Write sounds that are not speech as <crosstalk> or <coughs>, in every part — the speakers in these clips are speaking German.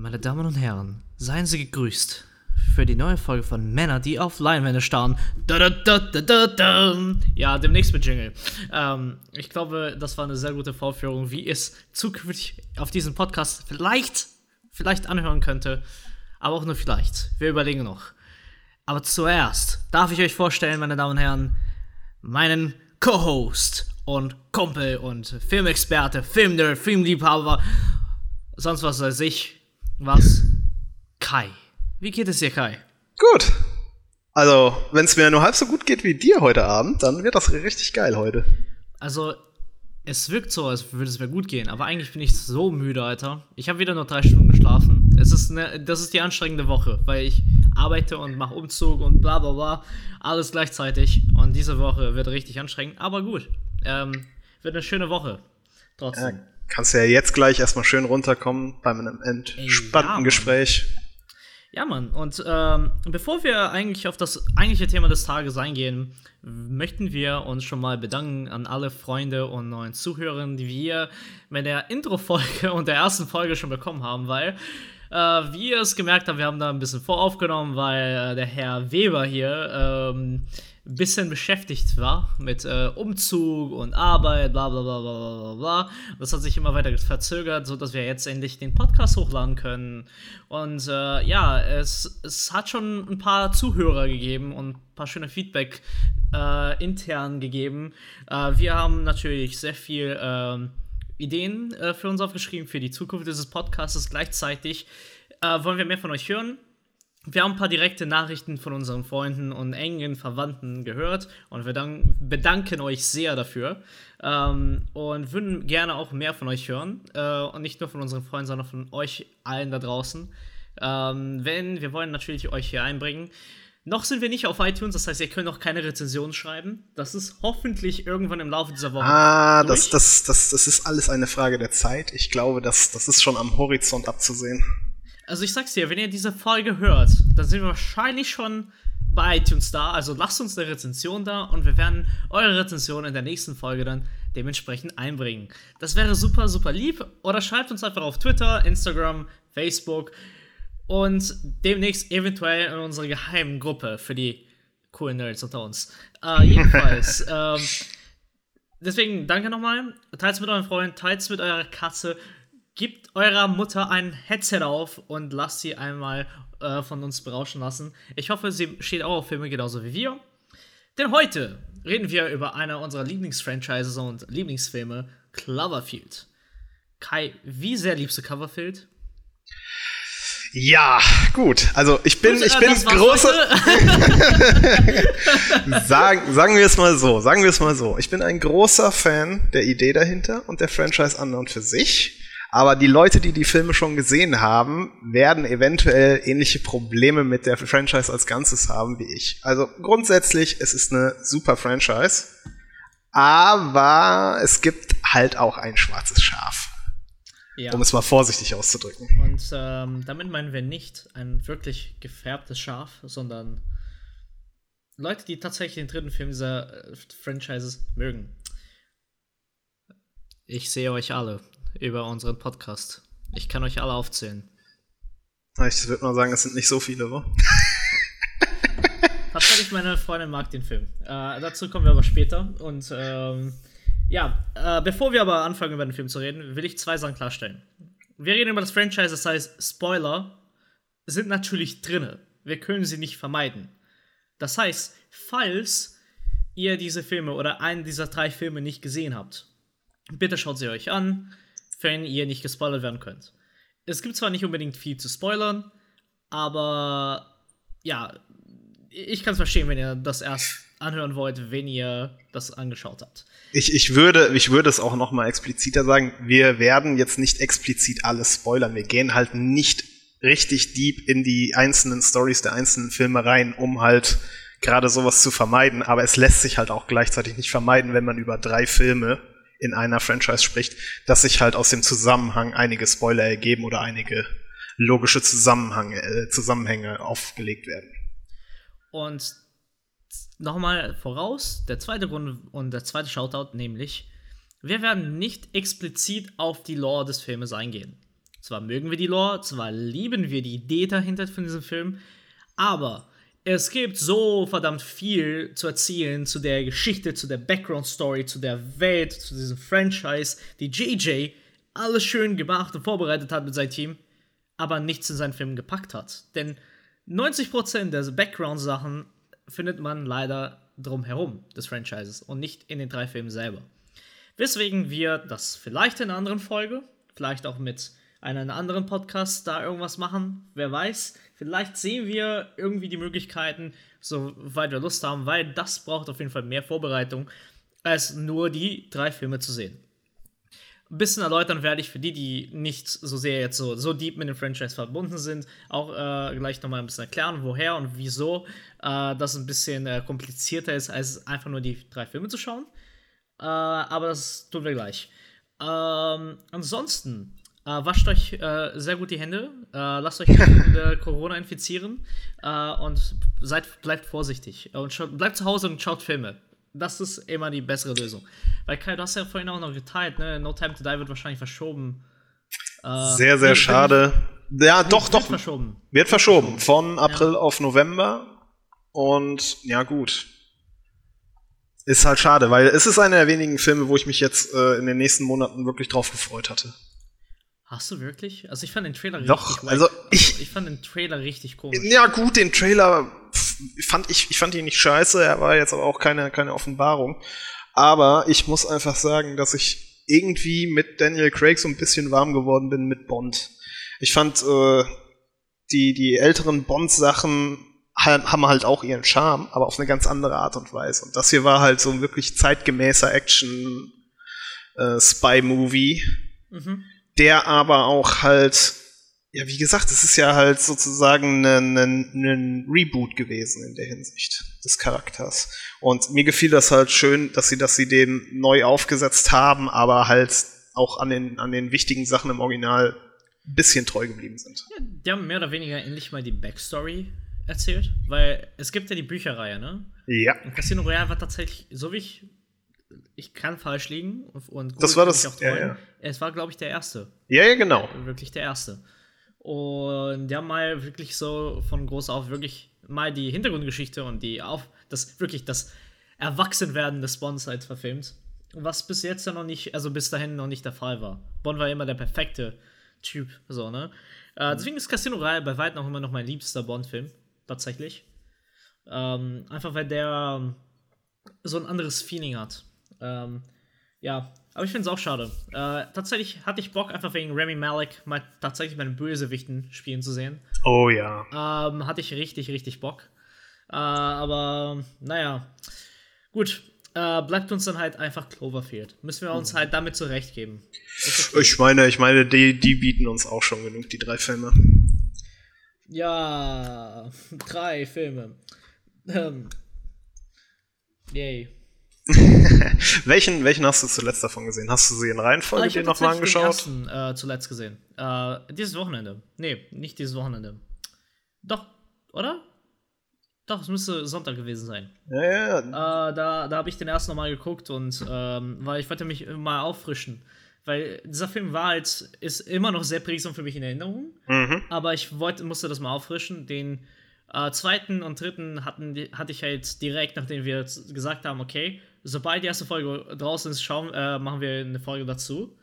Meine Damen und Herren, seien Sie gegrüßt für die neue Folge von Männer, die auf Leinwände starren. Da, da, da. Ja, demnächst mit Jingle. Ähm, ich glaube, das war eine sehr gute Vorführung, wie es zukünftig auf diesem Podcast vielleicht, vielleicht anhören könnte. Aber auch nur vielleicht. Wir überlegen noch. Aber zuerst darf ich euch vorstellen, meine Damen und Herren, meinen Co-Host und Kumpel und Filmexperte, Filmnerd, Filmliebhaber, sonst was weiß ich, was? Kai. Wie geht es dir, Kai? Gut. Also, wenn es mir nur halb so gut geht wie dir heute Abend, dann wird das richtig geil heute. Also, es wirkt so, als würde es mir gut gehen, aber eigentlich bin ich so müde, Alter. Ich habe wieder nur drei Stunden geschlafen. Es ist ne, das ist die anstrengende Woche, weil ich arbeite und mache Umzug und bla bla bla. Alles gleichzeitig. Und diese Woche wird richtig anstrengend, aber gut. Ähm, wird eine schöne Woche. Trotzdem. Ja, kannst ja jetzt gleich erstmal schön runterkommen bei einem entspannten ja, Gespräch. Ja, Mann. Und ähm, bevor wir eigentlich auf das eigentliche Thema des Tages eingehen, möchten wir uns schon mal bedanken an alle Freunde und neuen Zuhörer, die wir mit der Intro-Folge <laughs> und der ersten Folge schon bekommen haben, weil äh, wie ihr es gemerkt habt, wir haben da ein bisschen voraufgenommen, weil äh, der Herr Weber hier ähm, ein bisschen beschäftigt war mit äh, Umzug und Arbeit, bla bla bla bla bla bla. Das hat sich immer weiter verzögert, sodass wir jetzt endlich den Podcast hochladen können. Und äh, ja, es, es hat schon ein paar Zuhörer gegeben und ein paar schöne Feedback äh, intern gegeben. Äh, wir haben natürlich sehr viel ähm, Ideen äh, für uns aufgeschrieben für die Zukunft dieses Podcasts. Gleichzeitig äh, wollen wir mehr von euch hören. Wir haben ein paar direkte Nachrichten von unseren Freunden und engen Verwandten gehört und wir bedanken euch sehr dafür ähm, und würden gerne auch mehr von euch hören äh, und nicht nur von unseren Freunden, sondern von euch allen da draußen. Ähm, wenn wir wollen natürlich euch hier einbringen. Noch sind wir nicht auf iTunes, das heißt, ihr könnt noch keine Rezension schreiben. Das ist hoffentlich irgendwann im Laufe dieser Woche. Ah, das, das, das, das ist alles eine Frage der Zeit. Ich glaube, das, das ist schon am Horizont abzusehen. Also ich sag's dir, wenn ihr diese Folge hört, dann sind wir wahrscheinlich schon bei iTunes da. Also lasst uns eine Rezension da und wir werden eure Rezension in der nächsten Folge dann dementsprechend einbringen. Das wäre super, super lieb. Oder schreibt uns einfach auf Twitter, Instagram, Facebook und demnächst eventuell in unsere geheimen Gruppe für die coolen Nerds unter uns. Äh, jedenfalls, <laughs> ähm, deswegen danke nochmal. Teilt es mit euren Freunden, teilt es mit eurer Katze. Gebt eurer Mutter ein Headset auf und lasst sie einmal äh, von uns berauschen lassen. Ich hoffe, sie steht auch auf Filme genauso wie wir. Denn heute reden wir über eine unserer Lieblingsfranchises und Lieblingsfilme, Cloverfield. Kai, wie sehr liebst du Cloverfield? Ja, gut. Also ich bin, ich bin großer. <laughs> sagen, sagen wir es mal so, sagen wir es mal so. Ich bin ein großer Fan der Idee dahinter und der Franchise an und für sich. Aber die Leute, die die Filme schon gesehen haben, werden eventuell ähnliche Probleme mit der Franchise als Ganzes haben wie ich. Also grundsätzlich, es ist eine super Franchise. Aber es gibt halt auch ein schwarzes Schaf. Ja. Um es mal vorsichtig auszudrücken. Und ähm, damit meinen wir nicht ein wirklich gefärbtes Schaf, sondern Leute, die tatsächlich den dritten Film dieser äh, Franchises mögen. Ich sehe euch alle über unseren Podcast. Ich kann euch alle aufzählen. Ich würde mal sagen, es sind nicht so viele, wa? <laughs> Tatsächlich, meine Freundin mag den Film. Äh, dazu kommen wir aber später. Und ähm, ja, äh, bevor wir aber anfangen, über den Film zu reden, will ich zwei Sachen klarstellen. Wir reden über das Franchise, das heißt, Spoiler sind natürlich drinne. Wir können sie nicht vermeiden. Das heißt, falls ihr diese Filme oder einen dieser drei Filme nicht gesehen habt, bitte schaut sie euch an, wenn ihr nicht gespoilert werden könnt. Es gibt zwar nicht unbedingt viel zu spoilern, aber ja, ich kann es verstehen, wenn ihr das erst anhören wollt, wenn ihr das angeschaut habt. Ich, ich, würde, ich würde es auch noch mal expliziter sagen. Wir werden jetzt nicht explizit alles spoilern. Wir gehen halt nicht richtig deep in die einzelnen Stories der einzelnen Filme rein, um halt gerade sowas zu vermeiden. Aber es lässt sich halt auch gleichzeitig nicht vermeiden, wenn man über drei Filme in einer Franchise spricht, dass sich halt aus dem Zusammenhang einige Spoiler ergeben oder einige logische Zusammenhänge, äh, Zusammenhänge aufgelegt werden. Und nochmal voraus, der zweite Grund und der zweite Shoutout, nämlich, wir werden nicht explizit auf die Lore des Filmes eingehen. Zwar mögen wir die Lore, zwar lieben wir die Idee dahinter von diesem Film, aber es gibt so verdammt viel zu erzählen zu der Geschichte, zu der Background-Story, zu der Welt, zu diesem Franchise, die JJ alles schön gemacht und vorbereitet hat mit seinem Team, aber nichts in seinen Film gepackt hat. Denn 90% der Background-Sachen findet man leider drumherum des Franchises und nicht in den drei Filmen selber. Weswegen wir das vielleicht in einer anderen Folge, vielleicht auch mit einem anderen Podcast da irgendwas machen, wer weiß. Vielleicht sehen wir irgendwie die Möglichkeiten, soweit wir Lust haben, weil das braucht auf jeden Fall mehr Vorbereitung, als nur die drei Filme zu sehen. Ein bisschen erläutern werde ich für die, die nicht so sehr jetzt so, so deep mit dem Franchise verbunden sind, auch äh, gleich nochmal ein bisschen erklären, woher und wieso äh, das ein bisschen äh, komplizierter ist, als einfach nur die drei Filme zu schauen. Äh, aber das tun wir gleich. Ähm, ansonsten, äh, wascht euch äh, sehr gut die Hände, lasst euch mit Corona infizieren und seid, bleibt vorsichtig und schaut, bleibt zu Hause und schaut Filme das ist immer die bessere Lösung. Weil Kai, du hast ja vorhin auch noch geteilt, ne? No Time to Die wird wahrscheinlich verschoben. Äh, sehr, sehr schade. Ich, ja, doch, wird doch. Verschoben. Wird verschoben. Von April ja. auf November. Und ja, gut. Ist halt schade, weil es ist einer der wenigen Filme, wo ich mich jetzt äh, in den nächsten Monaten wirklich drauf gefreut hatte. Hast du wirklich? Also ich fand den Trailer Doch, richtig also ich, also ich fand den Trailer richtig komisch. Ja gut, den Trailer fand ich, ich fand ihn nicht scheiße, er war jetzt aber auch keine, keine Offenbarung. Aber ich muss einfach sagen, dass ich irgendwie mit Daniel Craig so ein bisschen warm geworden bin mit Bond. Ich fand äh, die, die älteren Bond-Sachen haben halt auch ihren Charme, aber auf eine ganz andere Art und Weise. Und das hier war halt so ein wirklich zeitgemäßer Action äh. Mhm der aber auch halt, ja, wie gesagt, es ist ja halt sozusagen ein, ein, ein Reboot gewesen in der Hinsicht des Charakters. Und mir gefiel das halt schön, dass sie, dass sie den neu aufgesetzt haben, aber halt auch an den, an den wichtigen Sachen im Original ein bisschen treu geblieben sind. Ja, die haben mehr oder weniger endlich mal die Backstory erzählt, weil es gibt ja die Bücherreihe, ne? Ja. Und Casino Royale war tatsächlich, so wie ich ich kann falsch liegen und das war das. Ja, ja. Es war, glaube ich, der erste. Ja, ja, genau. Wirklich der erste. Und die haben mal wirklich so von groß auf wirklich mal die Hintergrundgeschichte und die auf das wirklich das Erwachsenwerden des Bonds halt verfilmt. Was bis jetzt ja noch nicht, also bis dahin noch nicht der Fall war. Bond war immer der perfekte Typ, so, ne? Äh, deswegen ist Casino Royale bei weitem auch immer noch mein liebster Bond-Film, tatsächlich. Ähm, einfach weil der so ein anderes Feeling hat. Ähm, ja, aber ich finde es auch schade. Äh, tatsächlich hatte ich Bock, einfach wegen Remy Malek mal tatsächlich meine Bösewichten spielen zu sehen. Oh ja. Ähm, hatte ich richtig, richtig Bock. Äh, aber naja, gut. Äh, bleibt uns dann halt einfach Cloverfield. Müssen wir uns halt damit zurechtgeben. Okay. Ich meine, ich meine, die, die bieten uns auch schon genug, die drei Filme. Ja, drei Filme. Ähm, yay. <laughs> welchen, welchen hast du zuletzt davon gesehen? Hast du sie in Reihenfolge ah, dir nochmal angeschaut? Den ersten, äh, zuletzt gesehen. Äh, dieses Wochenende. Nee, nicht dieses Wochenende. Doch, oder? Doch, es müsste Sonntag gewesen sein. Ja, ja. Äh, da da habe ich den ersten nochmal geguckt und ähm, weil ich wollte mich mal auffrischen. Weil dieser Film war halt, ist immer noch sehr prägsam für mich in Erinnerung. Mhm. Aber ich wollte, musste das mal auffrischen. Den äh, zweiten und dritten hatten, hatte ich halt direkt, nachdem wir gesagt haben, okay, sobald die erste Folge draußen ist, schauen, äh, machen wir eine Folge dazu.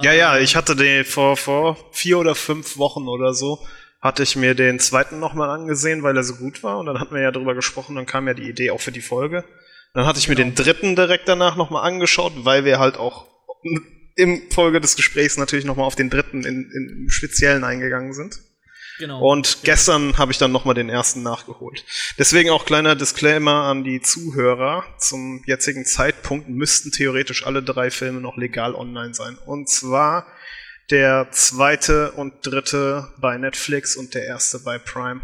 Ja, ja, ähm, ich hatte den vor, vor vier oder fünf Wochen oder so, hatte ich mir den zweiten nochmal angesehen, weil er so gut war. Und dann hatten wir ja drüber gesprochen, dann kam ja die Idee auch für die Folge. Dann hatte ich genau. mir den dritten direkt danach nochmal angeschaut, weil wir halt auch im Folge des Gesprächs natürlich nochmal auf den dritten in, in, im Speziellen eingegangen sind. Genau. Und gestern habe ich dann nochmal den ersten nachgeholt. Deswegen auch kleiner Disclaimer an die Zuhörer. Zum jetzigen Zeitpunkt müssten theoretisch alle drei Filme noch legal online sein. Und zwar der zweite und dritte bei Netflix und der erste bei Prime.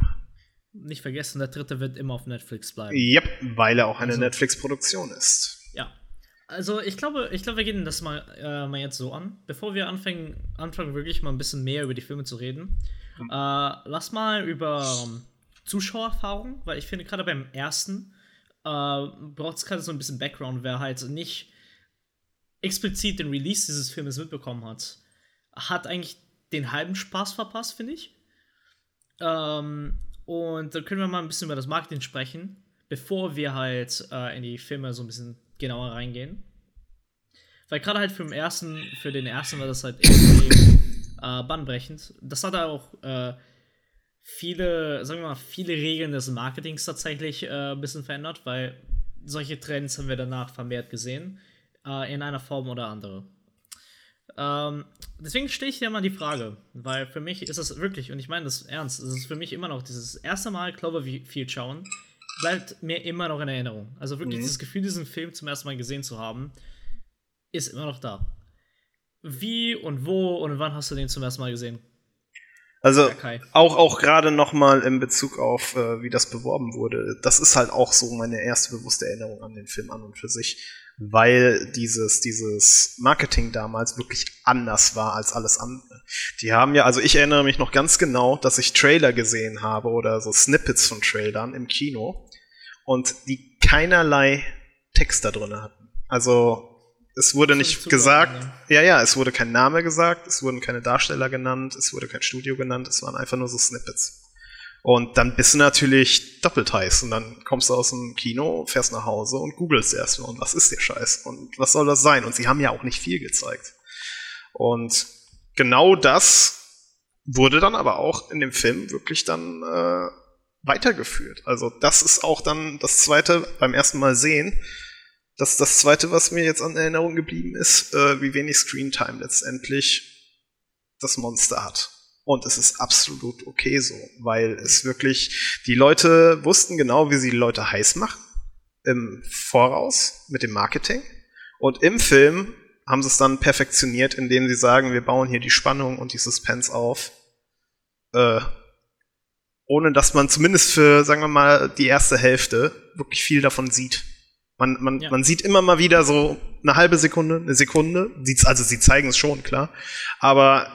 Nicht vergessen, der dritte wird immer auf Netflix bleiben. Yep, weil er auch eine also, Netflix-Produktion ist. Also ich glaube, ich glaube, wir gehen das mal, äh, mal jetzt so an. Bevor wir anfangen, anfangen, wirklich mal ein bisschen mehr über die Filme zu reden, äh, lass mal über um, Zuschauererfahrung, weil ich finde, gerade beim ersten äh, braucht es gerade so ein bisschen Background, wer halt nicht explizit den Release dieses Filmes mitbekommen hat, hat eigentlich den halben Spaß verpasst, finde ich. Ähm, und dann können wir mal ein bisschen über das Marketing sprechen, bevor wir halt äh, in die Filme so ein bisschen genauer reingehen. Weil gerade halt für den ersten, für den ersten war das halt extrem <coughs> äh, bahnbrechend. Das hat auch äh, viele, sagen wir mal, viele Regeln des Marketings tatsächlich äh, ein bisschen verändert, weil solche Trends haben wir danach vermehrt gesehen, äh, in einer Form oder andere. Ähm, deswegen stelle ich dir mal die Frage, weil für mich ist es wirklich, und ich meine das ernst, es ist für mich immer noch dieses erste Mal Cloverfield schauen, bleibt mir immer noch in Erinnerung. Also wirklich mhm. dieses Gefühl, diesen Film zum ersten Mal gesehen zu haben, ist immer noch da. Wie und wo und wann hast du den zum ersten Mal gesehen? Also okay. auch, auch gerade nochmal in Bezug auf, äh, wie das beworben wurde. Das ist halt auch so meine erste bewusste Erinnerung an den Film an und für sich, weil dieses, dieses Marketing damals wirklich anders war als alles andere. Die haben ja, also ich erinnere mich noch ganz genau, dass ich Trailer gesehen habe oder so Snippets von Trailern im Kino und die keinerlei Text da drin hatten. Also es wurde nicht gesagt, ja, ja, es wurde kein Name gesagt, es wurden keine Darsteller genannt, es wurde kein Studio genannt, es waren einfach nur so Snippets. Und dann bist du natürlich doppelt heiß und dann kommst du aus dem Kino, fährst nach Hause und googelst erstmal und was ist der Scheiß und was soll das sein? Und sie haben ja auch nicht viel gezeigt. Und genau das wurde dann aber auch in dem Film wirklich dann äh, weitergeführt. Also das ist auch dann das zweite beim ersten Mal sehen, das das zweite, was mir jetzt an Erinnerung geblieben ist, äh, wie wenig Screentime letztendlich das Monster hat. Und es ist absolut okay so, weil es wirklich, die Leute wussten genau, wie sie die Leute heiß machen im Voraus mit dem Marketing. Und im Film haben sie es dann perfektioniert, indem sie sagen, wir bauen hier die Spannung und die Suspense auf, äh, ohne dass man zumindest für, sagen wir mal, die erste Hälfte wirklich viel davon sieht. Man, man, ja. man sieht immer mal wieder so eine halbe Sekunde, eine Sekunde. Also sie zeigen es schon, klar. Aber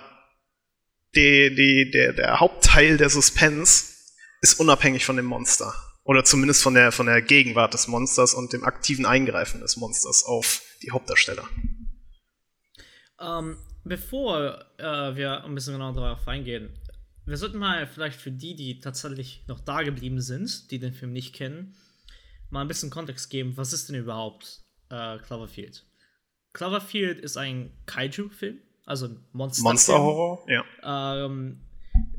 die, die, der, der Hauptteil der Suspense ist unabhängig von dem Monster. Oder zumindest von der, von der Gegenwart des Monsters und dem aktiven Eingreifen des Monsters auf die Hauptdarsteller. Ähm, bevor äh, wir ein bisschen genauer darauf eingehen, wir sollten mal vielleicht für die, die tatsächlich noch da geblieben sind, die den Film nicht kennen, mal ein bisschen Kontext geben, was ist denn überhaupt äh, Cloverfield? Cloverfield ist ein Kaiju-Film, also ein Monster. Monster-Horror, ja. Ähm,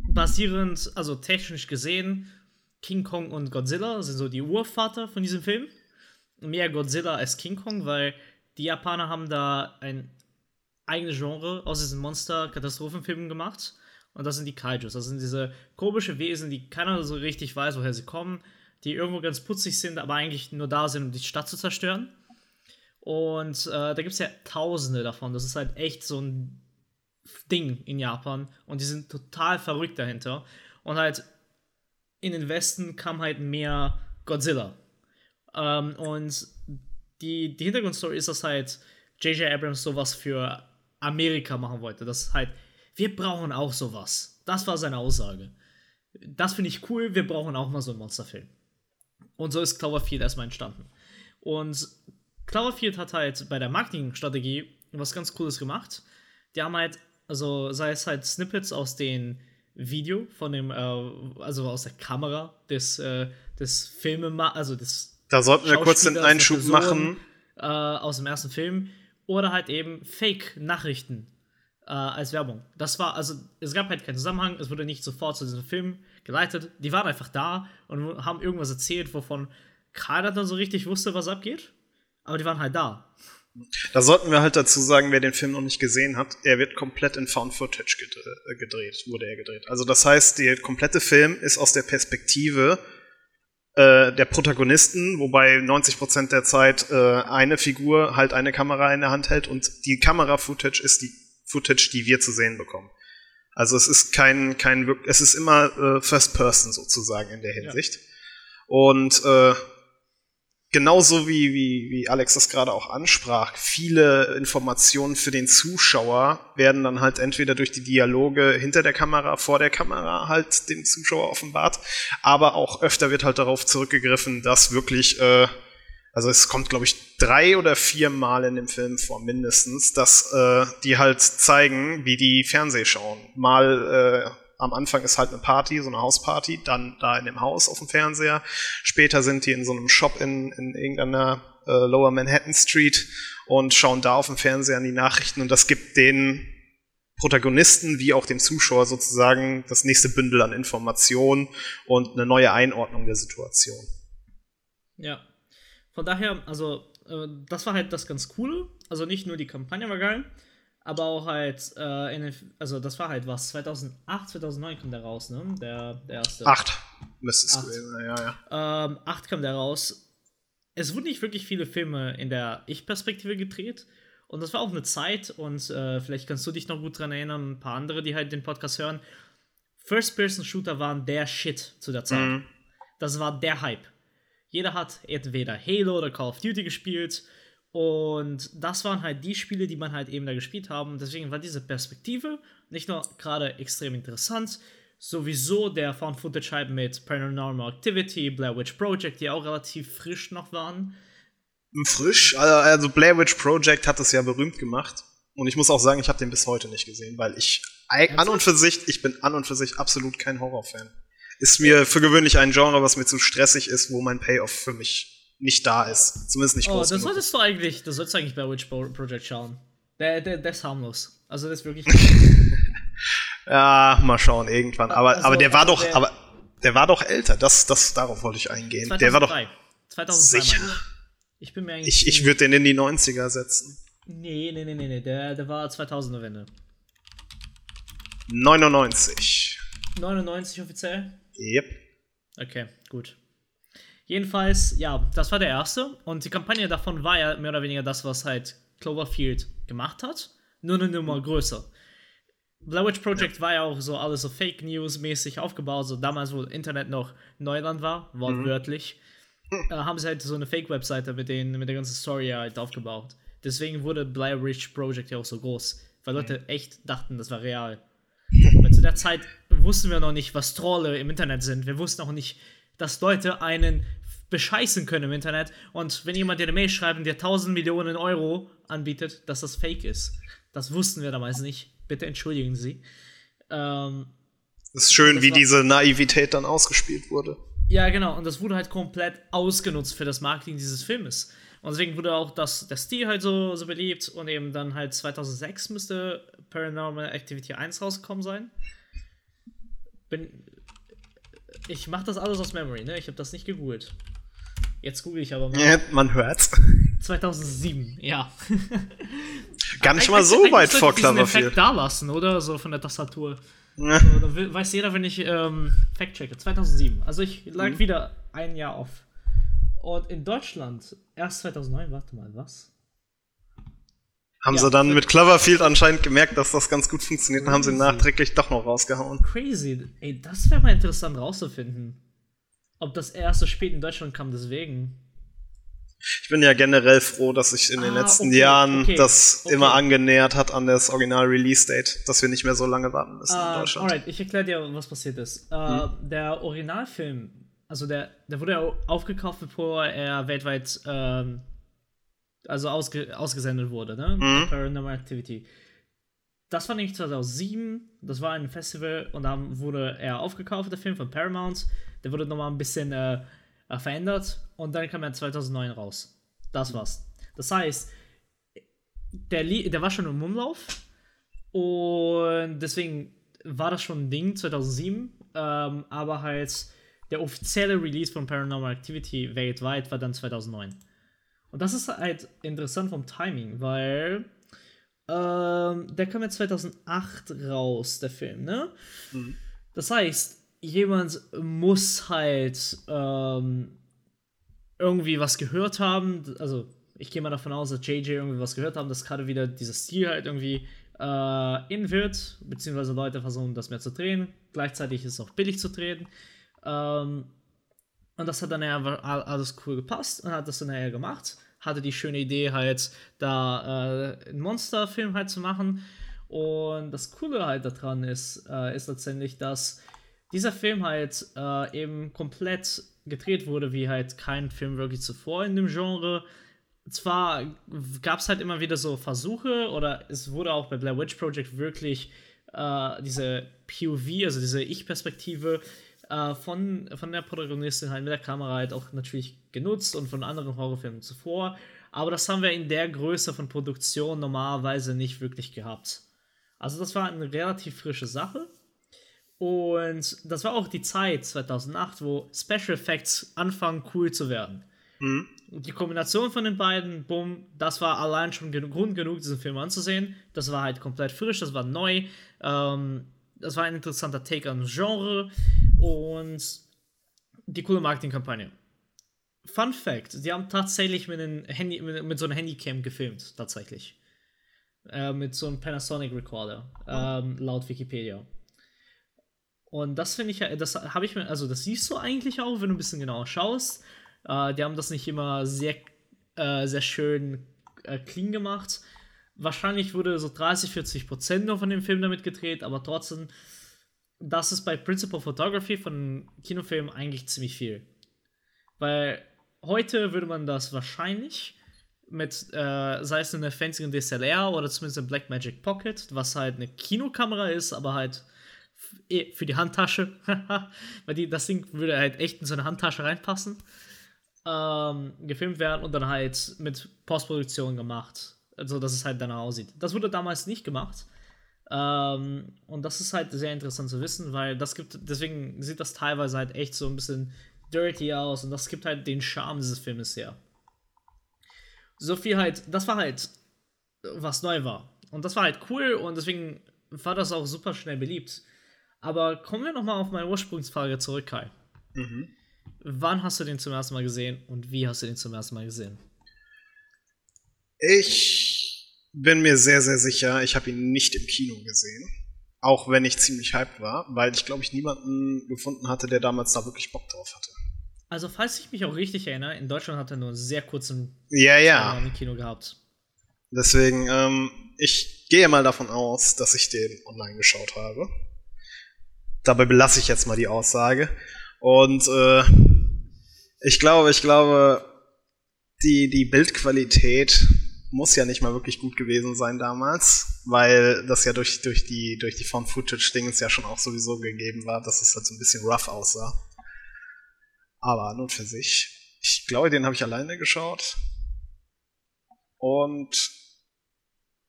basierend, also technisch gesehen, King Kong und Godzilla sind so die Urvater von diesem Film. Mehr Godzilla als King Kong, weil die Japaner haben da ein eigenes Genre aus diesen Monster-Katastrophenfilmen gemacht. Und das sind die Kaijus. Das sind diese komische Wesen, die keiner so richtig weiß, woher sie kommen die irgendwo ganz putzig sind, aber eigentlich nur da sind, um die Stadt zu zerstören. Und äh, da gibt es ja tausende davon. Das ist halt echt so ein Ding in Japan. Und die sind total verrückt dahinter. Und halt in den Westen kam halt mehr Godzilla. Ähm, und die, die Hintergrundstory ist, dass halt J.J. Abrams sowas für Amerika machen wollte. Das halt, wir brauchen auch sowas. Das war seine Aussage. Das finde ich cool, wir brauchen auch mal so einen Monsterfilm. Und so ist Cloverfield erstmal entstanden. Und Cloverfield hat halt bei der Marketingstrategie was ganz Cooles gemacht. Die haben halt, also sei es halt Snippets aus dem Video von dem, äh, also aus der Kamera des, äh, des Filmemachers, also des. Da sollten wir kurz den Einschub Person, machen. Äh, aus dem ersten Film. Oder halt eben Fake-Nachrichten äh, als Werbung. Das war, also es gab halt keinen Zusammenhang, es wurde nicht sofort zu diesem Film geleitet. Die waren einfach da und haben irgendwas erzählt, wovon keiner dann so richtig wusste, was abgeht. Aber die waren halt da. Da sollten wir halt dazu sagen, wer den Film noch nicht gesehen hat, er wird komplett in Found Footage äh, gedreht, wurde er gedreht. Also das heißt, der komplette Film ist aus der Perspektive äh, der Protagonisten, wobei 90% der Zeit äh, eine Figur halt eine Kamera in der Hand hält und die Kamera-Footage ist die Footage, die wir zu sehen bekommen. Also es ist kein, kein es ist immer äh, First Person sozusagen in der Hinsicht. Ja. Und äh, genauso wie, wie, wie Alex das gerade auch ansprach, viele Informationen für den Zuschauer werden dann halt entweder durch die Dialoge hinter der Kamera, vor der Kamera halt dem Zuschauer offenbart, aber auch öfter wird halt darauf zurückgegriffen, dass wirklich äh, also es kommt, glaube ich, drei oder vier Mal in dem Film vor, mindestens, dass äh, die halt zeigen, wie die Fernseh schauen. Mal äh, am Anfang ist halt eine Party, so eine Hausparty, dann da in dem Haus auf dem Fernseher. Später sind die in so einem Shop in, in irgendeiner äh, Lower Manhattan Street und schauen da auf dem Fernseher an die Nachrichten und das gibt den Protagonisten wie auch dem Zuschauer sozusagen das nächste Bündel an Informationen und eine neue Einordnung der Situation. Ja. Von daher, also, äh, das war halt das ganz Coole. Also nicht nur die Kampagne war geil, aber auch halt, äh, also das war halt was, 2008, 2009 kam der raus, ne? Der, der erste. Acht müsste es gewesen sein, ja, ja. Ähm, acht kam der raus. Es wurden nicht wirklich viele Filme in der Ich-Perspektive gedreht. Und das war auch eine Zeit, und äh, vielleicht kannst du dich noch gut dran erinnern, ein paar andere, die halt den Podcast hören. First-Person-Shooter waren der Shit zu der Zeit. Mhm. Das war der Hype. Jeder hat entweder Halo oder Call of Duty gespielt und das waren halt die Spiele, die man halt eben da gespielt haben. Deswegen war diese Perspektive nicht nur gerade extrem interessant, sowieso der Found Footage halt mit Paranormal Activity, Blair Witch Project, die auch relativ frisch noch waren. Frisch? Also Blair Witch Project hat es ja berühmt gemacht. Und ich muss auch sagen, ich habe den bis heute nicht gesehen, weil ich an und für sich, ich bin an und für sich absolut kein Horrorfan. Ist mir für gewöhnlich ein Genre, was mir zu stressig ist, wo mein Payoff für mich nicht da ist. Zumindest nicht oh, groß. Oh, das solltest du eigentlich, das solltest du eigentlich bei Witch Project schauen. Der, der, der ist harmlos. Also das ist wirklich. <laughs> ja, mal schauen, irgendwann. Aber, also, aber der war also doch, der, aber der war doch älter. Das, das, darauf wollte ich eingehen. 2003. Der war doch. 2003. Sicher. Ich bin mir eigentlich. Ich, ich würde den in die 90er setzen. Nee, nee, nee, nee, nee. Der, der war 2000er Wende. 99. 99 offiziell? Yep. Okay, gut. Jedenfalls, ja, das war der erste. Und die Kampagne davon war ja mehr oder weniger das, was halt Cloverfield gemacht hat. Nur eine Nummer größer. Blair Witch Project war ja auch so alles so Fake News mäßig aufgebaut. So damals, wo Internet noch Neuland war, wortwörtlich, mhm. äh, haben sie halt so eine Fake-Webseite mit, mit der ganzen Story halt aufgebaut. Deswegen wurde Blair Witch Project ja auch so groß. Weil Leute mhm. echt dachten, das war real. Zu der Zeit wussten wir noch nicht, was Trolle im Internet sind. Wir wussten auch nicht, dass Leute einen bescheißen können im Internet und wenn jemand dir eine Mail schreibt und dir 1000 Millionen Euro anbietet, dass das fake ist. Das wussten wir damals nicht. Bitte entschuldigen Sie. Ähm, es ist schön, wie diese Naivität dann ausgespielt wurde. Ja, genau. Und das wurde halt komplett ausgenutzt für das Marketing dieses Filmes. Und deswegen wurde auch das, der Stil halt so, so beliebt. Und eben dann halt 2006 müsste Paranormal Activity 1 rausgekommen sein. Bin, ich mache das alles aus Memory, ne? Ich habe das nicht gegoogelt. Jetzt google ich aber mal. Ja, man hört's. 2007, ja. Gar nicht mal so weit vor Cloverfield. Effekt da lassen, oder? So von der Tastatur. Ja. So, dann weiß jeder, wenn ich ähm, Fact checke. 2007. Also ich lag mhm. wieder ein Jahr auf. Und in Deutschland erst 2009, warte mal, was? Haben ja, sie dann mit Cloverfield anscheinend gemerkt, dass das ganz gut funktioniert und haben sie nachträglich doch noch rausgehauen. Crazy. Ey, das wäre mal interessant rauszufinden. Ob das erst so spät in Deutschland kam, deswegen. Ich bin ja generell froh, dass sich in den ah, letzten okay, Jahren okay, das okay. immer angenähert hat an das Original-Release-Date, dass wir nicht mehr so lange warten müssen uh, in ah, Deutschland. Alright, ich erkläre dir, was passiert ist. Uh, hm? Der Originalfilm, also der, der wurde aufgekauft, bevor er weltweit ähm, also ausge, ausgesendet wurde, ne? Mhm. Paranormal Activity. Das war nämlich 2007, das war ein Festival und dann wurde er aufgekauft, der Film von Paramount. Der wurde nochmal ein bisschen äh, äh verändert und dann kam er 2009 raus. Das war's. Das heißt, der, der war schon im Umlauf und deswegen war das schon ein Ding 2007, ähm, aber halt der offizielle Release von Paranormal Activity weltweit war dann 2009. Und das ist halt interessant vom Timing, weil ähm, der kam ja 2008 raus, der Film, ne? Mhm. Das heißt, jemand muss halt ähm, irgendwie was gehört haben. Also, ich gehe mal davon aus, dass JJ irgendwie was gehört haben, dass gerade wieder dieses Stil halt irgendwie äh, in wird, beziehungsweise Leute versuchen, das mehr zu drehen. Gleichzeitig ist es auch billig zu drehen. Ähm, und das hat dann ja alles cool gepasst und hat das dann ja gemacht hatte die schöne Idee halt da äh, einen Monsterfilm halt zu machen. Und das Coole halt daran ist, äh, ist letztendlich, dass dieser Film halt äh, eben komplett gedreht wurde, wie halt kein Film wirklich zuvor in dem Genre. Zwar gab es halt immer wieder so Versuche, oder es wurde auch bei Blair Witch Project wirklich äh, diese POV, also diese Ich-Perspektive äh, von, von der Protagonistin halt mit der Kamera halt auch natürlich genutzt und von anderen Horrorfilmen zuvor. Aber das haben wir in der Größe von Produktion normalerweise nicht wirklich gehabt. Also das war eine relativ frische Sache. Und das war auch die Zeit 2008, wo Special Effects anfangen cool zu werden. Mhm. Die Kombination von den beiden, bumm, das war allein schon Grund genug, diesen Film anzusehen. Das war halt komplett frisch, das war neu. Ähm, das war ein interessanter Take an Genre und die coole Marketingkampagne. Fun Fact: Die haben tatsächlich mit, Handy, mit, mit so einer Handycam gefilmt, tatsächlich. Äh, mit so einem Panasonic Recorder, ähm, laut Wikipedia. Und das finde ich das habe ich mir, also das siehst du eigentlich auch, wenn du ein bisschen genauer schaust. Äh, die haben das nicht immer sehr, äh, sehr schön äh, clean gemacht. Wahrscheinlich wurde so 30, 40 Prozent noch von dem Film damit gedreht, aber trotzdem, das ist bei Principal Photography von Kinofilmen eigentlich ziemlich viel. Weil heute würde man das wahrscheinlich mit, äh, sei es eine fancy DSLR oder zumindest eine Blackmagic Pocket, was halt eine Kinokamera ist, aber halt Eh, für die Handtasche. <laughs> Weil die, das Ding würde halt echt in so eine Handtasche reinpassen. Ähm, gefilmt werden und dann halt mit Postproduktion gemacht. Also, dass es halt danach aussieht. Das wurde damals nicht gemacht. Ähm, und das ist halt sehr interessant zu wissen, weil das gibt, deswegen sieht das teilweise halt echt so ein bisschen dirty aus und das gibt halt den Charme dieses Filmes her. So viel halt, das war halt, was neu war. Und das war halt cool und deswegen war das auch super schnell beliebt. Aber kommen wir nochmal auf meine Ursprungsfrage zurück, Kai. Mhm. Wann hast du den zum ersten Mal gesehen und wie hast du den zum ersten Mal gesehen? Ich bin mir sehr, sehr sicher, ich habe ihn nicht im Kino gesehen. Auch wenn ich ziemlich hyped war, weil ich glaube ich niemanden gefunden hatte, der damals da wirklich Bock drauf hatte. Also, falls ich mich auch richtig erinnere, in Deutschland hat er nur einen sehr kurzen ja, ja. im Kino gehabt. Deswegen, ähm, ich gehe mal davon aus, dass ich den online geschaut habe dabei belasse ich jetzt mal die Aussage. Und äh, ich glaube, ich glaube, die, die Bildqualität muss ja nicht mal wirklich gut gewesen sein damals, weil das ja durch, durch die, durch die Found-Footage-Dingens ja schon auch sowieso gegeben war, dass es halt so ein bisschen rough aussah. Aber an und für sich. Ich glaube, den habe ich alleine geschaut. Und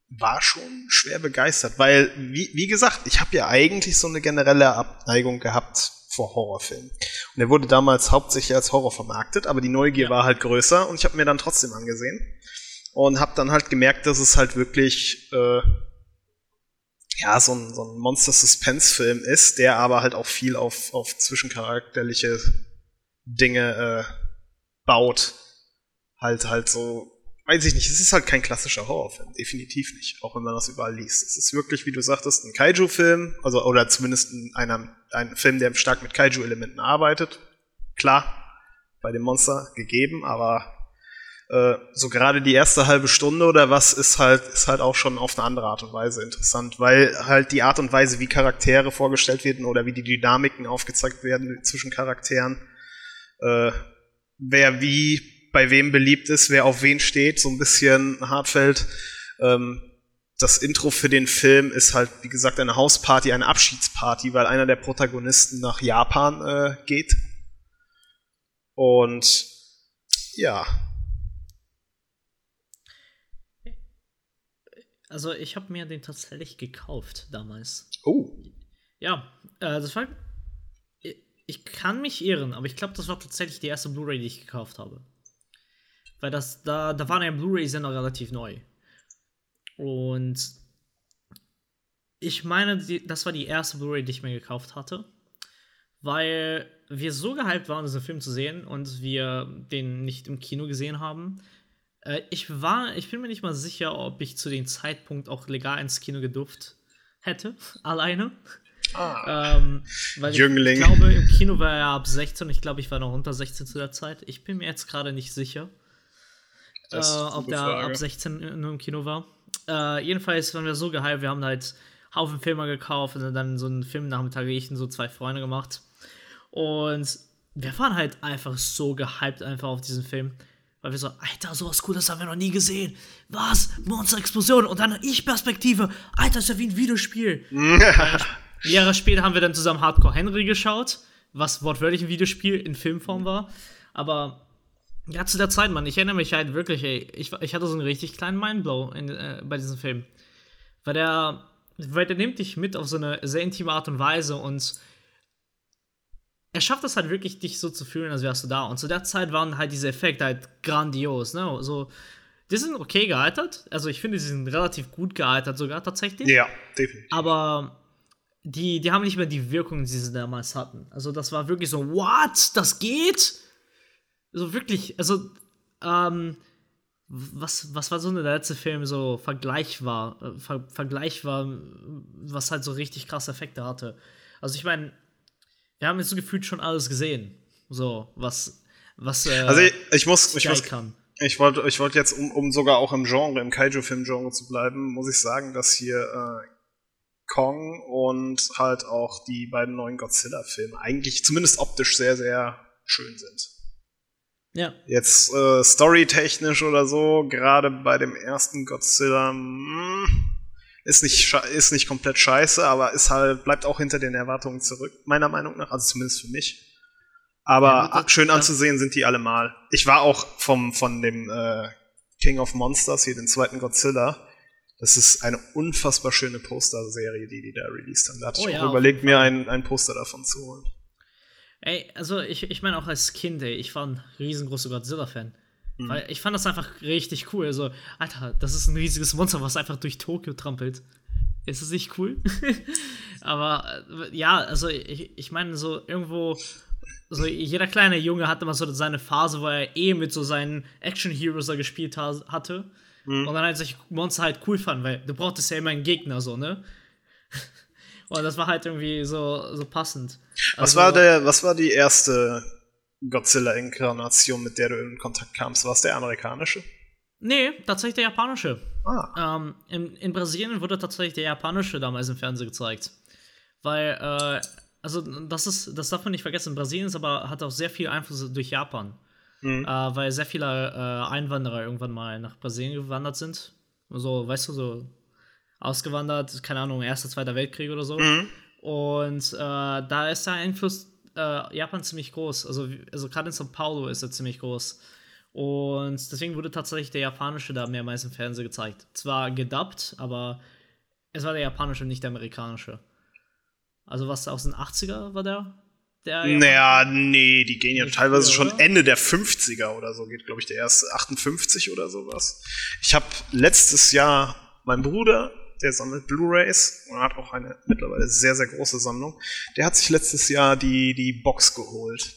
war schon schwer begeistert, weil, wie, wie gesagt, ich habe ja eigentlich so eine generelle Abneigung gehabt vor Horrorfilmen. Und er wurde damals hauptsächlich als Horror vermarktet, aber die Neugier ja. war halt größer und ich habe mir dann trotzdem angesehen und habe dann halt gemerkt, dass es halt wirklich äh, ja so ein, so ein Monster-Suspense-Film ist, der aber halt auch viel auf, auf zwischencharakterliche Dinge äh, baut. Halt halt so weiß ich nicht, es ist halt kein klassischer Horrorfilm, definitiv nicht, auch wenn man das überall liest. Es ist wirklich, wie du sagtest, ein Kaiju-Film, also oder zumindest ein, ein Film, der stark mit Kaiju-Elementen arbeitet. Klar, bei dem Monster gegeben, aber äh, so gerade die erste halbe Stunde oder was ist halt ist halt auch schon auf eine andere Art und Weise interessant, weil halt die Art und Weise, wie Charaktere vorgestellt werden oder wie die Dynamiken aufgezeigt werden zwischen Charakteren, äh, wer wie bei wem beliebt ist, wer auf wen steht, so ein bisschen Hartfeld. Ähm, das Intro für den Film ist halt, wie gesagt, eine Hausparty, eine Abschiedsparty, weil einer der Protagonisten nach Japan äh, geht. Und ja. Also ich habe mir den tatsächlich gekauft damals. Oh. Ja, äh, das war. Ich kann mich irren, aber ich glaube, das war tatsächlich die erste Blu-ray, die ich gekauft habe. Weil das, da, da waren ja Blu-Rays-Sender relativ neu. Und ich meine, die, das war die erste Blu-ray, die ich mir gekauft hatte. Weil wir so gehypt waren, diesen Film zu sehen und wir den nicht im Kino gesehen haben. Äh, ich war, ich bin mir nicht mal sicher, ob ich zu dem Zeitpunkt auch legal ins Kino gedurft hätte, <laughs> alleine. Ah, ähm, weil Jüngling. Ich glaube, im Kino war er ab 16. Ich glaube, ich war noch unter 16 zu der Zeit. Ich bin mir jetzt gerade nicht sicher äh, ob der Frage. ab 16 nur im Kino war. Äh, jedenfalls waren wir so gehypt, wir haben halt Haufen Filme gekauft und dann so einen Filmnachmittag ich und so zwei Freunde gemacht. Und wir waren halt einfach so gehypt einfach auf diesen Film. Weil wir so, Alter, sowas Cooles haben wir noch nie gesehen. Was? Monster-Explosion und dann Ich-Perspektive. Alter, ist ja wie ein Videospiel. <laughs> Jahre später haben wir dann zusammen Hardcore Henry geschaut, was wortwörtlich ein Videospiel in Filmform war. Aber ja, zu der Zeit, Mann, ich erinnere mich halt wirklich, ey, ich, ich hatte so einen richtig kleinen Mindblow in, äh, bei diesem Film. Weil der, weil der nimmt dich mit auf so eine sehr intime Art und Weise und er schafft es halt wirklich, dich so zu fühlen, als wärst du da. Und zu der Zeit waren halt diese Effekte halt grandios, ne? So, die sind okay gealtert. Also ich finde, sie sind relativ gut gealtert sogar tatsächlich. Ja, definitiv. Aber die, die haben nicht mehr die Wirkung, die sie damals hatten. Also das war wirklich so, what? Das geht? So wirklich, also, ähm, was, was war so der letzte Film so vergleichbar, äh, ver, vergleichbar, was halt so richtig krasse Effekte hatte? Also ich meine, wir haben jetzt so gefühlt schon alles gesehen. So, was, was, äh, Also ich, ich muss, ich Sky muss, kann. ich wollte, ich wollte jetzt, um, um sogar auch im Genre, im Kaiju-Film-Genre zu bleiben, muss ich sagen, dass hier äh, Kong und halt auch die beiden neuen Godzilla-Filme eigentlich zumindest optisch sehr, sehr schön sind. Ja. Jetzt äh, storytechnisch oder so, gerade bei dem ersten Godzilla, mh, ist nicht, ist nicht komplett scheiße, aber ist halt, bleibt auch hinter den Erwartungen zurück, meiner Meinung nach, also zumindest für mich. Aber Ja, schön anzusehen sind die allemal. Ich war auch vom, von dem äh, King of Monsters, hier den zweiten Godzilla. Das ist eine unfassbar schöne Posterserie, die die da released haben. Da hatte Oh ich ja, auch überlegt, mir ein, ein Poster davon zu holen. Ey, also ich, ich meine auch als Kind, ey, ich war ein riesengroßer Godzilla-Fan. Weil ich fand das einfach richtig cool. Also, Alter, das ist ein riesiges Monster, was einfach durch Tokio trampelt. Ist das nicht cool? <laughs> Aber äh, ja, also ich, ich meine, so irgendwo, so jeder kleine Junge hatte mal so seine Phase, wo er eh mit so seinen Action-Heroes da gespielt ha hatte. Und dann halt sich Monster halt cool fand, weil du brauchtest ja immer einen Gegner, so, ne? <laughs> Und das war halt irgendwie so, so passend. Was Also- war der, was war die erste Godzilla-Inkarnation, mit der du in Kontakt kamst? War es der amerikanische? Nee, tatsächlich der japanische. Ah. Ähm, in, in Brasilien wurde tatsächlich der japanische damals im Fernsehen gezeigt. Weil, äh, also das ist, das darf man nicht vergessen, Brasilien ist aber, hat auch sehr viel Einfluss durch Japan. Mhm. Äh, weil sehr viele äh, Einwanderer irgendwann mal nach Brasilien gewandert sind. So, weißt du, so ausgewandert, keine Ahnung, Erster, Zweiter Weltkrieg oder so. Mhm. Und äh, da ist der Einfluss äh, Japan ziemlich groß. Also, also gerade in São Paulo ist er ziemlich groß. Und deswegen wurde tatsächlich der japanische da mehrmals im Fernsehen gezeigt. Zwar gedubbt, aber es war der japanische, nicht der amerikanische. Also was aus den 80er war der? der Naja, nee, die gehen ja teilweise früher, schon oder? Ende der 50er oder so, geht, glaube ich, der erste 58 oder sowas. Ich habe letztes Jahr mein Bruder, der sammelt Blu-Rays und hat auch eine mittlerweile sehr, sehr große Sammlung. Der hat sich letztes Jahr die, die Box geholt.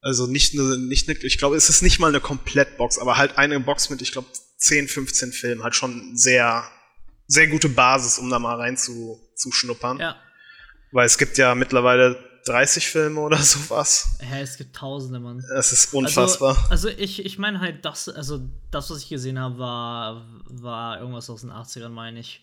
Also nicht eine, nicht eine, ich glaube, es ist nicht mal eine Komplettbox, aber halt eine Box mit, ich glaube, 10, 15 Filmen. Halt schon sehr, sehr gute Basis, um da mal rein zu, zu schnuppern. Ja. Weil es gibt ja mittlerweile 30 Filme oder sowas. Hä, es gibt tausende, Mann. Es ist unfassbar. Also, also ich, ich meine halt, das, also das, was ich gesehen habe, war, war irgendwas aus den 80ern, meine ich.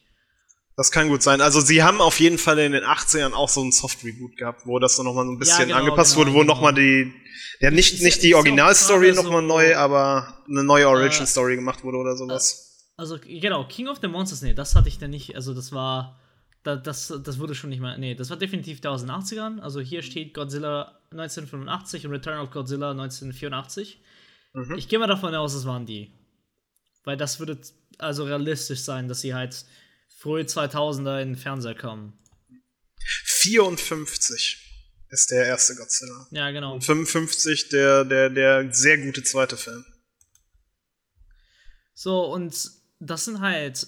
das kann gut sein. Also sie haben auf jeden Fall in den 80ern auch so ein Soft-Reboot gehabt, wo das dann nochmal so ein bisschen genau, angepasst genau, wurde, wo genau. nochmal die, ja nicht, Ist- nicht die Originalstory nochmal neu, aber eine neue Äh, Story gemacht wurde oder sowas. Also, genau, King of the Monsters, nee, das hatte ich dann nicht, also das war, da, das, das wurde schon nicht mehr, nee, das war definitiv da aus den 80ern, also hier steht Godzilla 1985 und Return of Godzilla 1984. Mhm. Ich gehe mal davon aus, es waren die. Weil das würde also realistisch sein, dass sie halt frühe 2000er in den Fernseher kommen. 54 ist der erste Godzilla. Ja, genau. Und 55 der, der, der sehr gute zweite Film. So, und das sind halt,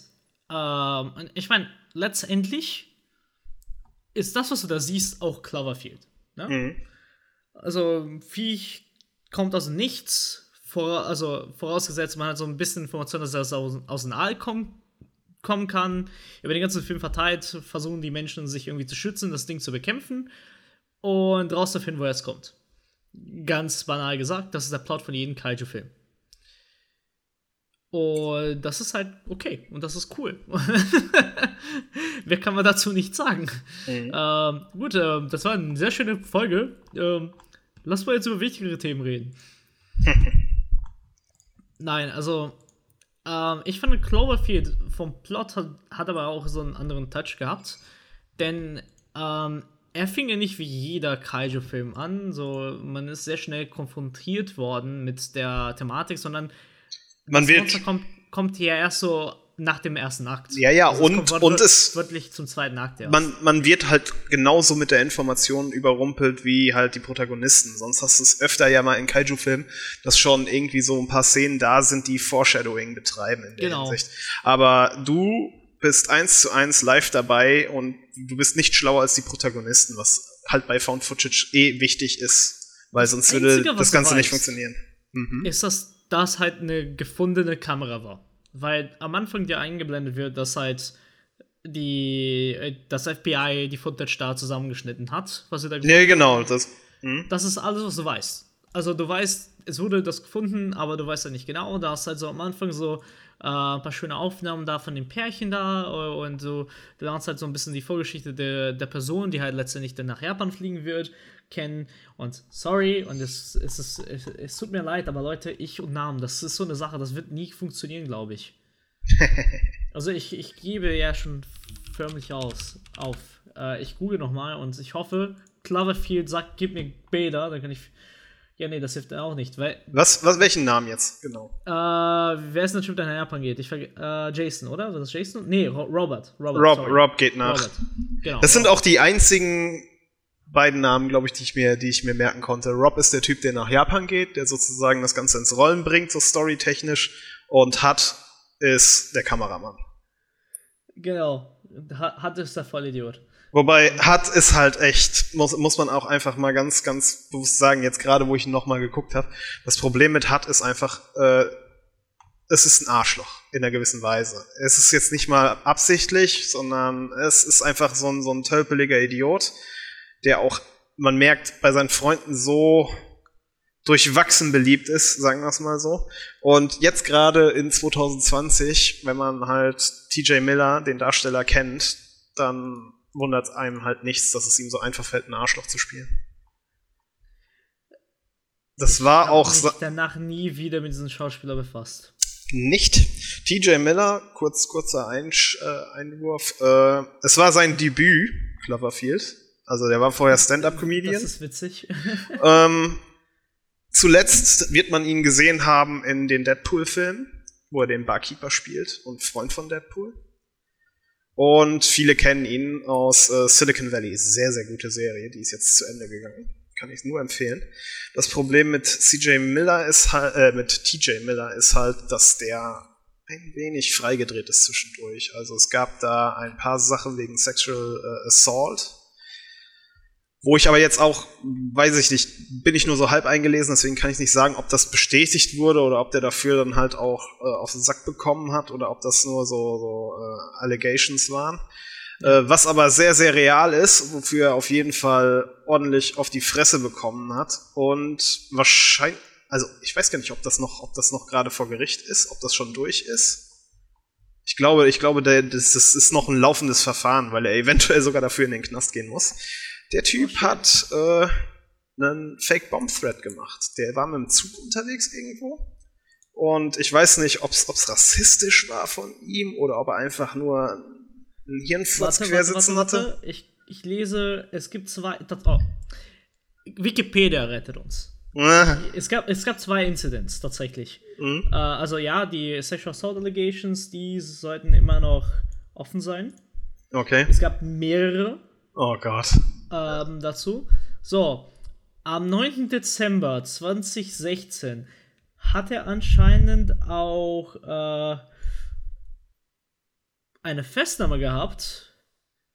ähm, ich meine, letztendlich ist das, was du da siehst, auch Cloverfield. Ne? Mhm. Also, Viech kommt aus Nichts, vor, also vorausgesetzt, man hat so ein bisschen Information, dass das aus, aus dem All kommen, kommen kann. Über den ganzen Film verteilt versuchen die Menschen sich irgendwie zu schützen, das Ding zu bekämpfen und rauszufinden, woher es kommt. Ganz banal gesagt, das ist der Plot von jedem Kaiju-Film. Und das ist halt okay und das ist cool. <laughs> Wer kann man dazu nicht sagen? Mhm. Ähm, gut, äh, das war eine sehr schöne Folge. Ähm, lass mal jetzt über wichtigere Themen reden. <laughs> Nein, also ähm, ich fand Cloverfield vom Plot hat, hat, aber auch so einen anderen Touch gehabt. Denn ähm, er fing ja nicht wie jeder Kaiju-Film an. So, man ist sehr schnell konfrontiert worden mit der Thematik, sondern man wird. Kommt, kommt ja erst so nach dem ersten Akt. Ja, ja, also und, es und es. Wirklich zum zweiten Akt erst. Man, man wird halt genauso mit der Information überrumpelt wie halt die Protagonisten. Sonst hast du es öfter ja mal in Kaiju-Filmen, dass schon irgendwie so ein paar Szenen da sind, die Foreshadowing betreiben in der genau. Hinsicht. Aber du bist eins zu eins live dabei und du bist nicht schlauer als die Protagonisten, was halt bei Found Footage eh wichtig ist, weil das sonst Einzige, würde das Ganze nicht funktionieren. Mhm. Ist das das halt eine gefundene Kamera war. Weil am Anfang dir eingeblendet wird, dass halt die, äh, das FBI die Footage da zusammengeschnitten hat, was sie da Ja, genau. Das, hm. das ist alles, was du weißt. Also du weißt, es wurde das gefunden, aber du weißt ja nicht genau. Da hast halt so am Anfang so äh, ein paar schöne Aufnahmen da von dem Pärchen da äh, und so. Du lernst halt so ein bisschen die Vorgeschichte der, der Person, die halt letztendlich dann nach Japan fliegen wird kennen. Und sorry, und es, es, ist, es, es tut mir leid, aber Leute, ich und Namen, das ist so eine Sache, das wird nie funktionieren, glaube ich. <laughs> also ich, ich gebe ja schon förmlich aus, auf. Äh, ich google nochmal und ich hoffe, Cloverfield sagt, gib mir Bilder, dann kann ich. Ja, nee, das hilft auch nicht. Weil, was, was, welchen Namen jetzt? Genau. Äh, wer ist denn der Typ, der nach Japan geht? Ich verge äh, Jason, oder? War das Jason? Nee, Robert. Robert Rob, Rob geht nach. Robert. Genau, das sind auch die einzigen beiden Namen, glaube ich, die ich mir, die ich mir merken konnte. Rob ist der Typ, der nach Japan geht, der sozusagen das Ganze ins Rollen bringt, so storytechnisch. Und Hut ist der Kameramann. Genau. Hut ist der Vollidiot. Wobei Hut ist halt echt, muss, muss man auch einfach mal ganz, ganz bewusst sagen, jetzt gerade, wo ich ihn nochmal geguckt habe, das Problem mit Hut ist einfach, äh, es ist ein Arschloch in einer gewissen Weise. Es ist jetzt nicht mal absichtlich, sondern es ist einfach so ein, so ein tölpeliger Idiot der auch, man merkt, bei seinen Freunden so durchwachsen beliebt ist, sagen wir es mal so. Und jetzt gerade in 2020, wenn man halt TJ Miller, den Darsteller, kennt, dann wundert einem halt nichts, dass es ihm so einfach fällt, ein Arschloch zu spielen. Das ich war auch. Mich danach nie wieder mit diesem Schauspieler befasst. Nicht. TJ Miller, kurz, kurzer Einsch, äh, Einwurf. Äh, es war sein Debüt, Cloverfield. Also der war vorher Stand-up-Comedian. Das ist witzig. <laughs> ähm, zuletzt wird man ihn gesehen haben in den Deadpool-Filmen, wo er den Barkeeper spielt und Freund von Deadpool. Und viele kennen ihn aus äh, Silicon Valley. Sehr, sehr gute Serie. Die ist jetzt zu Ende gegangen. Kann ich nur empfehlen. Das Problem mit CJ Miller ist halt, äh, mit TJ Miller ist halt, dass der ein wenig freigedreht ist zwischendurch. Also es gab da ein paar Sachen wegen Sexual äh, Assault wo ich aber jetzt auch, weiß ich nicht, bin ich nur so halb eingelesen, deswegen kann ich nicht sagen, ob das bestätigt wurde oder ob der dafür dann halt auch äh, auf den Sack bekommen hat oder ob das nur so, so äh, Allegations waren. Äh, was aber sehr, sehr real ist, wofür er auf jeden Fall ordentlich auf die Fresse bekommen hat. Und wahrscheinlich, also ich weiß gar nicht, ob das noch, ob das noch gerade vor Gericht ist, ob das schon durch ist. Ich glaube, ich glaube, das ist noch ein laufendes Verfahren, weil er eventuell sogar dafür in den Knast gehen muss. Der Typ hat äh, einen Fake Bomb Thread gemacht. Der war mit dem Zug unterwegs irgendwo. Und ich weiß nicht, ob es rassistisch war von ihm oder ob er einfach nur einen Hirnfurz quersitzen warte, warte, hatte. Ich, ich lese, es gibt zwei. Das, oh. Wikipedia rettet uns. Ah. Es, gab, es gab zwei Incidents tatsächlich. Mhm. Äh, also ja, die Sexual Assault Allegations, die sollten immer noch offen sein. Okay. Es gab mehrere. Oh Gott ähm, dazu. So, am 9. Dezember 2016 hat er anscheinend auch äh, eine Festnahme gehabt,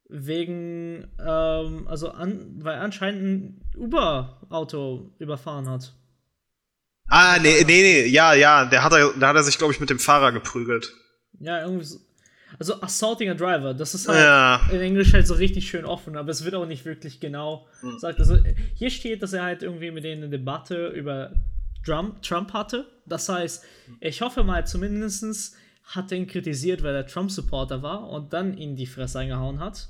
wegen, ähm, also an, weil er anscheinend ein Uber-Auto überfahren hat. Ah, nee, nee, nee, ja, ja, der hat er, da hat er sich, glaube ich, mit dem Fahrer geprügelt. Ja, irgendwie so. Also Assaulting a Driver, das ist halt ja. in Englisch halt so richtig schön offen, aber es wird auch nicht wirklich genau mhm. gesagt. Also hier steht, dass er halt irgendwie mit denen eine Debatte über Trump, Trump hatte. Das heißt, ich hoffe mal, zumindest hat er ihn kritisiert, weil er Trump-Supporter war und dann ihn die Fresse eingehauen hat.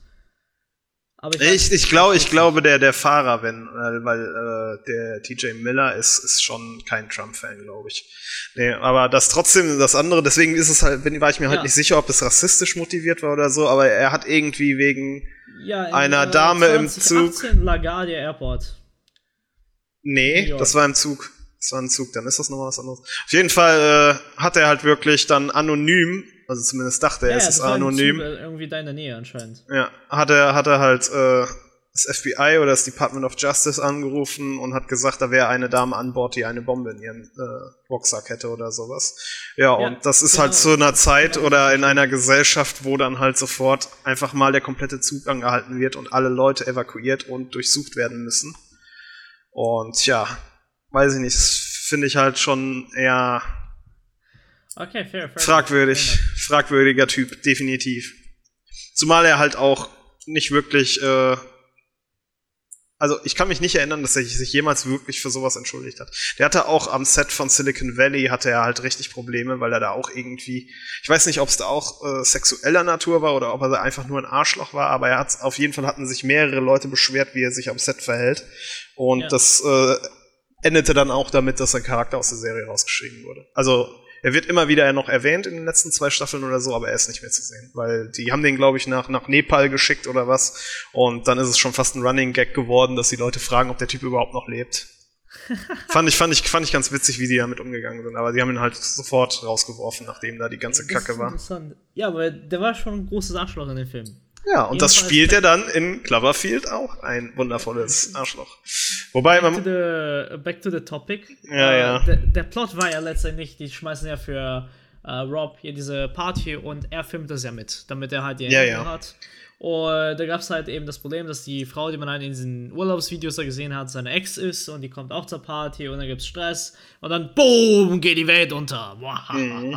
Aber ich, ich, ich, glaub, ich glaube, der, der Fahrer, wenn, äh, weil äh, der TJ Miller ist, ist schon kein Trump-Fan, glaube ich. Nee, aber das trotzdem, das andere, deswegen ist es halt, bin, war ich mir halt ja. nicht sicher, ob es rassistisch motiviert war oder so, aber er hat irgendwie wegen ja, in, einer äh, Dame 2018 im Zug. LaGuardia Airport. Nee, das war im Zug. Das war ein Zug, dann ist das nochmal was anderes. Auf jeden Fall äh, hat er halt wirklich dann anonym also zumindest dachte er, ja, es ist anonym. Zug, irgendwie da in der Nähe anscheinend. Ja, hat er, hat er halt äh, das FBI oder das Department of Justice angerufen und hat gesagt, da wäre eine Dame an Bord, die eine Bombe in ihrem äh, Rucksack hätte oder sowas. Ja, ja und das ist genau. halt zu einer Zeit oder in einer Gesellschaft, wo dann halt sofort einfach mal der komplette Zug angehalten wird und alle Leute evakuiert und durchsucht werden müssen. Und ja, weiß ich nicht, finde ich halt schon eher Okay, fair, fair. Fragwürdig. Fragwürdiger Typ, definitiv. Zumal er halt auch nicht wirklich, äh, also ich kann mich nicht erinnern, dass er sich jemals wirklich für sowas entschuldigt hat. Der hatte auch am Set von Silicon Valley hatte er halt richtig Probleme, weil er da auch irgendwie, ich weiß nicht, ob es da auch äh, sexueller Natur war oder ob er da einfach nur ein Arschloch war, aber er hat auf jeden Fall hatten sich mehrere Leute beschwert, wie er sich am Set verhält. Und ja. das äh, endete dann auch damit, dass sein Charakter aus der Serie rausgeschrieben wurde. Also er wird immer wieder noch erwähnt in den letzten zwei Staffeln oder so, aber er ist nicht mehr zu sehen. Weil die haben den, glaube ich, nach, nach Nepal geschickt oder was. Und dann ist es schon fast ein Running Gag geworden, dass die Leute fragen, ob der Typ überhaupt noch lebt. <laughs> fand, ich, fand, ich, fand ich ganz witzig, wie die damit umgegangen sind. Aber die haben ihn halt sofort rausgeworfen, nachdem da die ganze Kacke war. Ja, aber der war schon ein großes Arschloch in dem Film. Ja, und das spielt er dann in Cloverfield auch, ein wundervolles Arschloch. Wobei back man. To the, back to the topic. Ja, ja. Uh, der, der, Plot war ja letztendlich, die schmeißen ja für uh, Rob hier diese Party und er filmt das ja mit, damit er halt die ja, ja. hat. Und da gab es halt eben das Problem, dass die Frau, die man halt in diesen Urlaubsvideos da gesehen hat, seine Ex ist und die kommt auch zur Party und dann gibt's Stress und dann BOOM geht die Welt unter. Mhm.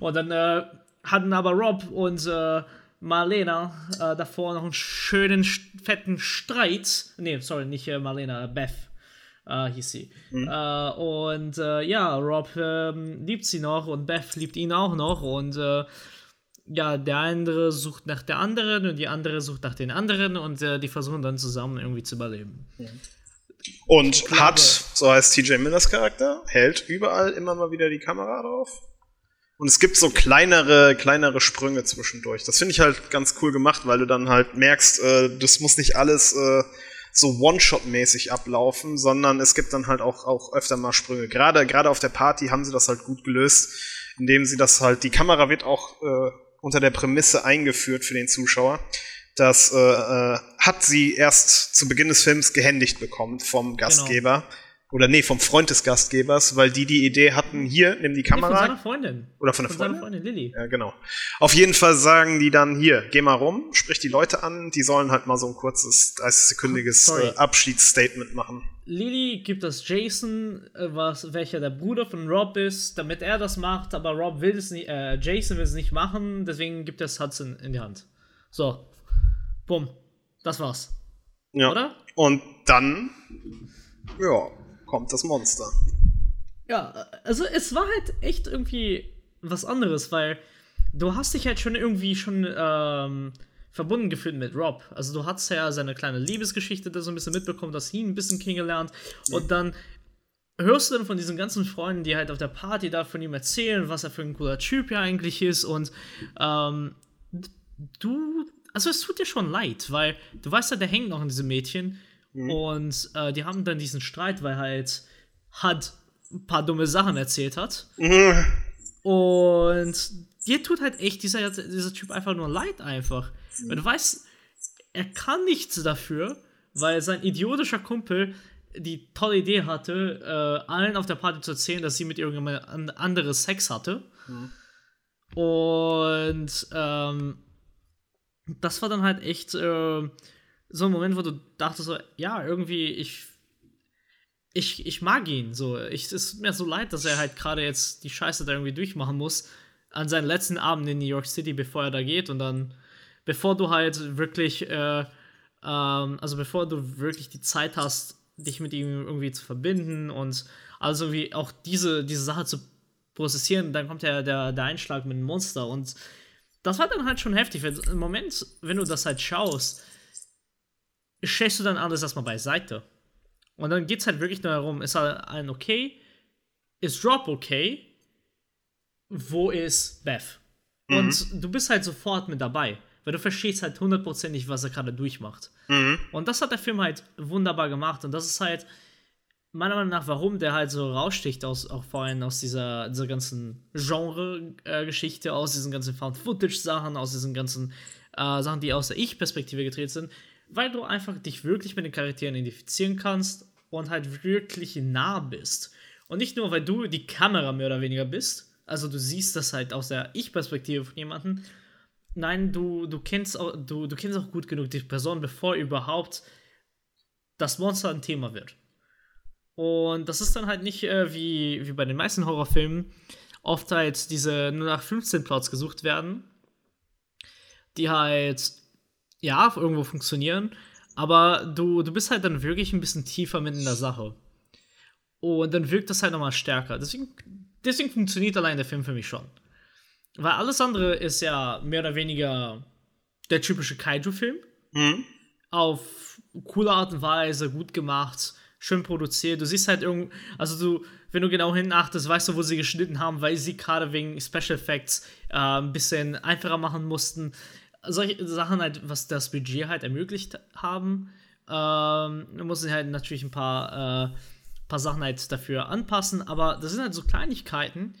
Und dann äh, hatten aber Rob und äh, Marlena äh, davor noch einen schönen, fetten Streit. Nee, sorry, nicht äh, Marlena, Beth äh, hieß sie. Mhm. Äh, und äh, ja, Rob ähm, liebt sie noch und Beth liebt ihn auch noch. Und äh, ja, der andere sucht nach der anderen und die andere sucht nach den anderen und die versuchen dann zusammen irgendwie zu überleben. Mhm. Und hat, so heißt TJ Millers Charakter, hält überall immer mal wieder die Kamera drauf und es gibt so kleinere, kleinere Sprünge zwischendurch. Das finde ich halt ganz cool gemacht, weil du dann halt merkst, äh, das muss nicht alles äh, so One-Shot-mäßig ablaufen, sondern es gibt dann halt auch, auch öfter mal Sprünge. Gerade, gerade auf der Party haben sie das halt gut gelöst, indem sie das halt, die Kamera wird auch äh, unter der Prämisse eingeführt für den Zuschauer, dass äh, äh, hat sie erst zu Beginn des Films gehändigt bekommen vom genau. Gastgeber. Genau oder nee, vom Freund des Gastgebers, weil die die Idee hatten, hier, nimm die Kamera. Nee, von seiner Freundin. Oder von der von Freundin? Freundin Lilly. Ja, genau. Auf jeden Fall sagen die dann, hier, geh mal rum, sprich die Leute an, die sollen halt mal so ein kurzes, 30-sekündiges <laughs> äh, Abschiedsstatement machen. Lilly gibt das Jason, äh, was, welcher der Bruder von Rob ist, damit er das macht, aber Rob will es nicht, äh, Jason will es nicht machen, deswegen gibt es Hudson in die Hand. So. Bumm. Das war's. Ja. Oder? Und dann, ja, kommt das Monster. Ja, also es war halt echt irgendwie was anderes, weil du hast dich halt schon irgendwie schon ähm, verbunden gefühlt mit Rob. Also du hast ja seine kleine Liebesgeschichte da so ein bisschen mitbekommen, dass ihn ein bisschen kennengelernt und dann hörst du dann von diesen ganzen Freunden, die halt auf der Party da von ihm erzählen, was er für ein cooler Typ ja eigentlich ist und ähm, du, also es tut dir schon leid, weil du weißt ja, der hängt noch an diesem Mädchen Mhm. Und äh, die haben dann diesen Streit, weil halt Hud ein paar dumme Sachen erzählt hat. Mhm. Und dir tut halt echt dieser, dieser Typ einfach nur leid einfach. Mhm. Weil du weißt, er kann nichts dafür, weil sein idiotischer Kumpel die tolle Idee hatte, äh, allen auf der Party zu erzählen, dass sie mit irgendjemand anderes Sex hatte. Mhm. Und ähm, das war dann halt echt äh, so ein Moment, wo du dachtest so, ja, irgendwie, ich, ich, ich mag ihn so. Ich, es ist mir so leid, dass er halt gerade jetzt die Scheiße da irgendwie durchmachen muss an seinen letzten Abend in New York City, bevor er da geht und dann, bevor du halt wirklich, äh, ähm, also bevor du wirklich die Zeit hast, dich mit ihm irgendwie zu verbinden und also wie auch diese, diese Sache zu prozessieren. Dann kommt ja der, der Einschlag mit dem Monster und das war dann halt schon heftig. Im Moment, wenn du das halt schaust, stellst du dann alles erstmal beiseite. Und dann geht es halt wirklich nur darum, ist halt ein okay, ist Drop okay, wo ist Beth? Mhm. Und du bist halt sofort mit dabei, weil du verstehst halt hundertprozentig, was er gerade durchmacht. Mhm. Und das hat der Film halt wunderbar gemacht. Und das ist halt meiner Meinung nach, warum der halt so raussticht, aus, auch vor allem aus dieser, dieser ganzen Genre-Geschichte, äh, aus diesen ganzen Found-Footage-Sachen, aus diesen ganzen äh, Sachen, die aus der Ich-Perspektive gedreht sind, weil du einfach dich wirklich mit den Charakteren identifizieren kannst und halt wirklich nah bist. Und nicht nur, weil du die Kamera mehr oder weniger bist, also du siehst das halt aus der Ich-Perspektive von jemandem. Nein, du, du, kennst auch, du, du kennst auch gut genug die Person, bevor überhaupt das Monster ein Thema wird. Und das ist dann halt nicht äh, wie, wie bei den meisten Horrorfilmen oft halt diese nur nach 15 Plots gesucht werden, die halt ja irgendwo funktionieren, aber du, du bist halt dann wirklich ein bisschen tiefer mit in der Sache. Und dann wirkt das halt nochmal stärker. Deswegen, deswegen funktioniert allein der Film für mich schon. Weil alles andere ist ja mehr oder weniger der typische Kaiju-Film. Mhm. Auf coole Art und Weise, gut gemacht schön produziert. Du siehst halt irgend, also du, wenn du genau hinachtest, weißt du, wo sie geschnitten haben, weil sie gerade wegen Special Effects äh, ein bisschen einfacher machen mussten. Solche Sachen halt, was das Budget halt ermöglicht haben. Ähm, sie halt natürlich ein paar, äh, paar Sachen halt dafür anpassen, aber das sind halt so Kleinigkeiten,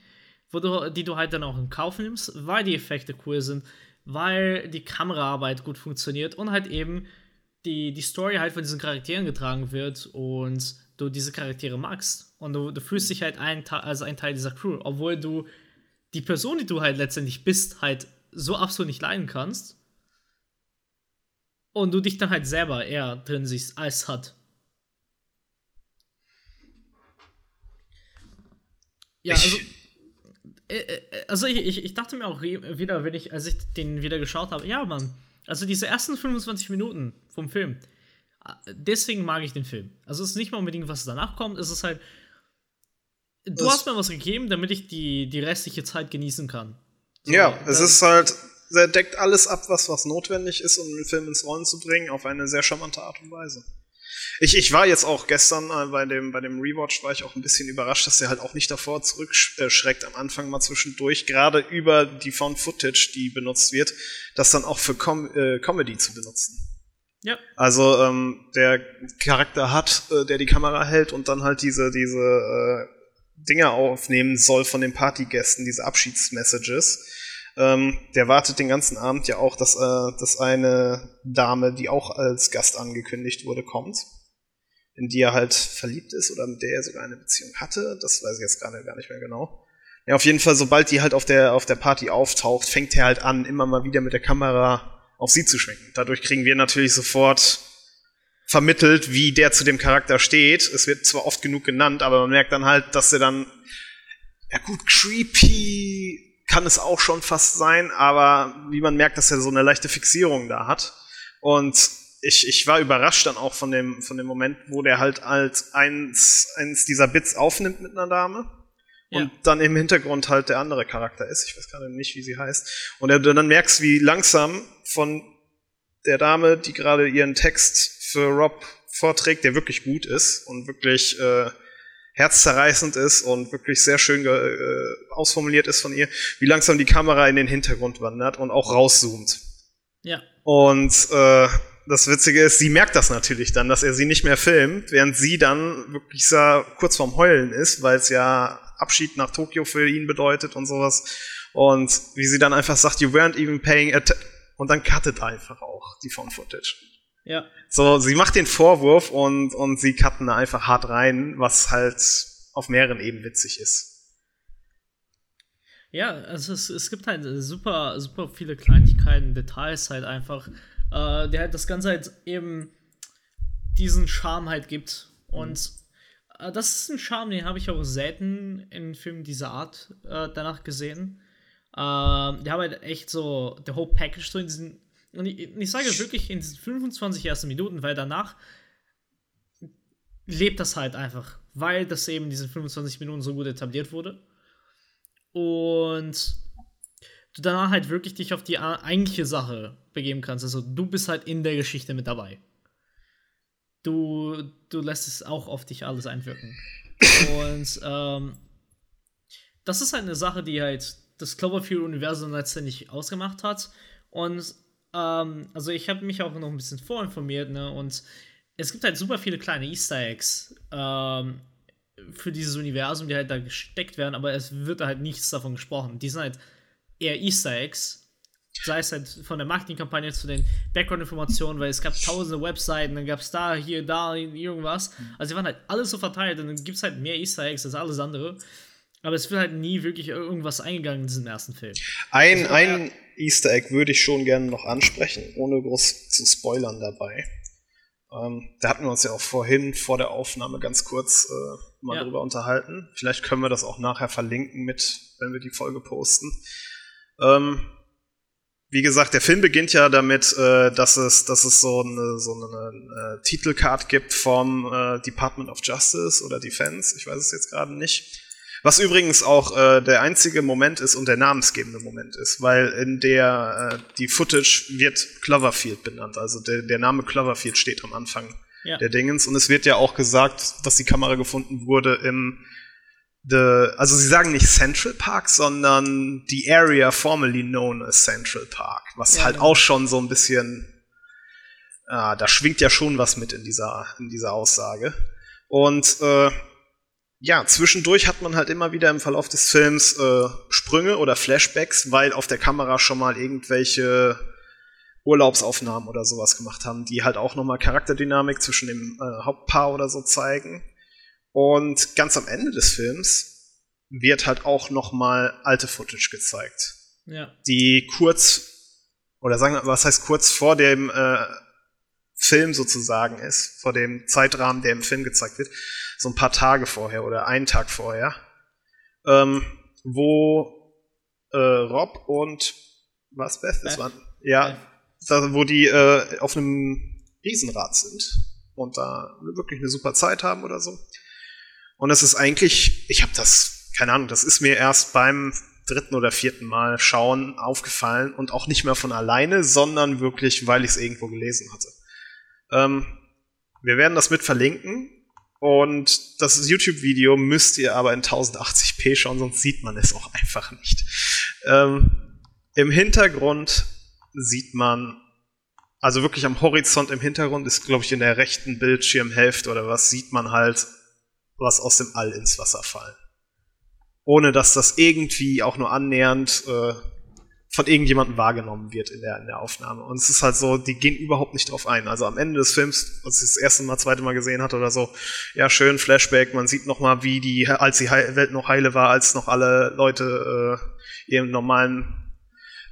wo du, die du halt dann auch in Kauf nimmst, weil die Effekte cool sind, weil die Kameraarbeit gut funktioniert und halt eben die, die Story halt von diesen Charakteren getragen wird und du diese Charaktere magst. Und du, du fühlst dich halt ein, als ein Teil dieser Crew, obwohl du die Person, die du halt letztendlich bist, halt so absolut nicht leiden kannst. Und du dich dann halt selber eher drin siehst als hat. Ja, also. Äh, äh, also ich, ich, ich dachte mir auch wieder, wenn ich, als ich den wieder geschaut habe, ja, Mann, also diese ersten 25 Minuten vom Film, deswegen mag ich den Film. Also es ist nicht mal unbedingt, was danach kommt, es ist halt, du das hast mir was gegeben, damit ich die, die restliche Zeit genießen kann. So, ja, es ist halt, er deckt alles ab, was, was notwendig ist, um den Film ins Rollen zu bringen, auf eine sehr charmante Art und Weise. Ich, ich war jetzt auch gestern äh, bei, dem, bei dem Rewatch, war ich auch ein bisschen überrascht, dass er halt auch nicht davor zurückschreckt am Anfang mal zwischendurch, gerade über die Found Footage, die benutzt wird, das dann auch für Com äh, Comedy zu benutzen. Ja. Also ähm, der Charakter hat, äh, der die Kamera hält und dann halt diese, diese äh, Dinger aufnehmen soll von den Partygästen, diese Abschiedsmessages. Ähm, der wartet den ganzen Abend ja auch, dass, äh, dass eine Dame, die auch als Gast angekündigt wurde, kommt in die er halt verliebt ist oder mit der er sogar eine Beziehung hatte. Das weiß ich jetzt gerade gar nicht mehr genau. Ja, auf jeden Fall, sobald die halt auf der, auf der Party auftaucht, fängt er halt an, immer mal wieder mit der Kamera auf sie zu schwenken. Dadurch kriegen wir natürlich sofort vermittelt, wie der zu dem Charakter steht. Es wird zwar oft genug genannt, aber man merkt dann halt, dass er dann, ja gut, creepy kann es auch schon fast sein, aber wie man merkt, dass er so eine leichte Fixierung da hat. Und ich, ich war überrascht dann auch von dem, von dem Moment, wo der halt als eins, eins dieser Bits aufnimmt mit einer Dame. Und ja. dann im Hintergrund halt der andere Charakter ist. Ich weiß gerade nicht, wie sie heißt. Und du dann merkst, wie langsam von der Dame, die gerade ihren Text für Rob vorträgt, der wirklich gut ist und wirklich äh, herzzerreißend ist und wirklich sehr schön äh, ausformuliert ist von ihr, wie langsam die Kamera in den Hintergrund wandert und auch rauszoomt. Ja. Und äh, das Witzige ist, sie merkt das natürlich dann, dass er sie nicht mehr filmt, während sie dann wirklich so kurz vorm Heulen ist, weil es ja Abschied nach Tokio für ihn bedeutet und sowas. Und wie sie dann einfach sagt, you weren't even paying attention. Und dann cuttet einfach auch die Phone Footage. Ja. So, sie macht den Vorwurf und, und sie cutten da einfach hart rein, was halt auf mehreren Ebenen witzig ist. Ja, also es, es gibt halt super, super viele Kleinigkeiten, Details halt einfach, äh, der halt das Ganze halt eben diesen Charme halt gibt. Und äh, das ist ein Charme, den habe ich auch selten in Filmen dieser Art äh, danach gesehen. Äh, die haben halt echt so der Whole Package so in diesen. Und ich, ich sage wirklich in diesen 25 ersten Minuten, weil danach lebt das halt einfach, weil das eben in diesen 25 Minuten so gut etabliert wurde. Und du danach halt wirklich dich auf die eigentliche Sache begeben kannst. Also du bist halt in der Geschichte mit dabei. Du, du lässt es auch auf dich alles einwirken. Und ähm, das ist halt eine Sache, die halt das Cloverfield-Universum letztendlich ausgemacht hat. Und ähm, also ich habe mich auch noch ein bisschen vorinformiert, ne? Und es gibt halt super viele kleine Easter Eggs ähm, für dieses Universum, die halt da gesteckt werden, aber es wird halt nichts davon gesprochen. Die sind halt eher Easter Eggs. Sei es halt von der Marketingkampagne zu den Background-Informationen, weil es gab tausende Webseiten, dann gab es da, hier, da, irgendwas. Also sie waren halt alles so verteilt und dann gibt es halt mehr Easter Eggs als alles andere. Aber es wird halt nie wirklich irgendwas eingegangen in diesem ersten Film. Ein, also, ein Easter Egg würde ich schon gerne noch ansprechen, ohne groß zu spoilern dabei. Ähm, da hatten wir uns ja auch vorhin vor der Aufnahme ganz kurz äh, mal ja. drüber unterhalten. Vielleicht können wir das auch nachher verlinken mit, wenn wir die Folge posten. Ähm, wie gesagt, der Film beginnt ja damit, äh, dass es, dass es so eine, so eine äh, Titelcard gibt vom äh, Department of Justice oder Defense, ich weiß es jetzt gerade nicht. Was übrigens auch äh, der einzige Moment ist und der namensgebende Moment ist, weil in der äh, die Footage wird Cloverfield benannt. Also der, der Name Cloverfield steht am Anfang ja. der Dingens. Und es wird ja auch gesagt, dass die Kamera gefunden wurde im The, also sie sagen nicht Central Park, sondern the area formerly known as Central Park, was ja, halt genau. auch schon so ein bisschen, ah, da schwingt ja schon was mit in dieser, in dieser Aussage. Und äh, ja, zwischendurch hat man halt immer wieder im Verlauf des Films äh, Sprünge oder Flashbacks, weil auf der Kamera schon mal irgendwelche Urlaubsaufnahmen oder sowas gemacht haben, die halt auch nochmal Charakterdynamik zwischen dem äh, Hauptpaar oder so zeigen. Und ganz am Ende des Films wird halt auch nochmal alte Footage gezeigt. Ja. Die kurz, oder sagen wir, was heißt kurz vor dem äh, Film sozusagen ist, vor dem Zeitrahmen, der im Film gezeigt wird, so ein paar Tage vorher oder einen Tag vorher, ähm, wo äh, Rob und was Beth, Beth. das waren, ja, Beth. Da, wo die äh, auf einem Riesenrad sind und da wirklich eine super Zeit haben oder so. Und es ist eigentlich, ich habe das, keine Ahnung, das ist mir erst beim dritten oder vierten Mal schauen aufgefallen und auch nicht mehr von alleine, sondern wirklich, weil ich es irgendwo gelesen hatte. Ähm, wir werden das mit verlinken und das YouTube-Video müsst ihr aber in 1080p schauen, sonst sieht man es auch einfach nicht. Ähm, Im Hintergrund sieht man, also wirklich am Horizont im Hintergrund ist, glaube ich, in der rechten Bildschirmhälfte oder was, sieht man halt was aus dem All ins Wasser fallen. Ohne dass das irgendwie auch nur annähernd äh, von irgendjemandem wahrgenommen wird in der, in der Aufnahme. Und es ist halt so, die gehen überhaupt nicht drauf ein. Also am Ende des Films, als ich das erste Mal, zweite Mal gesehen hatte oder so, ja, schön, Flashback, man sieht nochmal, wie die, als die Welt noch heile war, als noch alle Leute äh, ihrem normalen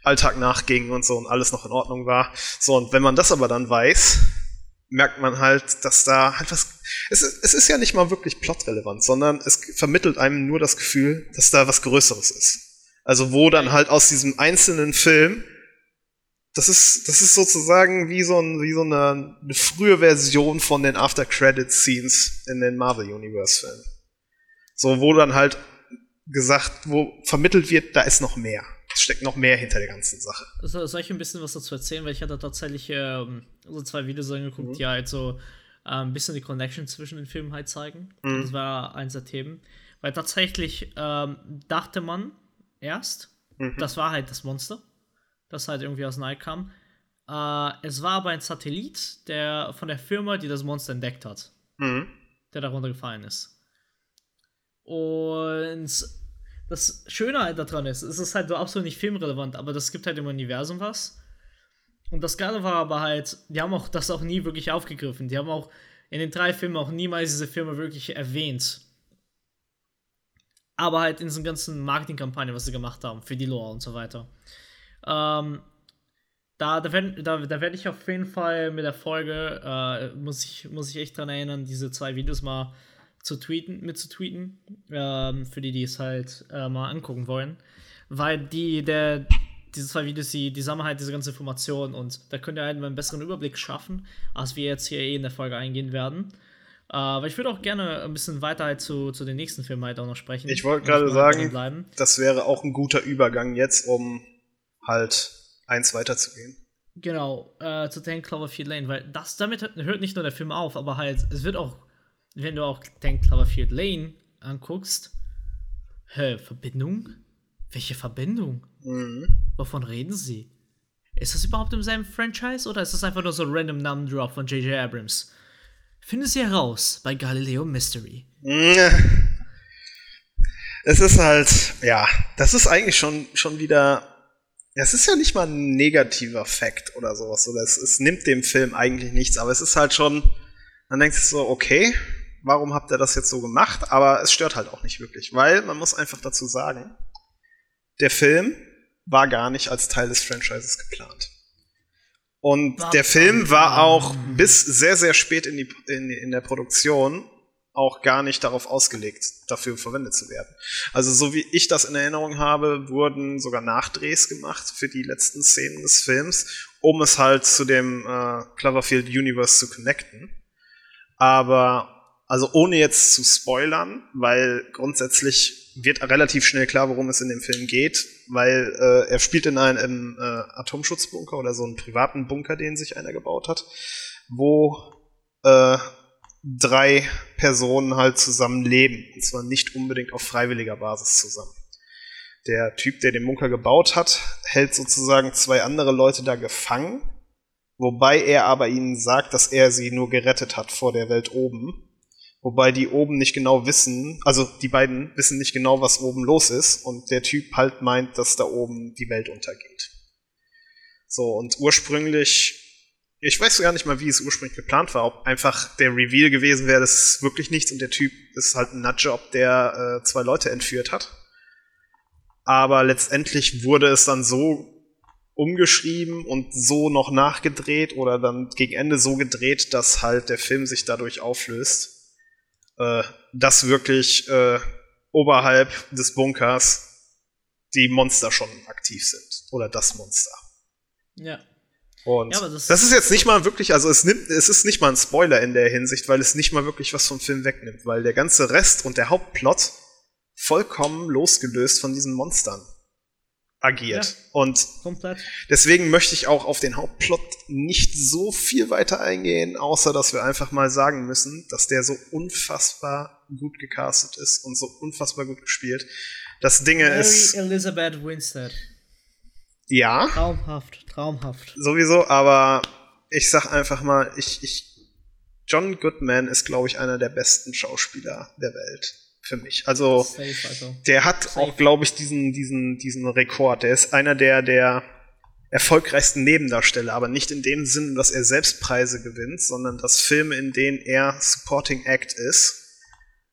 Alltag nachging und so und alles noch in Ordnung war. So, und wenn man das aber dann weiß, merkt man halt, dass da halt was. Es es ist ja nicht mal wirklich plotrelevant, sondern es vermittelt einem nur das Gefühl, dass da was Größeres ist. Also wo dann halt aus diesem einzelnen Film, das ist, das ist sozusagen wie so, ein, wie so eine, eine frühe Version von den After-Credit-Scenes in den Marvel-Universe-Filmen. So, wo dann halt gesagt, wo vermittelt wird, da ist noch mehr es steckt noch mehr hinter der ganzen Sache. Also, soll ich ein bisschen was dazu erzählen? Weil ich hatte tatsächlich ähm, so zwei Videos angeguckt, mhm. die halt so äh, ein bisschen die Connection zwischen den Filmen halt zeigen. Mhm. Das war eins der Themen. Weil tatsächlich ähm, dachte man erst, mhm. das war halt das Monster, das halt irgendwie aus Nike kam. Äh, es war aber ein Satellit der, von der Firma, die das Monster entdeckt hat, mhm. der darunter gefallen ist. Und das Schöne halt daran ist, es ist halt so absolut nicht filmrelevant, aber das gibt halt im Universum was. Und das Geile war aber halt, die haben auch das auch nie wirklich aufgegriffen. Die haben auch in den drei Filmen auch niemals diese Filme wirklich erwähnt. Aber halt in diesen ganzen Marketingkampagnen, was sie gemacht haben, für die Lore und so weiter. Ähm, da, da werde da, da werd ich auf jeden Fall mit der Folge, äh, muss, ich, muss ich echt dran erinnern, diese zwei Videos mal zu tweeten, mit zu tweeten, ähm, für die, die es halt äh, mal angucken wollen. Weil die, der, diese zwei Videos, die, die sammeln halt diese ganze Information und da könnt ihr halt einen besseren Überblick schaffen, als wir jetzt hier eh in der Folge eingehen werden. Aber ich würde auch gerne ein bisschen weiter halt zu, zu den nächsten Filmen halt auch noch sprechen. Ich wollte gerade sagen, das wäre auch ein guter Übergang jetzt, um halt eins weiterzugehen. Genau, äh, zu Tank Cloverfield Lane, weil das damit hört nicht nur der Film auf, aber halt, es wird auch, wenn du auch Tank Cloverfield Lane anguckst, hä, Verbindung? Welche Verbindung? Mhm. Wovon reden sie? Ist das überhaupt im selben Franchise oder ist das einfach nur so ein random Name-Drop von J.J. Abrams? Finde sie heraus bei Galileo Mystery. Es ist halt, ja, das ist eigentlich schon, schon wieder. Es ist ja nicht mal ein negativer Fakt oder sowas. Oder es, es nimmt dem Film eigentlich nichts, aber es ist halt schon. Man denkt sich so, okay, warum habt ihr das jetzt so gemacht? Aber es stört halt auch nicht wirklich, weil man muss einfach dazu sagen, der Film war gar nicht als Teil des Franchises geplant. Und der Film war auch bis sehr, sehr spät in, die, in, in der Produktion auch gar nicht darauf ausgelegt, dafür verwendet zu werden. Also so wie ich das in Erinnerung habe, wurden sogar Nachdrehs gemacht für die letzten Szenen des Films, um es halt zu dem äh, Cloverfield Universe zu connecten. Aber also ohne jetzt zu spoilern, weil grundsätzlich wird relativ schnell klar, worum es in dem Film geht, weil äh, er spielt in einem äh, Atomschutzbunker oder so einen privaten Bunker, den sich einer gebaut hat, wo äh, drei Personen halt zusammen leben. Und zwar nicht unbedingt auf freiwilliger Basis zusammen. Der Typ, der den Bunker gebaut hat, hält sozusagen zwei andere Leute da gefangen, wobei er aber ihnen sagt, dass er sie nur gerettet hat vor der Welt oben Wobei die oben nicht genau wissen, also die beiden wissen nicht genau, was oben los ist und der Typ halt meint, dass da oben die Welt untergeht. So, und ursprünglich, ich weiß gar nicht mal, wie es ursprünglich geplant war, ob einfach der Reveal gewesen wäre, das ist wirklich nichts und der Typ ist halt ein Nutjob, der äh, zwei Leute entführt hat. Aber letztendlich wurde es dann so umgeschrieben und so noch nachgedreht oder dann gegen Ende so gedreht, dass halt der Film sich dadurch auflöst äh, dass wirklich äh, oberhalb des Bunkers die Monster schon aktiv sind. Oder das Monster. Ja. Und ja, das, das, ist jetzt nicht mal wirklich, also es nimmt, es ist nicht mal ein Spoiler in der Hinsicht, weil es nicht mal wirklich was vom Film wegnimmt, weil der ganze Rest und der Hauptplot vollkommen losgelöst von diesen Monstern agiert. Ja, und komplett. deswegen möchte ich auch auf den Hauptplot nicht so viel weiter eingehen, außer dass wir einfach mal sagen müssen, dass der so unfassbar gut gecastet ist und so unfassbar gut gespielt. Das Dinge Mary ist. Elizabeth Winstead. Ja. Traumhaft, traumhaft. Sowieso, aber ich sag einfach mal, ich, ich, John Goodman ist, glaube ich, einer der besten Schauspieler der Welt für mich. Also, Safe, also. der hat Safe. auch, glaube ich, diesen, diesen, diesen Rekord. Der ist einer der, der erfolgreichsten Nebendarsteller, aber nicht in dem Sinn, dass er selbst Preise gewinnt, sondern dass Filme, in denen er Supporting Act ist,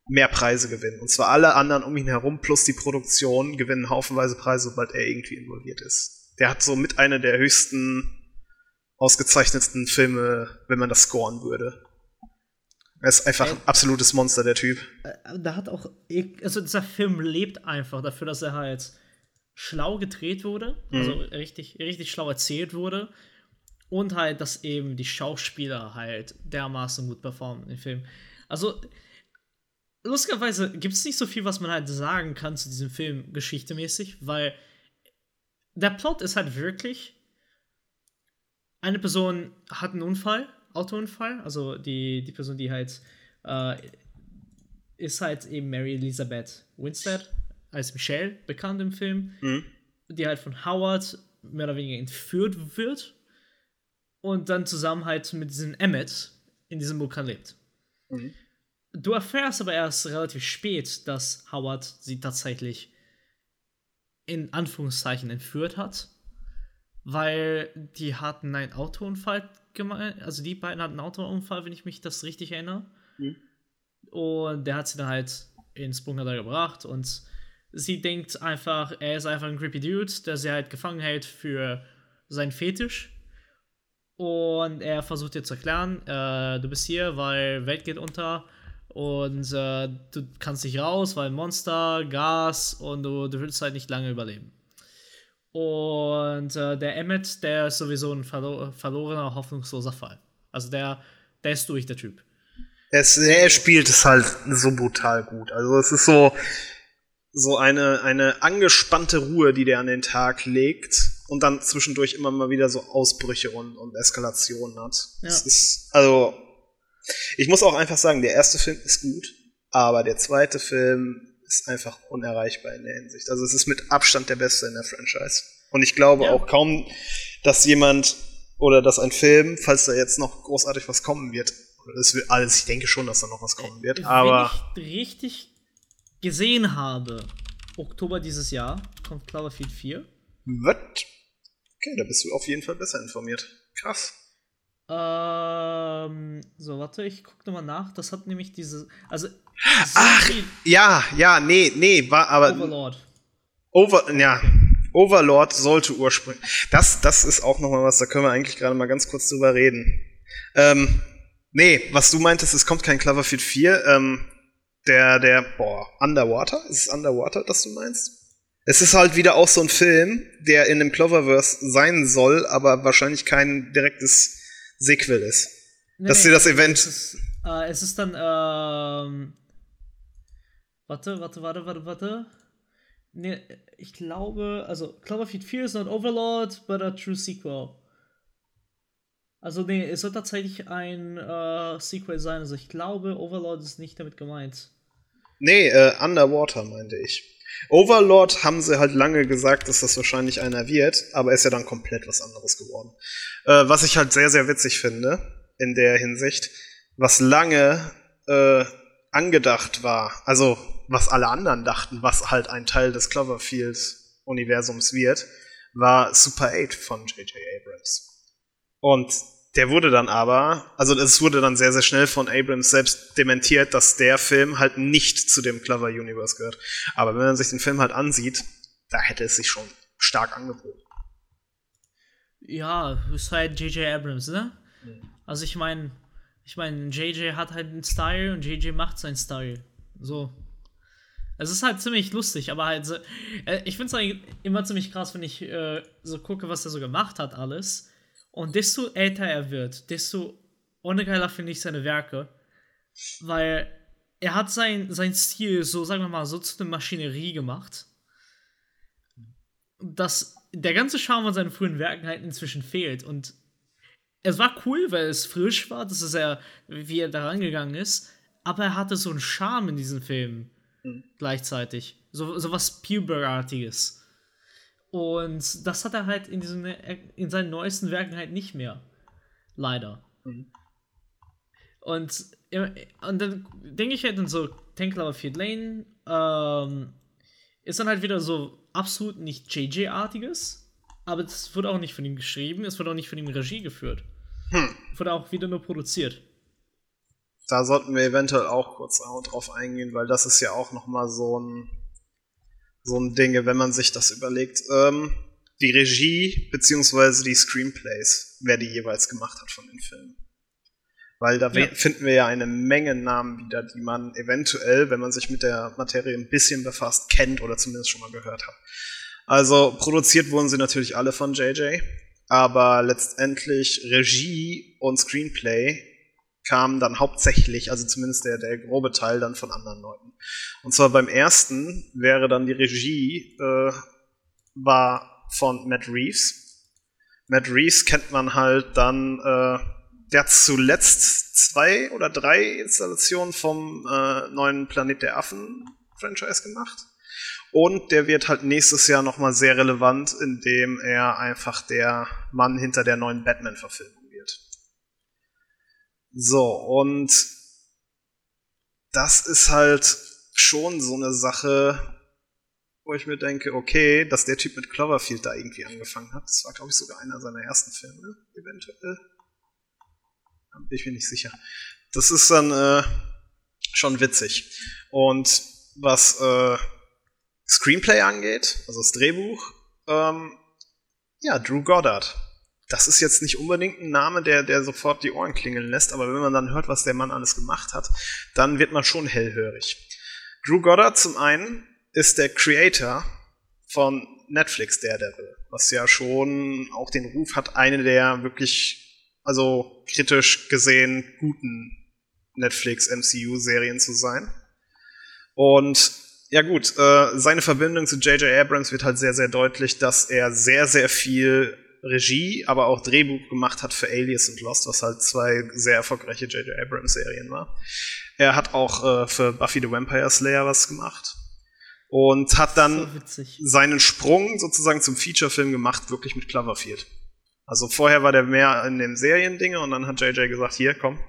mehr Preise gewinnen. Und zwar alle anderen um ihn herum plus die Produktion gewinnen haufenweise Preise, sobald er irgendwie involviert ist. Der hat so mit einer der höchsten, ausgezeichnetsten Filme, wenn man das scoren würde. Er ist einfach ein absolutes Monster, der Typ. Äh, da hat auch, also dieser Film lebt einfach dafür, dass er halt schlau gedreht wurde, mhm. also richtig, richtig schlau erzählt wurde und halt, dass eben die Schauspieler halt dermaßen gut performen im Film. Also, lustigerweise gibt es nicht so viel, was man halt sagen kann zu diesem Film geschichtemäßig, weil der Plot ist halt wirklich, eine Person hat einen Unfall Autounfall. Also die, die Person, die halt äh, ist halt eben Mary Elizabeth Winstead als Michelle bekannt im Film, mhm. die halt von Howard mehr oder weniger entführt wird und dann zusammen halt mit diesem Emmett in diesem Vulkan lebt. Mhm. Du erfährst aber erst relativ spät, dass Howard sie tatsächlich in Anführungszeichen entführt hat, weil die hatten einen Autounfall gemacht. Also die beiden hatten einen Autounfall, wenn ich mich das richtig erinnere. Mhm. Und der hat sie dann halt ins Bunker da gebracht und sie denkt einfach, er ist einfach ein creepy Dude, der sie halt gefangen hält für seinen Fetisch. Und er versucht ihr zu erklären, äh, du bist hier, weil Welt geht unter und äh, du kannst nicht raus, weil Monster, Gas und du, du willst halt nicht lange überleben. Und äh, der Emmet, der ist sowieso ein verlo verlorener, hoffnungsloser Fall. Also der, der ist durch, der Typ. Es, er spielt es halt so brutal gut. Also es ist so, so eine, eine angespannte Ruhe, die der an den Tag legt und dann zwischendurch immer mal wieder so Ausbrüche und, und Eskalationen hat. Ja. Es ist, also, ich muss auch einfach sagen, der erste Film ist gut, aber der zweite Film ist einfach unerreichbar in der Hinsicht. Also es ist mit Abstand der beste in der Franchise. Und ich glaube ja. auch kaum, dass jemand oder dass ein Film, falls da jetzt noch großartig was kommen wird, das wird alles, ich denke schon, dass da noch was kommen wird, aber. Wenn ich richtig gesehen habe, Oktober dieses Jahr kommt Cloverfield 4. Was? Okay, da bist du auf jeden Fall besser informiert. Krass. Ähm, so, warte, ich guck nochmal nach. Das hat nämlich diese. Also. Ach, ja, ja, nee, nee, war aber. Overlord. Over, ja. Overlord sollte ursprünglich. Das, das ist auch nochmal was, da können wir eigentlich gerade mal ganz kurz drüber reden. Ähm, nee, was du meintest, es kommt kein Cloverfield 4. Ähm, der, der, boah, Underwater? Ist es Underwater, das du meinst? Es ist halt wieder auch so ein Film, der in dem Cloververse sein soll, aber wahrscheinlich kein direktes Sequel ist. Nee, Dass sie das Event. Es ist, äh, es ist dann, ähm. Warte, warte, warte, warte, warte. Nee, ich glaube, also Cloverfield 4 ist not Overlord, but a true sequel. Also nee, es soll tatsächlich ein äh, Sequel sein. Also ich glaube, Overlord ist nicht damit gemeint. Nee, äh, Underwater meinte ich. Overlord haben sie halt lange gesagt, dass das wahrscheinlich einer wird, aber ist ja dann komplett was anderes geworden. Äh, was ich halt sehr, sehr witzig finde in der Hinsicht, was lange äh, angedacht war, also was alle anderen dachten, was halt ein Teil des Cloverfield-Universums wird, war Super 8 von J.J. Abrams. Und der wurde dann aber, also es wurde dann sehr, sehr schnell von Abrams selbst dementiert, dass der Film halt nicht zu dem Clover Universe gehört. Aber wenn man sich den Film halt ansieht, da hätte es sich schon stark angeboten. Ja, ist halt J.J. Abrams, ne? Mhm. Also ich meine, ich meine, JJ hat halt einen Style und JJ macht seinen Style. So. Es ist halt ziemlich lustig, aber halt so, äh, ich finde es halt immer ziemlich krass, wenn ich äh, so gucke, was er so gemacht hat, alles. Und desto älter er wird, desto ungeiler finde ich seine Werke. Weil er hat sein, sein Stil so, sagen wir mal, so zu einer Maschinerie gemacht, dass der ganze Charme von seinen frühen Werken halt inzwischen fehlt. Und es war cool, weil es frisch war, das ist er, wie er da rangegangen ist, aber er hatte so einen Charme in diesen Filmen mhm. gleichzeitig. So, so was Spielberg-artiges. Und das hat er halt in, diesen, in seinen neuesten Werken halt nicht mehr. Leider. Mhm. Und, und dann denke ich halt in so Tank Lover Field Lane, ähm, ist dann halt wieder so absolut nicht JJ-artiges, aber es wurde auch nicht von ihm geschrieben, es wurde auch nicht von ihm Regie geführt. Hm. Wurde auch wieder nur produziert. Da sollten wir eventuell auch kurz drauf eingehen, weil das ist ja auch nochmal so ein so ein Ding, wenn man sich das überlegt. Ähm, die Regie beziehungsweise die Screenplays, wer die jeweils gemacht hat von den Filmen. Weil da ja. finden wir ja eine Menge Namen wieder, die man eventuell, wenn man sich mit der Materie ein bisschen befasst, kennt oder zumindest schon mal gehört hat. Also produziert wurden sie natürlich alle von JJ, aber letztendlich Regie und Screenplay kam dann hauptsächlich, also zumindest der, der grobe Teil, dann von anderen Leuten. Und zwar beim ersten wäre dann die Regie, äh, war von Matt Reeves. Matt Reeves kennt man halt dann, äh, der hat zuletzt zwei oder drei Installationen vom äh, neuen Planet der Affen Franchise gemacht. Und der wird halt nächstes Jahr nochmal sehr relevant, indem er einfach der Mann hinter der neuen Batman-Verfilmung so, und das ist halt schon so eine Sache, wo ich mir denke, okay, dass der Typ mit Cloverfield da irgendwie angefangen hat. Das war, glaube ich, sogar einer seiner ersten Filme, eventuell. Bin ich mir nicht sicher. Das ist dann äh, schon witzig. Und was äh, Screenplay angeht, also das Drehbuch, ähm, ja, Drew Goddard das ist jetzt nicht unbedingt ein Name, der, der sofort die Ohren klingeln lässt, aber wenn man dann hört, was der Mann alles gemacht hat, dann wird man schon hellhörig. Drew Goddard zum einen ist der Creator von Netflix Daredevil, was ja schon auch den Ruf hat, eine der wirklich, also kritisch gesehen, guten Netflix MCU-Serien zu sein. Und ja gut, äh, seine Verbindung zu J.J. Abrams wird halt sehr, sehr deutlich, dass er sehr, sehr viel Regie, aber auch Drehbuch gemacht hat für Alias und Lost, was halt zwei sehr erfolgreiche J.J. Abrams-Serien war. Er hat auch äh, für Buffy the Vampire Slayer was gemacht und hat dann so seinen Sprung sozusagen zum Feature-Film gemacht, wirklich mit Cloverfield. Also vorher war der mehr in den Seriendinge und dann hat JJ gesagt, hier, komm,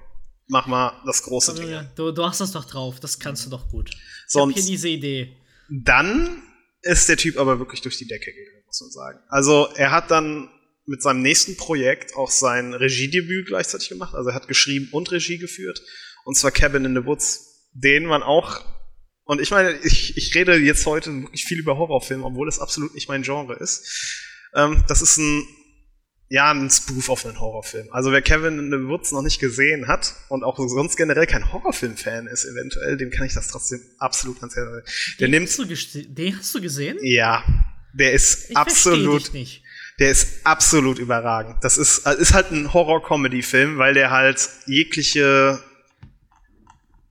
mach mal das große Ding. Du, du, hast das doch drauf, das kannst du doch gut. Ich Sonst, hab hier diese Idee. Dann ist der Typ aber wirklich durch die Decke gegangen, muss man sagen. Also er hat dann mit seinem nächsten Projekt auch sein Regiedebüt gleichzeitig gemacht. Also er hat geschrieben und Regie geführt. Und zwar Cabin in the Woods, den man auch und ich meine, ich, ich rede jetzt heute wirklich viel über Horrorfilme, obwohl es absolut nicht mein Genre ist. Ähm, das ist ein, ja, ein Spoof auf einen Horrorfilm. Also wer Kevin in the Woods noch nicht gesehen hat und auch sonst generell kein Horrorfilm-Fan ist, eventuell, dem kann ich das trotzdem absolut ganz ehrlich. Der den nimmt. Hast du den hast du gesehen? Ja. Der ist ich absolut. Nicht. Der ist absolut überragend. Das ist, ist halt ein Horror-Comedy-Film, weil der halt jegliche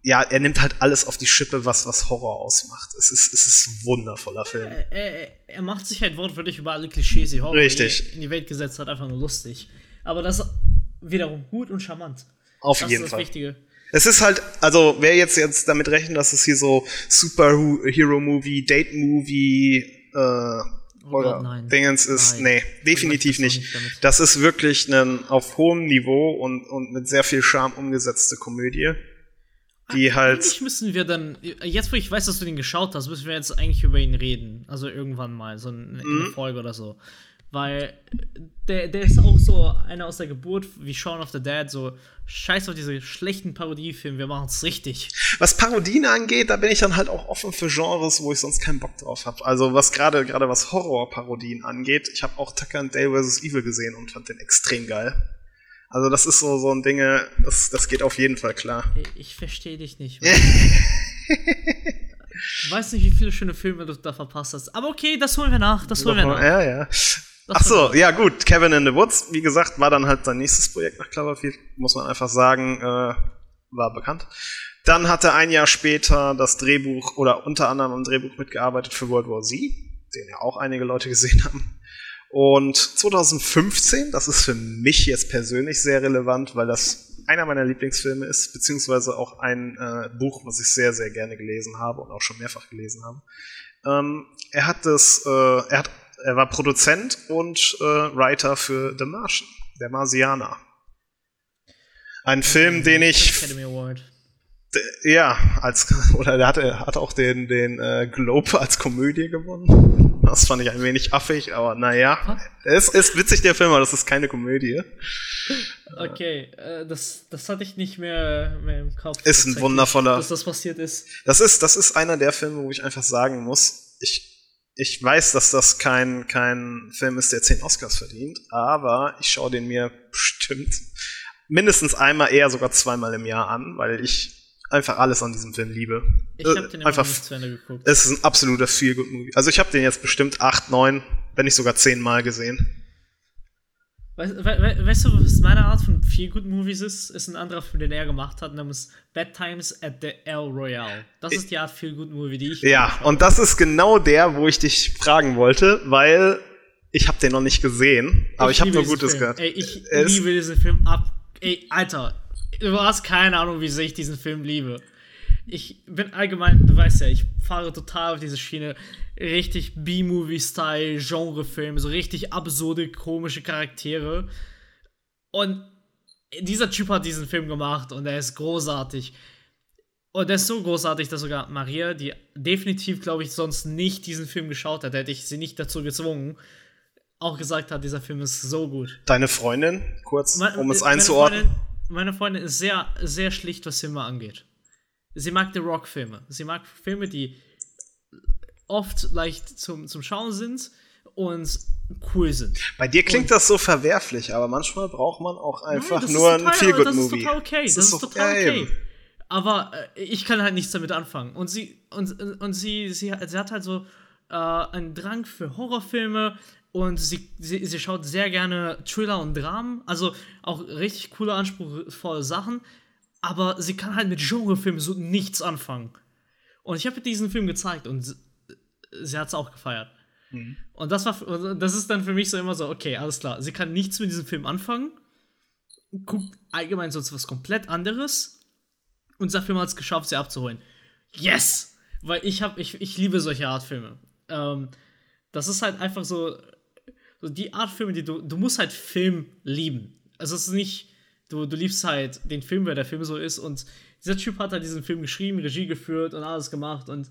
ja, er nimmt halt alles auf die Schippe, was, was Horror ausmacht. Es ist, es ist ein wundervoller Film. Er, er, er macht sich halt wortwörtlich über alle Klischees, die Horror Richtig. in die Welt gesetzt hat, einfach nur lustig. Aber das wiederum gut und charmant. Auf das jeden ist das Fall. Wichtige. Es ist halt, also wer jetzt jetzt damit rechnet, dass es hier so Superhero-Movie, Date-Movie, äh, oder Gott, Dingens ist, nein. nee, definitiv nicht. nicht das ist wirklich ein auf hohem Niveau und, und mit sehr viel Charme umgesetzte Komödie die halt. Eigentlich müssen wir dann, jetzt wo ich weiß, dass du den geschaut hast, müssen wir jetzt eigentlich über ihn reden. Also irgendwann mal, so eine, mhm. eine Folge oder so. Weil der, der ist auch so einer aus der Geburt, wie Shaun of the Dead, so scheiß auf diese schlechten Parodiefilme, wir machen es richtig. Was Parodien angeht, da bin ich dann halt auch offen für Genres, wo ich sonst keinen Bock drauf habe. Also was gerade gerade was Horror-Parodien angeht, ich habe auch Tucker and Dale vs. Evil gesehen und fand den extrem geil. Also das ist so, so ein Ding, das, das geht auf jeden Fall klar. Ich, ich verstehe dich nicht. du <laughs> weißt nicht, wie viele schöne Filme du da verpasst hast. Aber okay, das holen wir nach. Das holen wir nach. Ja, ja. Ach so, ja gut. Kevin in the Woods, wie gesagt, war dann halt sein nächstes Projekt nach Cloverfield. Muss man einfach sagen, äh, war bekannt. Dann hat er ein Jahr später das Drehbuch oder unter anderem am Drehbuch mitgearbeitet für World War Z, den ja auch einige Leute gesehen haben. Und 2015, das ist für mich jetzt persönlich sehr relevant, weil das einer meiner Lieblingsfilme ist, beziehungsweise auch ein äh, Buch, was ich sehr, sehr gerne gelesen habe und auch schon mehrfach gelesen habe. Ähm, er hat das, äh, er hat, er war Produzent und äh, Writer für The Martian, der Marsianer. Ein Film, den ich ja, als <laughs> oder der hatte, hat auch den, den äh, Globe als Komödie gewonnen. Das fand ich ein wenig affig, aber naja. Es ist witzig, der Film, aber das ist keine Komödie. Okay, äh, das, das hatte ich nicht mehr, mehr im Kopf. Ist ein wundervoller. Dass das passiert ist. Das ist, das ist einer der Filme, wo ich einfach sagen muss, ich, ich weiß, dass das kein, kein Film ist, der zehn Oscars verdient, aber ich schaue den mir <laughs> bestimmt mindestens einmal, eher sogar zweimal im Jahr an, weil ich einfach alles an diesem Film liebe. Ich habe äh, den einfach nicht zu Ende geguckt. Es ist ein absoluter feel good movie Also ich habe den jetzt bestimmt acht, neun, wenn nicht sogar zehn Mal gesehen. Weißt, we, we, weißt du, was meine Art von feel good movies ist? Ist ein anderer Film, den er gemacht hat, namens Bad Times at the El Royale. Das ist die Art feel good movie die ich Ja, und das ist genau der, wo ich dich fragen wollte, weil ich habe den noch nicht gesehen, aber ich, ich habe nur Gutes Film. gehört. Ey, ich es liebe diesen Film ab. Ey, Alter, du hast keine Ahnung, wie sehr ich diesen Film liebe. Ich bin allgemein, du weißt ja, ich fahre total auf diese Schiene. Richtig B-Movie-Style, Genrefilm, so richtig absurde, komische Charaktere. Und dieser Typ hat diesen Film gemacht und er ist großartig. Und er ist so großartig, dass sogar Maria, die definitiv, glaube ich, sonst nicht diesen Film geschaut hat, hätte ich sie nicht dazu gezwungen, auch gesagt hat, dieser Film ist so gut. Deine Freundin, kurz, um es einzuordnen? Freundin, meine Freundin ist sehr, sehr schlicht, was Filme angeht. Sie mag die Rock-Filme. Sie mag Filme, die oft leicht zum, zum Schauen sind und cool sind. Bei dir klingt und das so verwerflich, aber manchmal braucht man auch einfach nein, nur ein Feel-Good-Movie. Das ist total okay. Das, das ist, ist total okay. Aber äh, ich kann halt nichts damit anfangen. Und sie, und, und sie, sie, sie hat halt so äh, einen Drang für Horrorfilme, und sie, sie, sie schaut sehr gerne Thriller und Dramen, also auch richtig coole, anspruchsvolle Sachen. Aber sie kann halt mit Genrefilmen so nichts anfangen. Und ich habe diesen Film gezeigt und sie, sie hat es auch gefeiert. Mhm. Und das war, das ist dann für mich so immer so, okay, alles klar. Sie kann nichts mit diesem Film anfangen, guckt allgemein sonst was komplett anderes und sagt, Film hat es geschafft, sie abzuholen. Yes! Weil ich habe, ich, ich liebe solche Art Filme. Ähm, das ist halt einfach so, so die Art Filme, die du, du musst halt Film lieben. Also es ist nicht, du, du liebst halt den Film, weil der Film so ist und dieser Typ hat halt diesen Film geschrieben, Regie geführt und alles gemacht und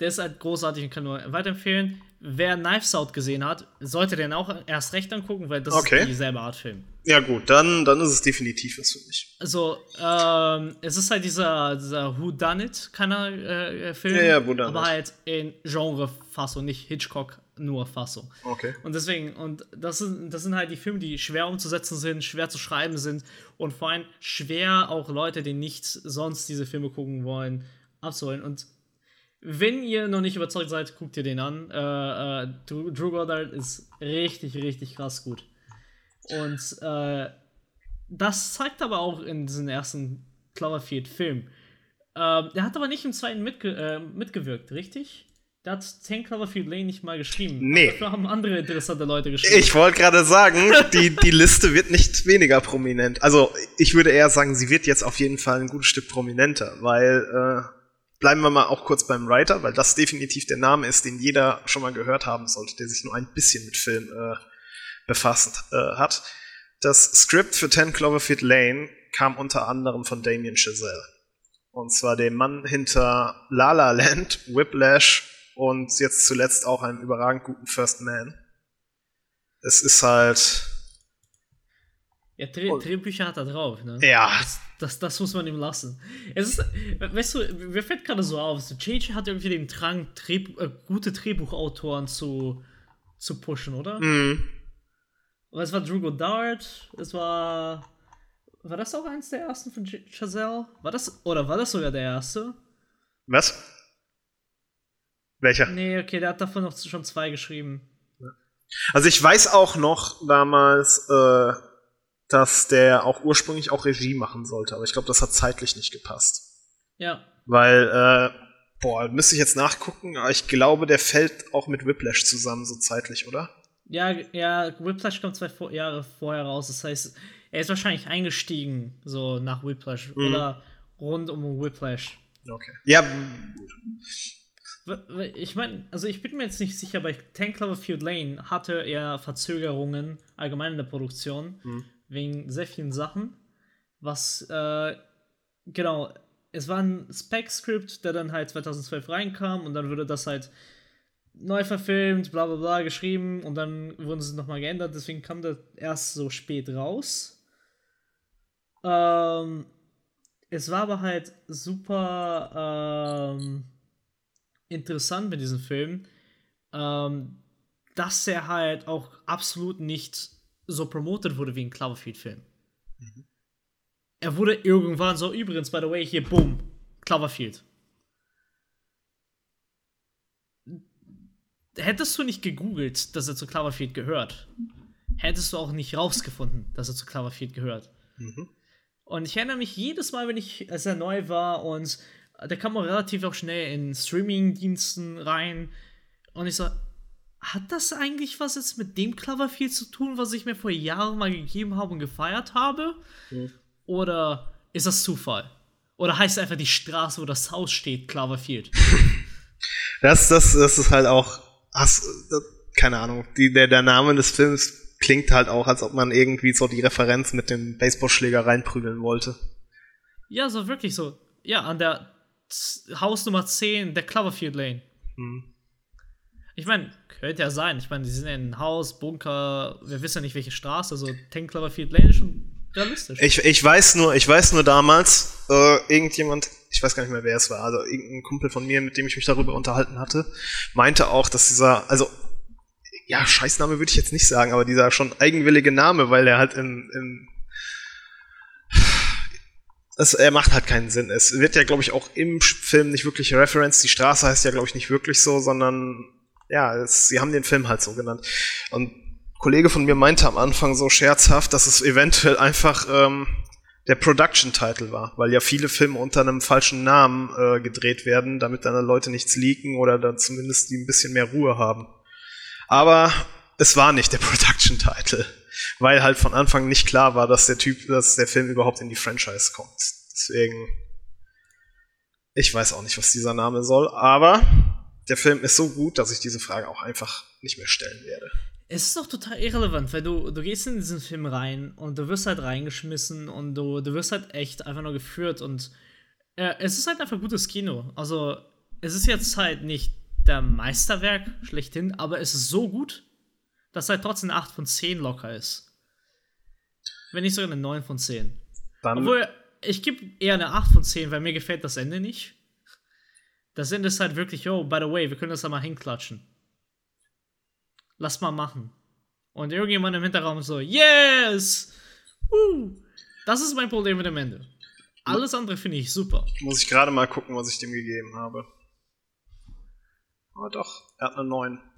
der ist halt großartig und kann nur weiterempfehlen. Wer Knives Out gesehen hat, sollte den auch erst recht angucken, weil das okay. ist dieselbe Art Film. Ja, gut, dann, dann ist es definitiv was für mich. Also, ähm, es ist halt dieser, dieser Who Done It keiner äh, Film, ja, ja, Whodunit. aber halt in Genre-Fassung, nicht Hitchcock nur Fassung. Okay. Und deswegen, und das sind, das sind halt die Filme, die schwer umzusetzen sind, schwer zu schreiben sind und vor allem schwer auch Leute, die nicht sonst diese Filme gucken wollen, abzuholen. Und wenn ihr noch nicht überzeugt seid, guckt ihr den an. Äh, äh, Drew Goddard ist richtig, richtig krass gut. Und äh, das zeigt aber auch in diesem ersten Cloverfield-Film. Ähm, der hat aber nicht im zweiten mitge äh, mitgewirkt, richtig? Der hat 10 Cloverfield Lane nicht mal geschrieben. Nee. Dafür haben andere interessante Leute geschrieben. Ich wollte gerade sagen, die, die Liste wird nicht weniger prominent. Also, ich würde eher sagen, sie wird jetzt auf jeden Fall ein gutes Stück prominenter, weil, äh, bleiben wir mal auch kurz beim Writer, weil das definitiv der Name ist, den jeder schon mal gehört haben sollte, der sich nur ein bisschen mit Film äh, befasst äh, hat. Das Skript für 10 Cloverfield Lane kam unter anderem von Damien Chazelle. Und zwar dem Mann hinter La La Land, Whiplash und jetzt zuletzt auch einem überragend guten First Man. Es ist halt. Ja, Dreh Drehbücher hat er drauf, ne? Ja. Das, das, das, muss man ihm lassen. Es ist, weißt du, mir fällt gerade so auf, so JJ hat irgendwie den Drang, Dreh, äh, gute Drehbuchautoren zu, zu pushen, oder? Mhm. Es war Drew Goddard, es war. War das auch eins der ersten von Chazelle? War das, oder war das sogar der erste? Was? Welcher? Nee, okay, der hat davon noch schon zwei geschrieben. Also ich weiß auch noch damals, äh, dass der auch ursprünglich auch Regie machen sollte, aber ich glaube, das hat zeitlich nicht gepasst. Ja. Weil, äh, boah, müsste ich jetzt nachgucken, aber ich glaube, der fällt auch mit Whiplash zusammen, so zeitlich, oder? Ja, ja, Whiplash kommt zwei vor Jahre vorher raus, das heißt, er ist wahrscheinlich eingestiegen, so nach Whiplash mhm. oder rund um Whiplash. Okay. Ja, ich meine, also ich bin mir jetzt nicht sicher, bei Tank Cloverfield Lane hatte er Verzögerungen allgemein in der Produktion, mhm. wegen sehr vielen Sachen. Was, äh, genau, es war ein Spec-Script, der dann halt 2012 reinkam und dann wurde das halt neu verfilmt, bla bla bla, geschrieben und dann wurden sie nochmal geändert, deswegen kam das erst so spät raus. Ähm, es war aber halt super, ähm, interessant mit diesem Film, ähm, dass er halt auch absolut nicht so promotet wurde wie ein Cloverfield-Film. Mhm. Er wurde irgendwann so, übrigens, by the way, hier, boom, Cloverfield. Hättest du nicht gegoogelt, dass er zu Cloverfield gehört, hättest du auch nicht rausgefunden, dass er zu Cloverfield gehört. Mhm. Und ich erinnere mich jedes Mal, wenn ich, als er neu war und der kam auch relativ auch schnell in Streaming-Diensten rein. Und ich so, hat das eigentlich was jetzt mit dem Cloverfield zu tun, was ich mir vor Jahren mal gegeben habe und gefeiert habe? Mhm. Oder ist das Zufall? Oder heißt einfach die Straße, wo das Haus steht, Cloverfield? <laughs> das, das, das ist halt auch, hast, keine Ahnung, die, der, der Name des Films klingt halt auch, als ob man irgendwie so die Referenz mit dem Baseballschläger reinprügeln wollte. Ja, so wirklich so. Ja, an der Haus Nummer 10 der Cloverfield Lane. Hm. Ich meine, könnte ja sein. Ich meine, die sind in einem Haus, Bunker, wir wissen ja nicht, welche Straße, also 10 Cloverfield Lane ist schon realistisch. Ich, ich weiß nur, ich weiß nur damals, äh, irgendjemand, ich weiß gar nicht mehr, wer es war, also irgendein Kumpel von mir, mit dem ich mich darüber unterhalten hatte, meinte auch, dass dieser, also ja, Scheißname würde ich jetzt nicht sagen, aber dieser schon eigenwillige Name, weil er halt in, in es, er macht halt keinen Sinn. Es wird ja, glaube ich, auch im Film nicht wirklich Reference. Die Straße heißt ja, glaube ich, nicht wirklich so, sondern ja, es, sie haben den Film halt so genannt. Und ein Kollege von mir meinte am Anfang so scherzhaft, dass es eventuell einfach ähm, der Production-Title war, weil ja viele Filme unter einem falschen Namen äh, gedreht werden, damit dann Leute nichts leaken oder dann zumindest die ein bisschen mehr Ruhe haben. Aber es war nicht der <laughs> Production-Title, weil halt von Anfang nicht klar war, dass der Typ, dass der Film überhaupt in die Franchise kommt. Deswegen, ich weiß auch nicht, was dieser Name soll, aber der Film ist so gut, dass ich diese Frage auch einfach nicht mehr stellen werde. Es ist doch total irrelevant, weil du, du gehst in diesen Film rein und du wirst halt reingeschmissen und du, du wirst halt echt einfach nur geführt und äh, es ist halt einfach gutes Kino. Also, es ist jetzt halt nicht der Meisterwerk schlechthin, aber es ist so gut, dass halt trotzdem eine 8 von 10 locker ist. Wenn nicht sogar eine 9 von 10. Dann Obwohl, ich gebe eher eine 8 von 10, weil mir gefällt das Ende nicht. Das Ende ist halt wirklich, oh, by the way, wir können das da mal hinklatschen lass mal machen. Und irgendjemand im Hinterraum so, yes! Uh, das ist mein Problem mit dem Ende. Alles andere finde ich super. Muss ich gerade mal gucken, was ich dem gegeben habe. Aber oh, doch, er hat eine 9 bei mir.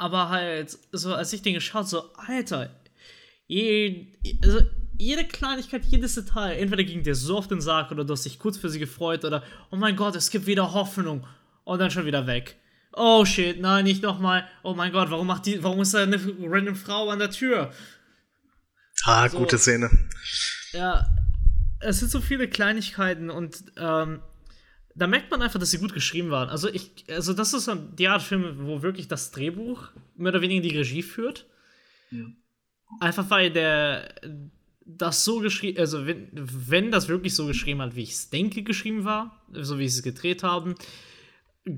Aber halt, so als ich den geschaut, so, Alter, je, also jede Kleinigkeit, jedes Detail, entweder ging dir so auf den Sarg oder du hast dich kurz für sie gefreut oder, oh mein Gott, es gibt wieder Hoffnung und dann schon wieder weg. Oh shit, nein, nicht nochmal. Oh mein Gott, warum macht die, warum ist da eine random Frau an der Tür? Ah, so, gute Szene. Ja, es sind so viele Kleinigkeiten und ähm, da merkt man einfach, dass sie gut geschrieben waren. Also ich, also das ist die Art Film, wo wirklich das Drehbuch mehr oder weniger die Regie führt. Ja. Einfach weil der das so geschrieben, also wenn, wenn das wirklich so geschrieben hat, wie ich es denke, geschrieben war, so wie sie es gedreht haben,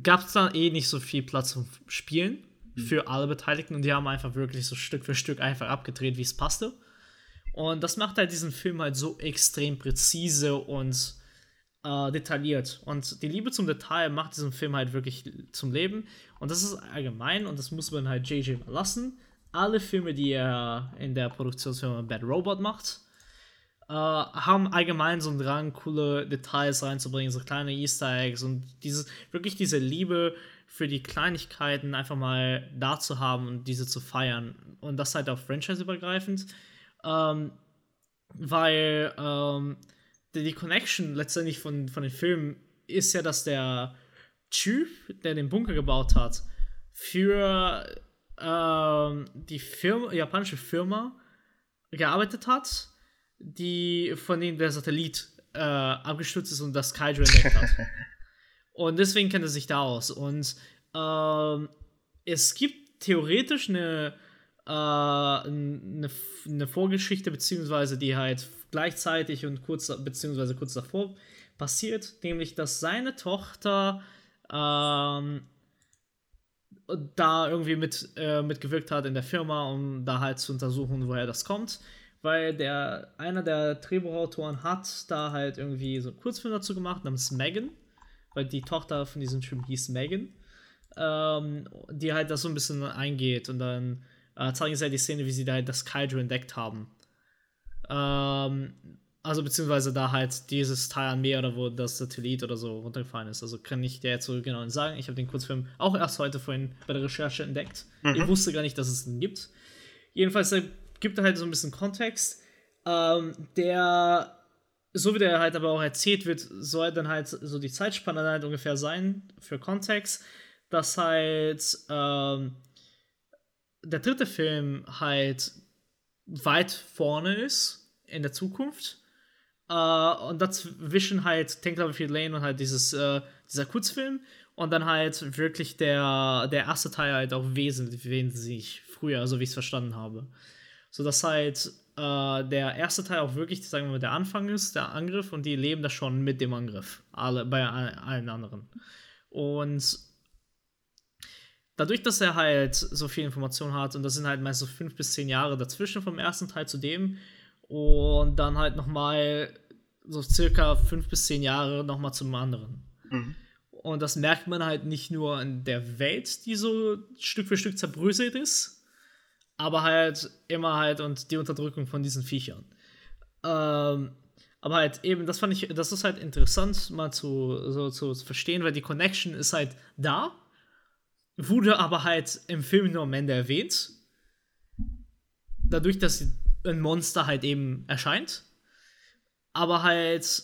gab es dann eh nicht so viel Platz zum Spielen mhm. für alle Beteiligten und die haben einfach wirklich so Stück für Stück einfach abgedreht, wie es passte. Und das macht halt diesen Film halt so extrem präzise und äh, detailliert. Und die Liebe zum Detail macht diesen Film halt wirklich zum Leben. Und das ist allgemein und das muss man halt JJ mal lassen. Alle Filme, die er in der Produktionsfirma Bad Robot macht, äh, haben allgemein so einen Drang, coole Details reinzubringen, so kleine Easter Eggs und dieses, wirklich diese Liebe für die Kleinigkeiten einfach mal da zu haben und diese zu feiern. Und das halt auch franchise-übergreifend. Ähm, weil ähm, die, Connection letztendlich von, von den Filmen ist ja, dass der Typ, der den Bunker gebaut hat, für ähm, die Firma, japanische Firma gearbeitet hat die von denen der Satellit äh, abgestürzt ist und das Kaiju entdeckt hat. <laughs> und deswegen kennt er sich da aus. Und ähm, es gibt theoretisch eine, eine, eine, Vorgeschichte, beziehungsweise die halt gleichzeitig und kurz, beziehungsweise kurz davor passiert, nämlich dass seine Tochter ähm, da irgendwie mit, äh, mitgewirkt hat in der Firma, um da halt zu untersuchen, woher das kommt. Weil der einer der Drehbuchautoren hat da halt irgendwie so einen Kurzfilm dazu gemacht namens Megan, weil die Tochter von diesem Film hieß Megan, ähm, die halt das so ein bisschen eingeht und dann äh, zeigen sie halt die Szene, wie sie da das Kaiju entdeckt haben. Ähm, also beziehungsweise da halt dieses Teil an Meer oder wo das Satellit oder so runtergefallen ist. Also kann ich dir jetzt so genau sagen. Ich habe den Kurzfilm auch erst heute vorhin bei der Recherche entdeckt. Mhm. Ich wusste gar nicht, dass es ihn gibt. Jedenfalls gibt halt so ein bisschen Kontext. Ähm, der, so wie der halt aber auch erzählt wird, soll dann halt so die Zeitspanne halt ungefähr sein für Kontext, dass halt ähm, der dritte Film halt weit vorne ist in der Zukunft. Uh, und dazwischen halt Tank Love Lane und halt dieses, uh, dieser Kurzfilm. Und dann halt wirklich der, der erste Teil halt auch wesentlich, wesentlich früher, so wie ich es verstanden habe sodass halt äh, der erste Teil auch wirklich, sagen wir mal, der Anfang ist, der Angriff, und die leben das schon mit dem Angriff, alle, bei allen anderen. Und dadurch, dass er halt so viel Information hat, und das sind halt meist so fünf bis zehn Jahre dazwischen vom ersten Teil zu dem, und dann halt nochmal so circa fünf bis zehn Jahre nochmal zum anderen. Mhm. Und das merkt man halt nicht nur in der Welt, die so Stück für Stück zerbröselt ist, aber halt immer halt und die Unterdrückung von diesen Viechern. Ähm, aber halt eben, das fand ich, das ist halt interessant mal zu, so, zu verstehen, weil die Connection ist halt da, wurde aber halt im Film nur am Ende erwähnt. Dadurch, dass ein Monster halt eben erscheint. Aber halt,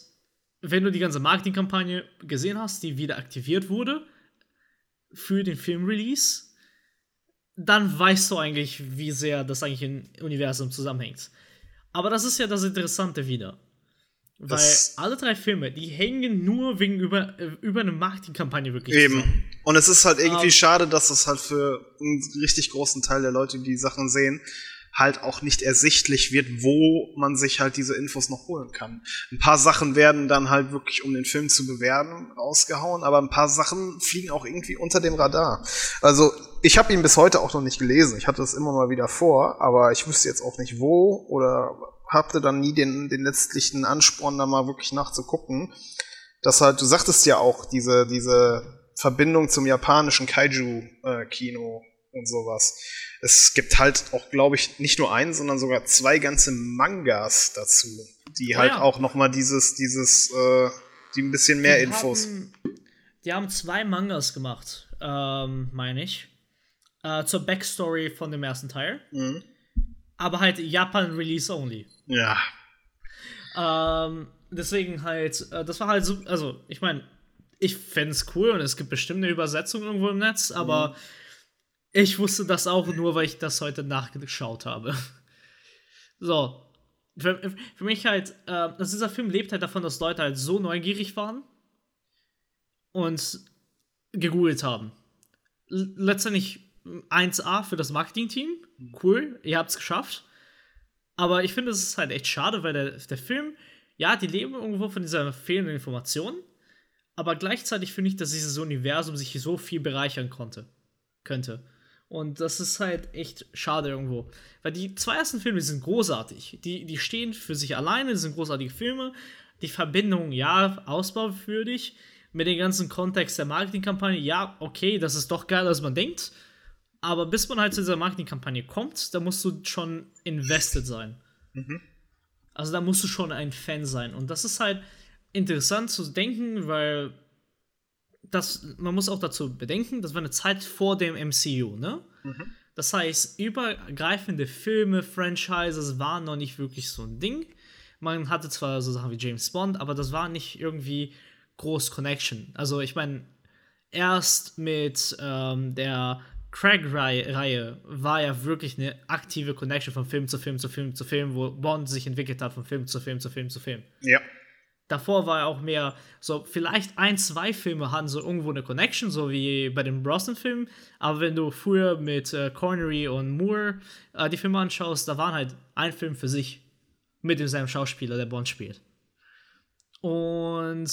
wenn du die ganze Marketingkampagne gesehen hast, die wieder aktiviert wurde für den Filmrelease, dann weißt du eigentlich, wie sehr das eigentlich im Universum zusammenhängt. Aber das ist ja das Interessante wieder. Weil das alle drei Filme, die hängen nur wegen über, über eine Marketingkampagne wirklich Eben. Zusammen. Und es ist halt irgendwie um, ähm, schade, dass das halt für einen richtig großen Teil der Leute, die die Sachen sehen, halt auch nicht ersichtlich wird, wo man sich halt diese Infos noch holen kann. Ein paar Sachen werden dann halt wirklich, um den Film zu bewerben, rausgehauen, aber ein paar Sachen fliegen auch irgendwie unter dem Radar. Also ich habe ihn bis heute auch noch nicht gelesen. Ich hatte es immer mal wieder vor, aber ich wüsste jetzt auch nicht wo oder hatte dann nie den, den letztlichen Ansporn, da mal wirklich nachzugucken. Das halt, du sagtest ja auch, diese, diese Verbindung zum japanischen Kaiju-Kino äh, und sowas. Es gibt halt auch, glaube ich, nicht nur einen, sondern sogar zwei ganze Mangas dazu, die oh, halt ja. auch noch mal dieses, dieses, äh, die ein bisschen mehr die Infos. Haben, die haben zwei Mangas gemacht, ähm, meine ich, äh, zur Backstory von dem ersten Teil. Mhm. Aber halt Japan Release only. Ja. Ähm, deswegen halt, äh, das war halt so, also ich meine, ich fände es cool und es gibt bestimmt eine Übersetzung irgendwo im Netz, aber mhm. ich wusste das auch nur, weil ich das heute nachgeschaut habe. <laughs> so. Für, für mich halt, äh, also dieser Film lebt halt davon, dass Leute halt so neugierig waren und gegoogelt haben. L letztendlich 1A für das Marketing-Team. Mhm. Cool, ihr habt es geschafft. Aber ich finde, es ist halt echt schade, weil der, der Film, ja, die leben irgendwo von dieser fehlenden Information, aber gleichzeitig finde ich, dass dieses Universum sich so viel bereichern konnte, könnte. Und das ist halt echt schade irgendwo. Weil die zwei ersten Filme sind großartig. Die, die stehen für sich alleine, sind großartige Filme. Die Verbindung, ja, ausbaufürdig. Mit dem ganzen Kontext der Marketingkampagne, ja, okay, das ist doch geil, als man denkt. Aber bis man halt zu dieser Marketingkampagne kommt, da musst du schon invested sein. Mhm. Also da musst du schon ein Fan sein. Und das ist halt interessant zu denken, weil das, man muss auch dazu bedenken, das war eine Zeit vor dem MCU, ne? Mhm. Das heißt, übergreifende Filme, Franchises waren noch nicht wirklich so ein Ding. Man hatte zwar so Sachen wie James Bond, aber das war nicht irgendwie groß Connection. Also ich meine, erst mit ähm, der Craig-Reihe war ja wirklich eine aktive Connection von Film zu Film zu Film zu Film, wo Bond sich entwickelt hat von Film zu Film zu Film zu Film. Ja. Davor war ja auch mehr so, vielleicht ein, zwei Filme hatten so irgendwo eine Connection, so wie bei den Brosnan-Filmen. Aber wenn du früher mit äh, Connery und Moore äh, die Filme anschaust, da waren halt ein Film für sich mit demselben Schauspieler, der Bond spielt. Und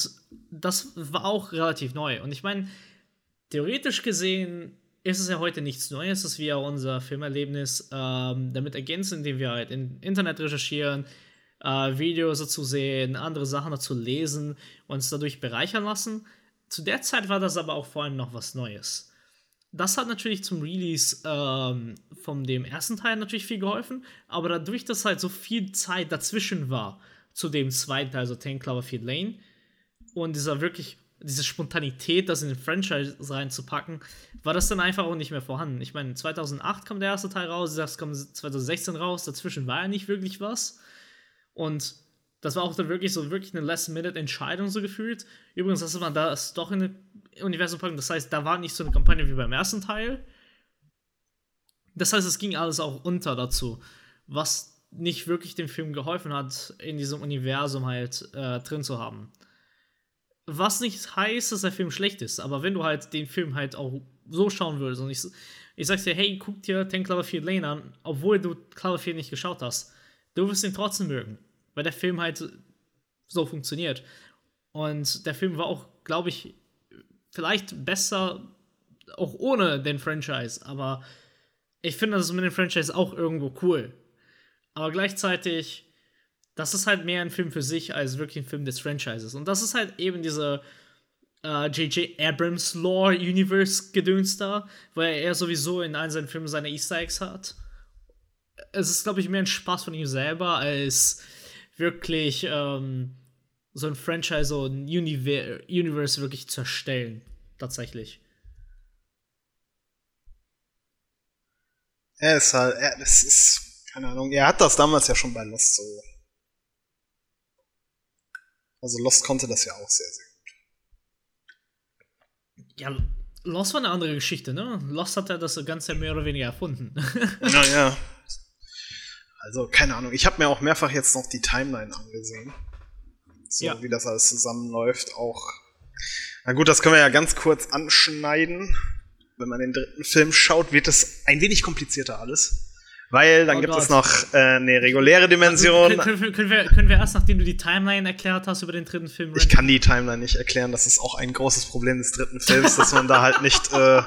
das war auch relativ neu. Und ich meine, theoretisch gesehen ist es ja heute nichts Neues, dass wir unser Filmerlebnis ähm, damit ergänzen, indem wir halt im Internet recherchieren, äh, Videos dazu sehen, andere Sachen dazu lesen, uns dadurch bereichern lassen. Zu der Zeit war das aber auch vor allem noch was Neues. Das hat natürlich zum Release ähm, von dem ersten Teil natürlich viel geholfen, aber dadurch, dass halt so viel Zeit dazwischen war zu dem zweiten Teil, also Ten Cloverfield Lane, und dieser wirklich diese Spontanität, das in den Franchise reinzupacken, war das dann einfach auch nicht mehr vorhanden. Ich meine, 2008 kam der erste Teil raus, das kam 2016 raus, dazwischen war ja nicht wirklich was. Und das war auch dann wirklich so wirklich eine Last-Minute-Entscheidung so gefühlt. Übrigens, dass man das doch in ein Universum packen, das heißt, da war nicht so eine Kampagne wie beim ersten Teil. Das heißt, es ging alles auch unter dazu, was nicht wirklich dem Film geholfen hat, in diesem Universum halt äh, drin zu haben. Was nicht heißt, dass der Film schlecht ist, aber wenn du halt den Film halt auch so schauen würdest und ich, ich sag's dir, hey, guck dir Ten Cloverfield Lane an, obwohl du Cloverfield nicht geschaut hast, du wirst ihn trotzdem mögen, weil der Film halt so funktioniert. Und der Film war auch, glaube ich, vielleicht besser auch ohne den Franchise, aber ich finde das mit dem Franchise auch irgendwo cool. Aber gleichzeitig das ist halt mehr ein Film für sich als wirklich ein Film des Franchises. Und das ist halt eben diese J.J. Äh, Abrams Lore Universe Gedöns weil er sowieso in allen seinen Filmen seine Easter Eggs hat. Es ist, glaube ich, mehr ein Spaß von ihm selber, als wirklich ähm, so ein Franchise, so ein Univer Universe wirklich zu erstellen. Tatsächlich. Er ist halt, er, das ist keine Ahnung, er hat das damals ja schon bei Lost so. Also Lost konnte das ja auch sehr, sehr gut. Ja, Lost war eine andere Geschichte, ne? Lost hat ja das Ganze mehr oder weniger erfunden. <laughs> Naja. Also, keine Ahnung. Ich habe mir auch mehrfach jetzt noch die Timeline angesehen. So ja. wie das alles zusammenläuft. Auch. Na gut, das können wir ja ganz kurz anschneiden. Wenn man den dritten Film schaut, wird es ein wenig komplizierter alles. Weil dann oh gibt Gott. es noch äh, eine reguläre Dimension. Also, können, können, wir, können wir erst, nachdem du die Timeline erklärt hast über den dritten Film, Ich kann die Timeline nicht erklären. Das ist auch ein großes Problem des dritten Films, dass man da halt nicht äh,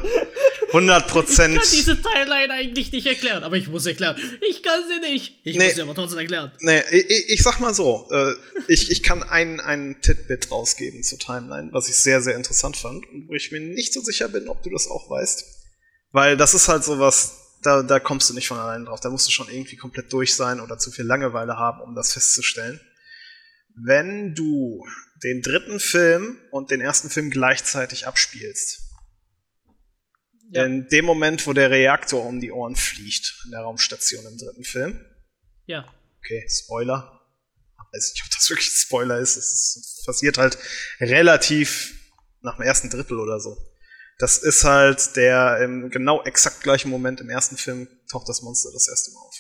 100 Prozent. Ich kann diese Timeline eigentlich nicht erklären, aber ich muss erklären. Ich kann sie nicht. Ich nee, muss sie aber trotzdem erklären. Nee, ich, ich sag mal so. Äh, ich, ich kann einen, einen Titbit rausgeben zur Timeline, was ich sehr, sehr interessant fand und wo ich mir nicht so sicher bin, ob du das auch weißt. Weil das ist halt sowas, da, da kommst du nicht von allein drauf. Da musst du schon irgendwie komplett durch sein oder zu viel Langeweile haben, um das festzustellen. Wenn du den dritten Film und den ersten Film gleichzeitig abspielst, ja. in dem Moment, wo der Reaktor um die Ohren fliegt, in der Raumstation im dritten Film. Ja. Okay, Spoiler. Ich weiß nicht, ob das wirklich ein Spoiler ist. Es passiert halt relativ nach dem ersten Drittel oder so. Das ist halt der im genau exakt gleichen Moment im ersten Film taucht das Monster das erste Mal auf.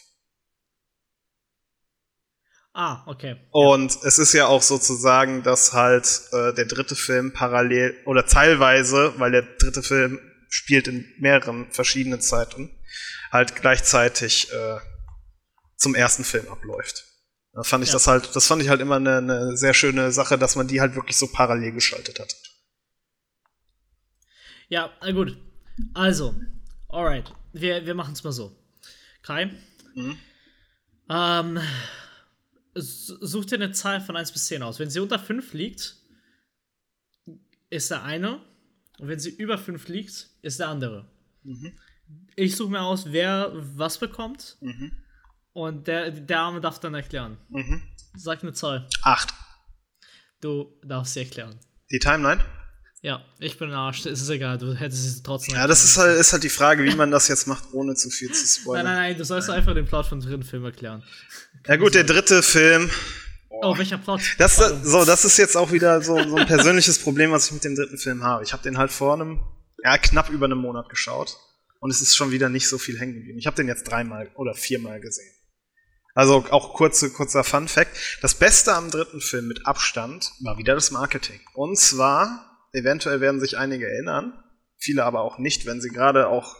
Ah, okay. Und ja. es ist ja auch sozusagen, dass halt äh, der dritte Film parallel oder teilweise, weil der dritte Film spielt in mehreren verschiedenen Zeiten, halt gleichzeitig äh, zum ersten Film abläuft. Da fand ich ja. das halt, das fand ich halt immer eine, eine sehr schöne Sache, dass man die halt wirklich so parallel geschaltet hat. Ja, gut. Also, alright. Wir, wir machen es mal so. Kai? Mhm. Ähm, such dir eine Zahl von 1 bis 10 aus. Wenn sie unter 5 liegt, ist der eine. Und wenn sie über 5 liegt, ist der andere. Mhm. Ich suche mir aus, wer was bekommt. Mhm. Und der, der Arme darf dann erklären. Mhm. Sag eine Zahl. 8. Du darfst sie erklären. Die Timeline? Ja, ich bin ein Arsch, es ist egal, du hättest es trotzdem. Ja, das ist halt, ist halt die Frage, wie man das jetzt macht, ohne zu viel zu spoilern. <laughs> Nein, nein, nein, du sollst einfach den Plot vom dritten Film erklären. Ja, gut, der dritte Film. Boah. Oh, welcher Plot? Das, so, das ist jetzt auch wieder so, so ein persönliches Problem, was ich mit dem dritten Film habe. Ich habe den halt vor einem, ja, knapp über einem Monat geschaut. Und es ist schon wieder nicht so viel hängen geblieben. Ich habe den jetzt dreimal oder viermal gesehen. Also auch kurze, kurzer Fun Fact. Das Beste am dritten Film mit Abstand war wieder das Marketing. Und zwar Eventuell werden sich einige erinnern, viele aber auch nicht, wenn sie gerade auch.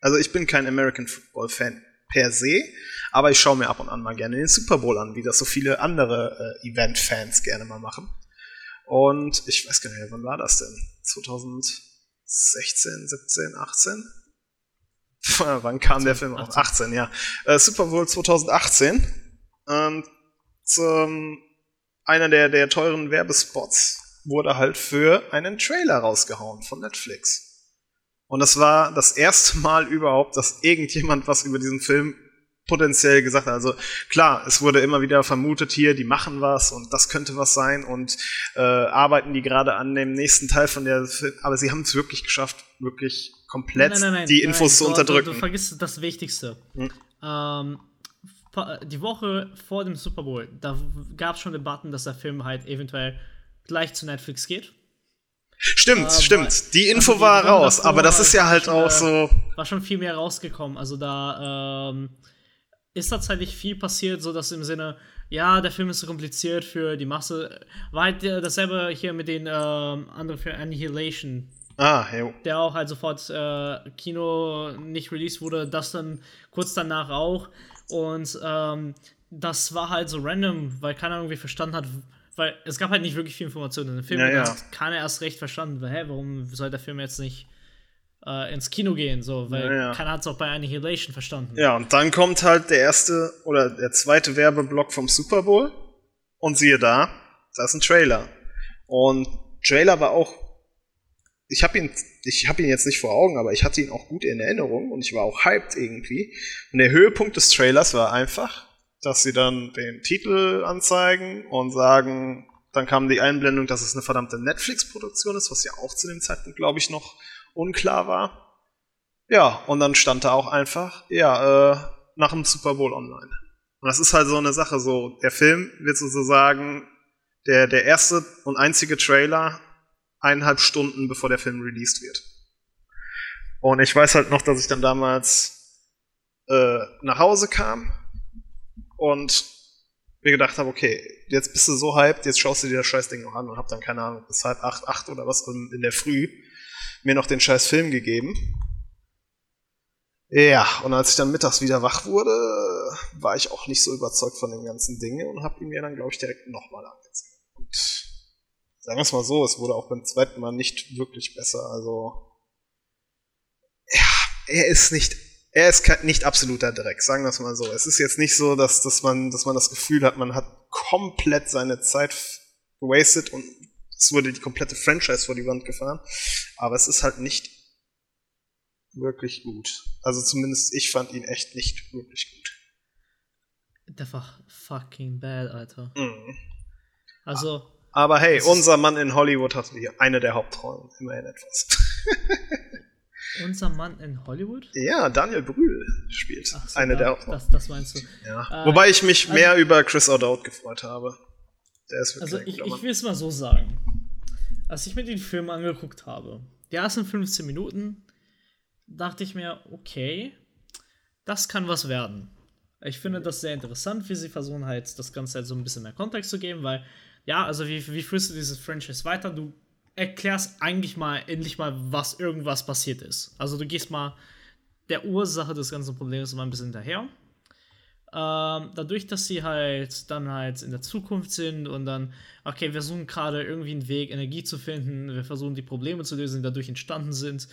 Also ich bin kein American Football Fan per se, aber ich schaue mir ab und an mal gerne den Super Bowl an, wie das so viele andere äh, Event-Fans gerne mal machen. Und ich weiß gar nicht wann war das denn? 2016, 17, 18? wann kam 2018. der Film auf? 18, ja. Äh, Super Bowl 2018. Ähm, zum, einer der, der teuren Werbespots wurde halt für einen Trailer rausgehauen von Netflix. Und das war das erste Mal überhaupt, dass irgendjemand was über diesen Film potenziell gesagt hat. Also klar, es wurde immer wieder vermutet hier, die machen was und das könnte was sein und äh, arbeiten die gerade an dem nächsten Teil von der Film, aber sie haben es wirklich geschafft, wirklich komplett nein, nein, nein, die Infos zu unterdrücken. Du, du, vergisst das Wichtigste. Hm. Ähm, die Woche vor dem Super Bowl, da gab es schon Debatten, dass der Film halt eventuell gleich zu Netflix geht. Stimmt, äh, stimmt. Die Info also war raus, aber das ist ja halt auch äh, so. War schon viel mehr rausgekommen. Also da ähm, ist tatsächlich viel passiert, so dass im Sinne, ja, der Film ist so kompliziert für die Masse. War halt dasselbe hier mit den ähm, anderen für Annihilation. Ah, jo. Der auch halt sofort äh, Kino nicht released wurde, das dann kurz danach auch. Und ähm, das war halt so random, weil keiner irgendwie verstanden hat, weil es gab halt nicht wirklich viel Informationen in dem Film. Ja, ja. hat keiner erst recht verstanden, weil, hä, warum soll der Film jetzt nicht äh, ins Kino gehen? So, weil ja, ja. keiner hat es auch bei Annihilation verstanden. Ja, und dann kommt halt der erste oder der zweite Werbeblock vom Super Bowl. Und siehe da, da ist ein Trailer. Und Trailer war auch. Ich habe ihn, ich habe ihn jetzt nicht vor Augen, aber ich hatte ihn auch gut in Erinnerung und ich war auch hyped irgendwie. Und der Höhepunkt des Trailers war einfach, dass sie dann den Titel anzeigen und sagen, dann kam die Einblendung, dass es eine verdammte Netflix-Produktion ist, was ja auch zu dem Zeitpunkt, glaube ich, noch unklar war. Ja, und dann stand da auch einfach, ja, äh, nach dem Super Bowl online. Und das ist halt so eine Sache, so, der Film wird sozusagen der, der erste und einzige Trailer eineinhalb Stunden bevor der Film released wird. Und ich weiß halt noch, dass ich dann damals äh, nach Hause kam und mir gedacht habe, okay, jetzt bist du so hyped, jetzt schaust du dir das Scheißding noch an und hab dann, keine Ahnung, bis halb acht, acht oder was in der Früh mir noch den scheiß Film gegeben. Ja, und als ich dann mittags wieder wach wurde, war ich auch nicht so überzeugt von den ganzen Dingen und hab ihn mir dann, glaube ich, direkt nochmal angezogen. Und sagen wir es mal so, es wurde auch beim zweiten Mal nicht wirklich besser. Also, ja, er ist nicht er ist nicht absoluter Dreck, sagen wir es mal so. Es ist jetzt nicht so, dass, dass, man, dass man das Gefühl hat, man hat komplett seine Zeit gewastet und es wurde die komplette Franchise vor die Wand gefahren. Aber es ist halt nicht wirklich gut. Also zumindest ich fand ihn echt nicht wirklich gut. Der war fucking bad, Alter. Mhm. Also. Aber hey, unser Mann in Hollywood hat hier eine der Hauptrollen. Immerhin etwas. <laughs> Unser Mann in Hollywood? Ja, Daniel Brühl spielt so, eine der Hauptrollen. Das, das meinst du. Ja. Äh, Wobei ich mich also, mehr über Chris O'Dowd gefreut habe. Der ist wirklich also ich, ich will es mal so sagen. Als ich mir den Film angeguckt habe, die ersten 15 Minuten, dachte ich mir, okay, das kann was werden. Ich finde das sehr interessant, wie sie versuchen halt das Ganze halt so ein bisschen mehr Kontext zu geben, weil, ja, also wie, wie führst du dieses Franchise weiter? Du erklärst eigentlich mal endlich mal, was irgendwas passiert ist. Also du gehst mal der Ursache des ganzen Problems mal ein bisschen hinterher. Ähm, dadurch, dass sie halt dann halt in der Zukunft sind und dann, okay, wir versuchen gerade irgendwie einen Weg, Energie zu finden, wir versuchen die Probleme zu lösen, die dadurch entstanden sind,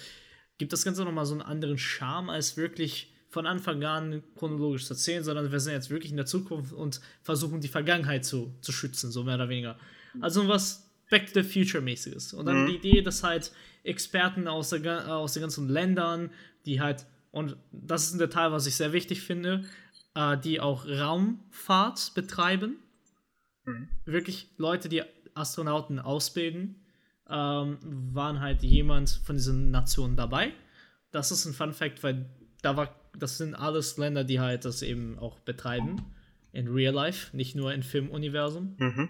gibt das Ganze nochmal so einen anderen Charme, als wirklich von Anfang an chronologisch zu erzählen, sondern wir sind jetzt wirklich in der Zukunft und versuchen die Vergangenheit zu, zu schützen, so mehr oder weniger. Also was Back to the Future mäßiges. Und dann mhm. die Idee, dass halt Experten aus, der, aus den ganzen Ländern, die halt, und das ist ein Detail, was ich sehr wichtig finde, äh, die auch Raumfahrt betreiben. Mhm. Wirklich Leute, die Astronauten ausbilden, ähm, waren halt jemand von diesen Nationen dabei. Das ist ein Fun Fact, weil da war, das sind alles Länder, die halt das eben auch betreiben. In Real Life, nicht nur im Filmuniversum. Mhm.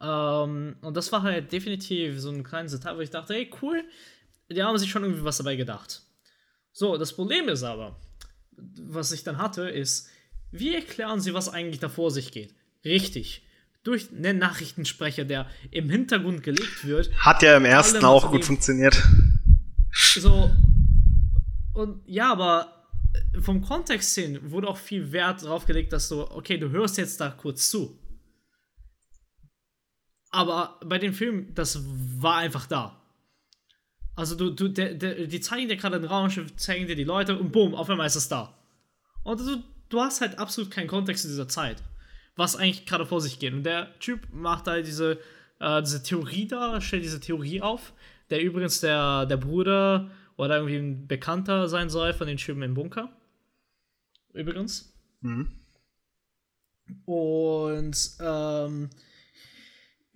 Ähm, und das war halt definitiv so ein kleines Detail, wo ich dachte, hey, cool, die haben sich schon irgendwie was dabei gedacht. So, das Problem ist aber, was ich dann hatte, ist, wie erklären sie, was eigentlich da vor sich geht? Richtig. Durch einen Nachrichtensprecher, der im Hintergrund gelegt wird. Hat ja im ersten auch gut funktioniert. So. Und ja, aber vom Kontext hin wurde auch viel Wert drauf gelegt, dass du, okay, du hörst jetzt da kurz zu. Aber bei dem Film, das war einfach da. Also du, du, der, der, die zeigen dir gerade ein Raumschiff, zeigen dir die Leute und boom, auf einmal ist es da. Und du, du hast halt absolut keinen Kontext in dieser Zeit, was eigentlich gerade vor sich geht. Und der Typ macht halt diese, äh, diese Theorie da, stellt diese Theorie auf, der übrigens der, der Bruder oder irgendwie ein Bekannter sein soll von den Typen im Bunker. Übrigens. Mhm. Und ähm,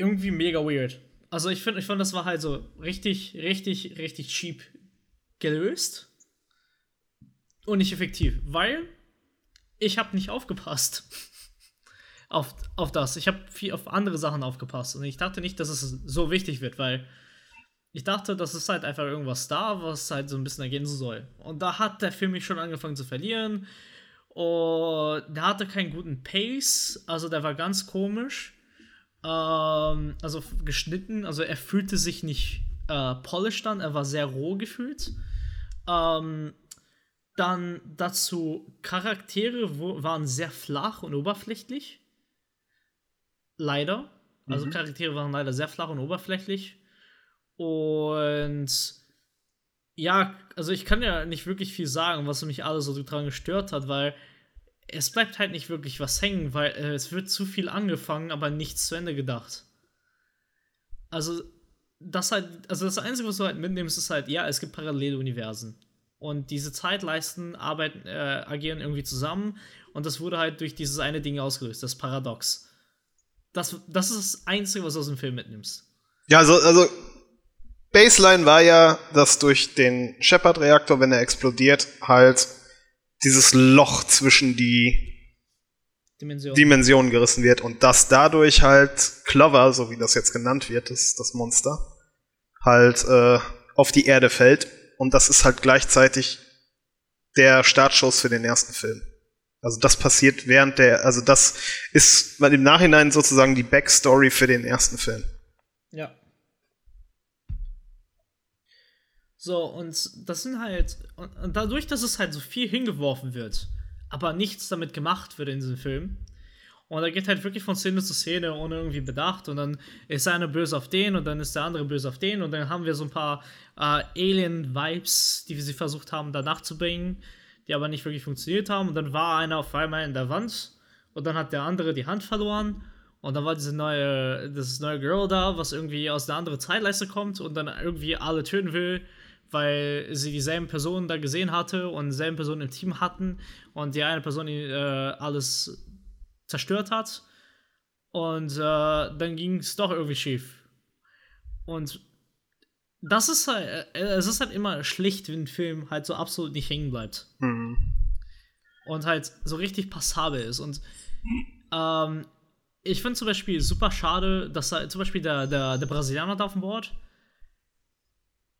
irgendwie mega weird. Also ich finde, ich fand, das war halt so richtig, richtig, richtig cheap gelöst und nicht effektiv, weil ich habe nicht aufgepasst <laughs> auf, auf das. Ich habe viel auf andere Sachen aufgepasst und ich dachte nicht, dass es so wichtig wird, weil ich dachte, das ist halt einfach irgendwas da, was halt so ein bisschen ergänzen soll. Und da hat der Film mich schon angefangen zu verlieren. Und der hatte keinen guten Pace, also der war ganz komisch. Ähm, also geschnitten, also er fühlte sich nicht äh, polished an, er war sehr roh gefühlt. Ähm, dann dazu Charaktere wo, waren sehr flach und oberflächlich. Leider. Also mhm. Charaktere waren leider sehr flach und oberflächlich. Und ja, also ich kann ja nicht wirklich viel sagen, was mich alles so dran gestört hat, weil es bleibt halt nicht wirklich was hängen, weil äh, es wird zu viel angefangen, aber nichts zu Ende gedacht. Also, das halt, also das Einzige, was du halt mitnimmst, ist halt, ja, es gibt parallele Universen. Und diese Zeitleisten arbeiten, äh, agieren irgendwie zusammen. Und das wurde halt durch dieses eine Ding ausgelöst, das Paradox. Das, das ist das Einzige, was du aus dem Film mitnimmst. Ja, also, also Baseline war ja, dass durch den Shepard-Reaktor, wenn er explodiert, halt dieses Loch zwischen die Dimension. Dimensionen gerissen wird und dass dadurch halt Clover, so wie das jetzt genannt wird, das, das Monster, halt äh, auf die Erde fällt und das ist halt gleichzeitig der Startschuss für den ersten Film. Also das passiert während der, also das ist im Nachhinein sozusagen die Backstory für den ersten Film. Ja. So, und das sind halt, und dadurch, dass es halt so viel hingeworfen wird, aber nichts damit gemacht wird in diesem Film, und er geht halt wirklich von Szene zu Szene ohne irgendwie Bedacht. Und dann ist einer böse auf den und dann ist der andere böse auf den. Und dann haben wir so ein paar äh, Alien-Vibes, die wir sie versucht haben, da nachzubringen, die aber nicht wirklich funktioniert haben. Und dann war einer auf einmal in der Wand und dann hat der andere die Hand verloren. Und dann war diese neue, das neue Girl da, was irgendwie aus einer anderen Zeitleiste kommt und dann irgendwie alle töten will, weil sie dieselben Personen da gesehen hatte und dieselben Personen im Team hatten und die eine Person äh, alles zerstört hat. Und äh, dann ging es doch irgendwie schief. Und das ist halt, äh, es ist halt immer schlicht, wenn ein Film halt so absolut nicht hängen bleibt. Mhm. Und halt so richtig passabel ist. Und ähm, ich finde zum Beispiel super schade, dass halt zum Beispiel der, der, der Brasilianer da auf dem Board,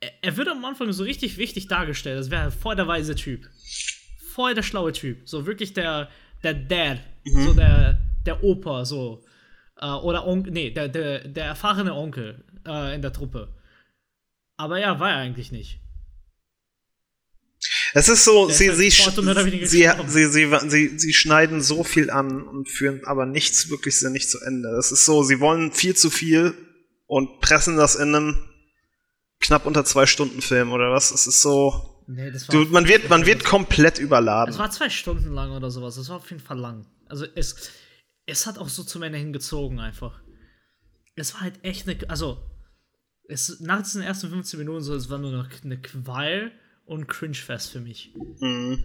er, er wird am Anfang so richtig wichtig dargestellt. Das wäre voll der weise Typ. Voll der schlaue Typ. So wirklich der, der Dad, mhm. so der, der Opa, so. Äh, oder Onkel, nee, der, der, der erfahrene Onkel äh, in der Truppe. Aber ja, war er eigentlich nicht. Es ist so, sie, halt sie, sie, sie, sie, sie, sie schneiden so viel an und führen aber nichts wirklich sinnig zu Ende. Es ist so, sie wollen viel zu viel und pressen das in einen knapp unter zwei Stunden Film oder was. Es ist so, Nee, das war du, man wird, man wird komplett überladen. Es war zwei Stunden lang oder sowas. Das war auf jeden Fall lang. Also es, es hat auch so zum Ende hingezogen einfach. Es war halt echt eine, also es, nach diesen ersten 15 Minuten so, es war nur noch eine Qual und Cringe-Fest für mich. Mhm.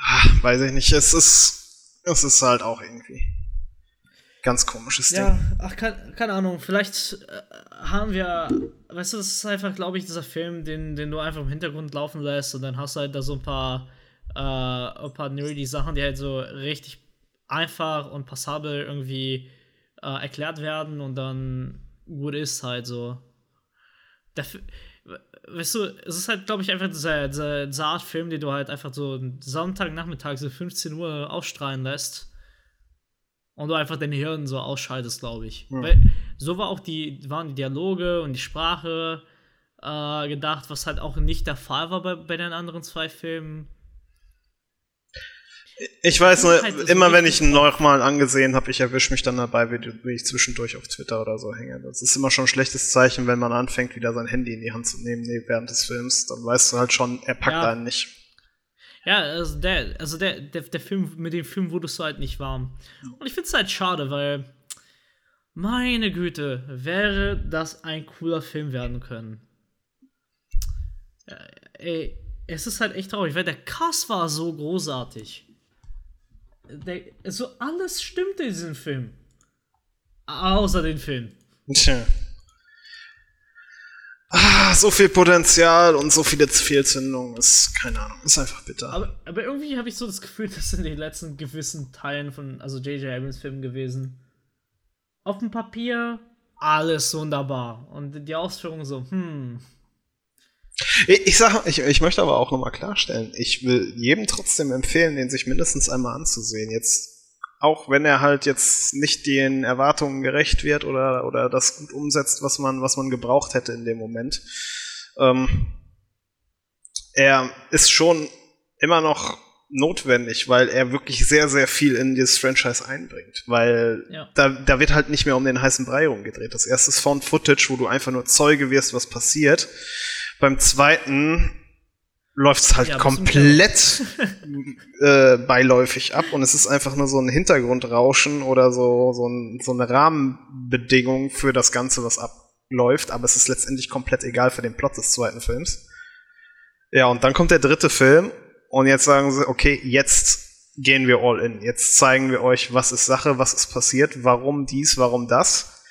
Ach, weiß ich nicht. Es ist, es ist halt auch irgendwie ganz komisches ja, Ding. Ja, ach, keine, keine Ahnung. Vielleicht äh, haben wir, weißt du, das ist einfach, glaube ich, dieser Film, den, den du einfach im Hintergrund laufen lässt und dann hast du halt da so ein paar, äh, ein paar nerdy Sachen, die halt so richtig einfach und passabel irgendwie äh, erklärt werden und dann gut ist halt so. Der, weißt du, es ist halt, glaube ich, einfach dieser, dieser, dieser Art Film, den du halt einfach so Sonntagnachmittag so 15 Uhr ausstrahlen lässt und du einfach dein Hirn so ausschaltest, glaube ich. Ja. Weil so war auch die, waren die Dialoge und die Sprache äh, gedacht, was halt auch nicht der Fall war bei, bei den anderen zwei Filmen. Ich weiß nur, halt immer wenn ich ihn nochmal angesehen habe, ich erwische mich dann dabei, wie, ich zwischendurch auf Twitter oder so hänge. Das ist immer schon ein schlechtes Zeichen, wenn man anfängt, wieder sein Handy in die Hand zu nehmen während des Films. Dann weißt du halt schon, er packt ja. einen nicht. Ja, also der, also der, der, der Film, mit dem Film wurdest du halt nicht warm. Und ich finde es halt schade, weil, meine Güte, wäre das ein cooler Film werden können. Ja, ey, es ist halt echt traurig, weil der Cast war so großartig. Der, so alles stimmte in diesem Film. Außer den Film. Tja ah, so viel Potenzial und so viele Fehlzündungen ist, keine Ahnung, ist einfach bitter. Aber, aber irgendwie habe ich so das Gefühl, <laughs> das sind die letzten gewissen Teilen von, also J.J. Abrams Filmen gewesen. Auf dem Papier alles wunderbar. Und die Ausführung so, hm. Ich, ich sag, ich, ich möchte aber auch nochmal klarstellen, ich will jedem trotzdem empfehlen, den sich mindestens einmal anzusehen. Jetzt auch wenn er halt jetzt nicht den Erwartungen gerecht wird oder, oder das gut umsetzt, was man, was man gebraucht hätte in dem Moment. Ähm, er ist schon immer noch notwendig, weil er wirklich sehr, sehr viel in dieses Franchise einbringt. Weil ja. da, da wird halt nicht mehr um den heißen Brei rumgedreht. Das erste ist Found Footage, wo du einfach nur Zeuge wirst, was passiert. Beim zweiten läuft es halt ja, komplett <laughs> äh, beiläufig ab und es ist einfach nur so ein Hintergrundrauschen oder so, so, ein, so eine Rahmenbedingung für das Ganze, was abläuft, aber es ist letztendlich komplett egal für den Plot des zweiten Films. Ja, und dann kommt der dritte Film und jetzt sagen sie, okay, jetzt gehen wir all in. Jetzt zeigen wir euch, was ist Sache, was ist passiert, warum dies, warum das.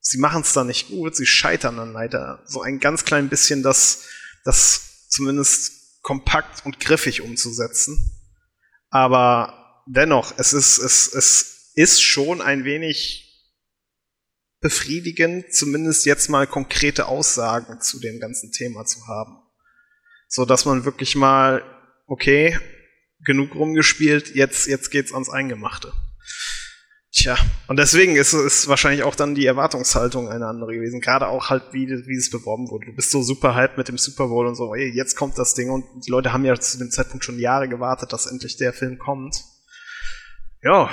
Sie machen es dann nicht gut, sie scheitern dann leider so ein ganz klein bisschen, dass das zumindest kompakt und griffig umzusetzen. Aber dennoch, es ist, es, es ist schon ein wenig befriedigend, zumindest jetzt mal konkrete Aussagen zu dem ganzen Thema zu haben. So dass man wirklich mal, okay, genug rumgespielt, jetzt, jetzt geht's ans Eingemachte. Tja, und deswegen ist es wahrscheinlich auch dann die Erwartungshaltung eine andere gewesen. Gerade auch halt, wie, wie es beworben wurde. Du bist so super hyped mit dem Super Bowl und so, ey, jetzt kommt das Ding und die Leute haben ja zu dem Zeitpunkt schon Jahre gewartet, dass endlich der Film kommt. Ja.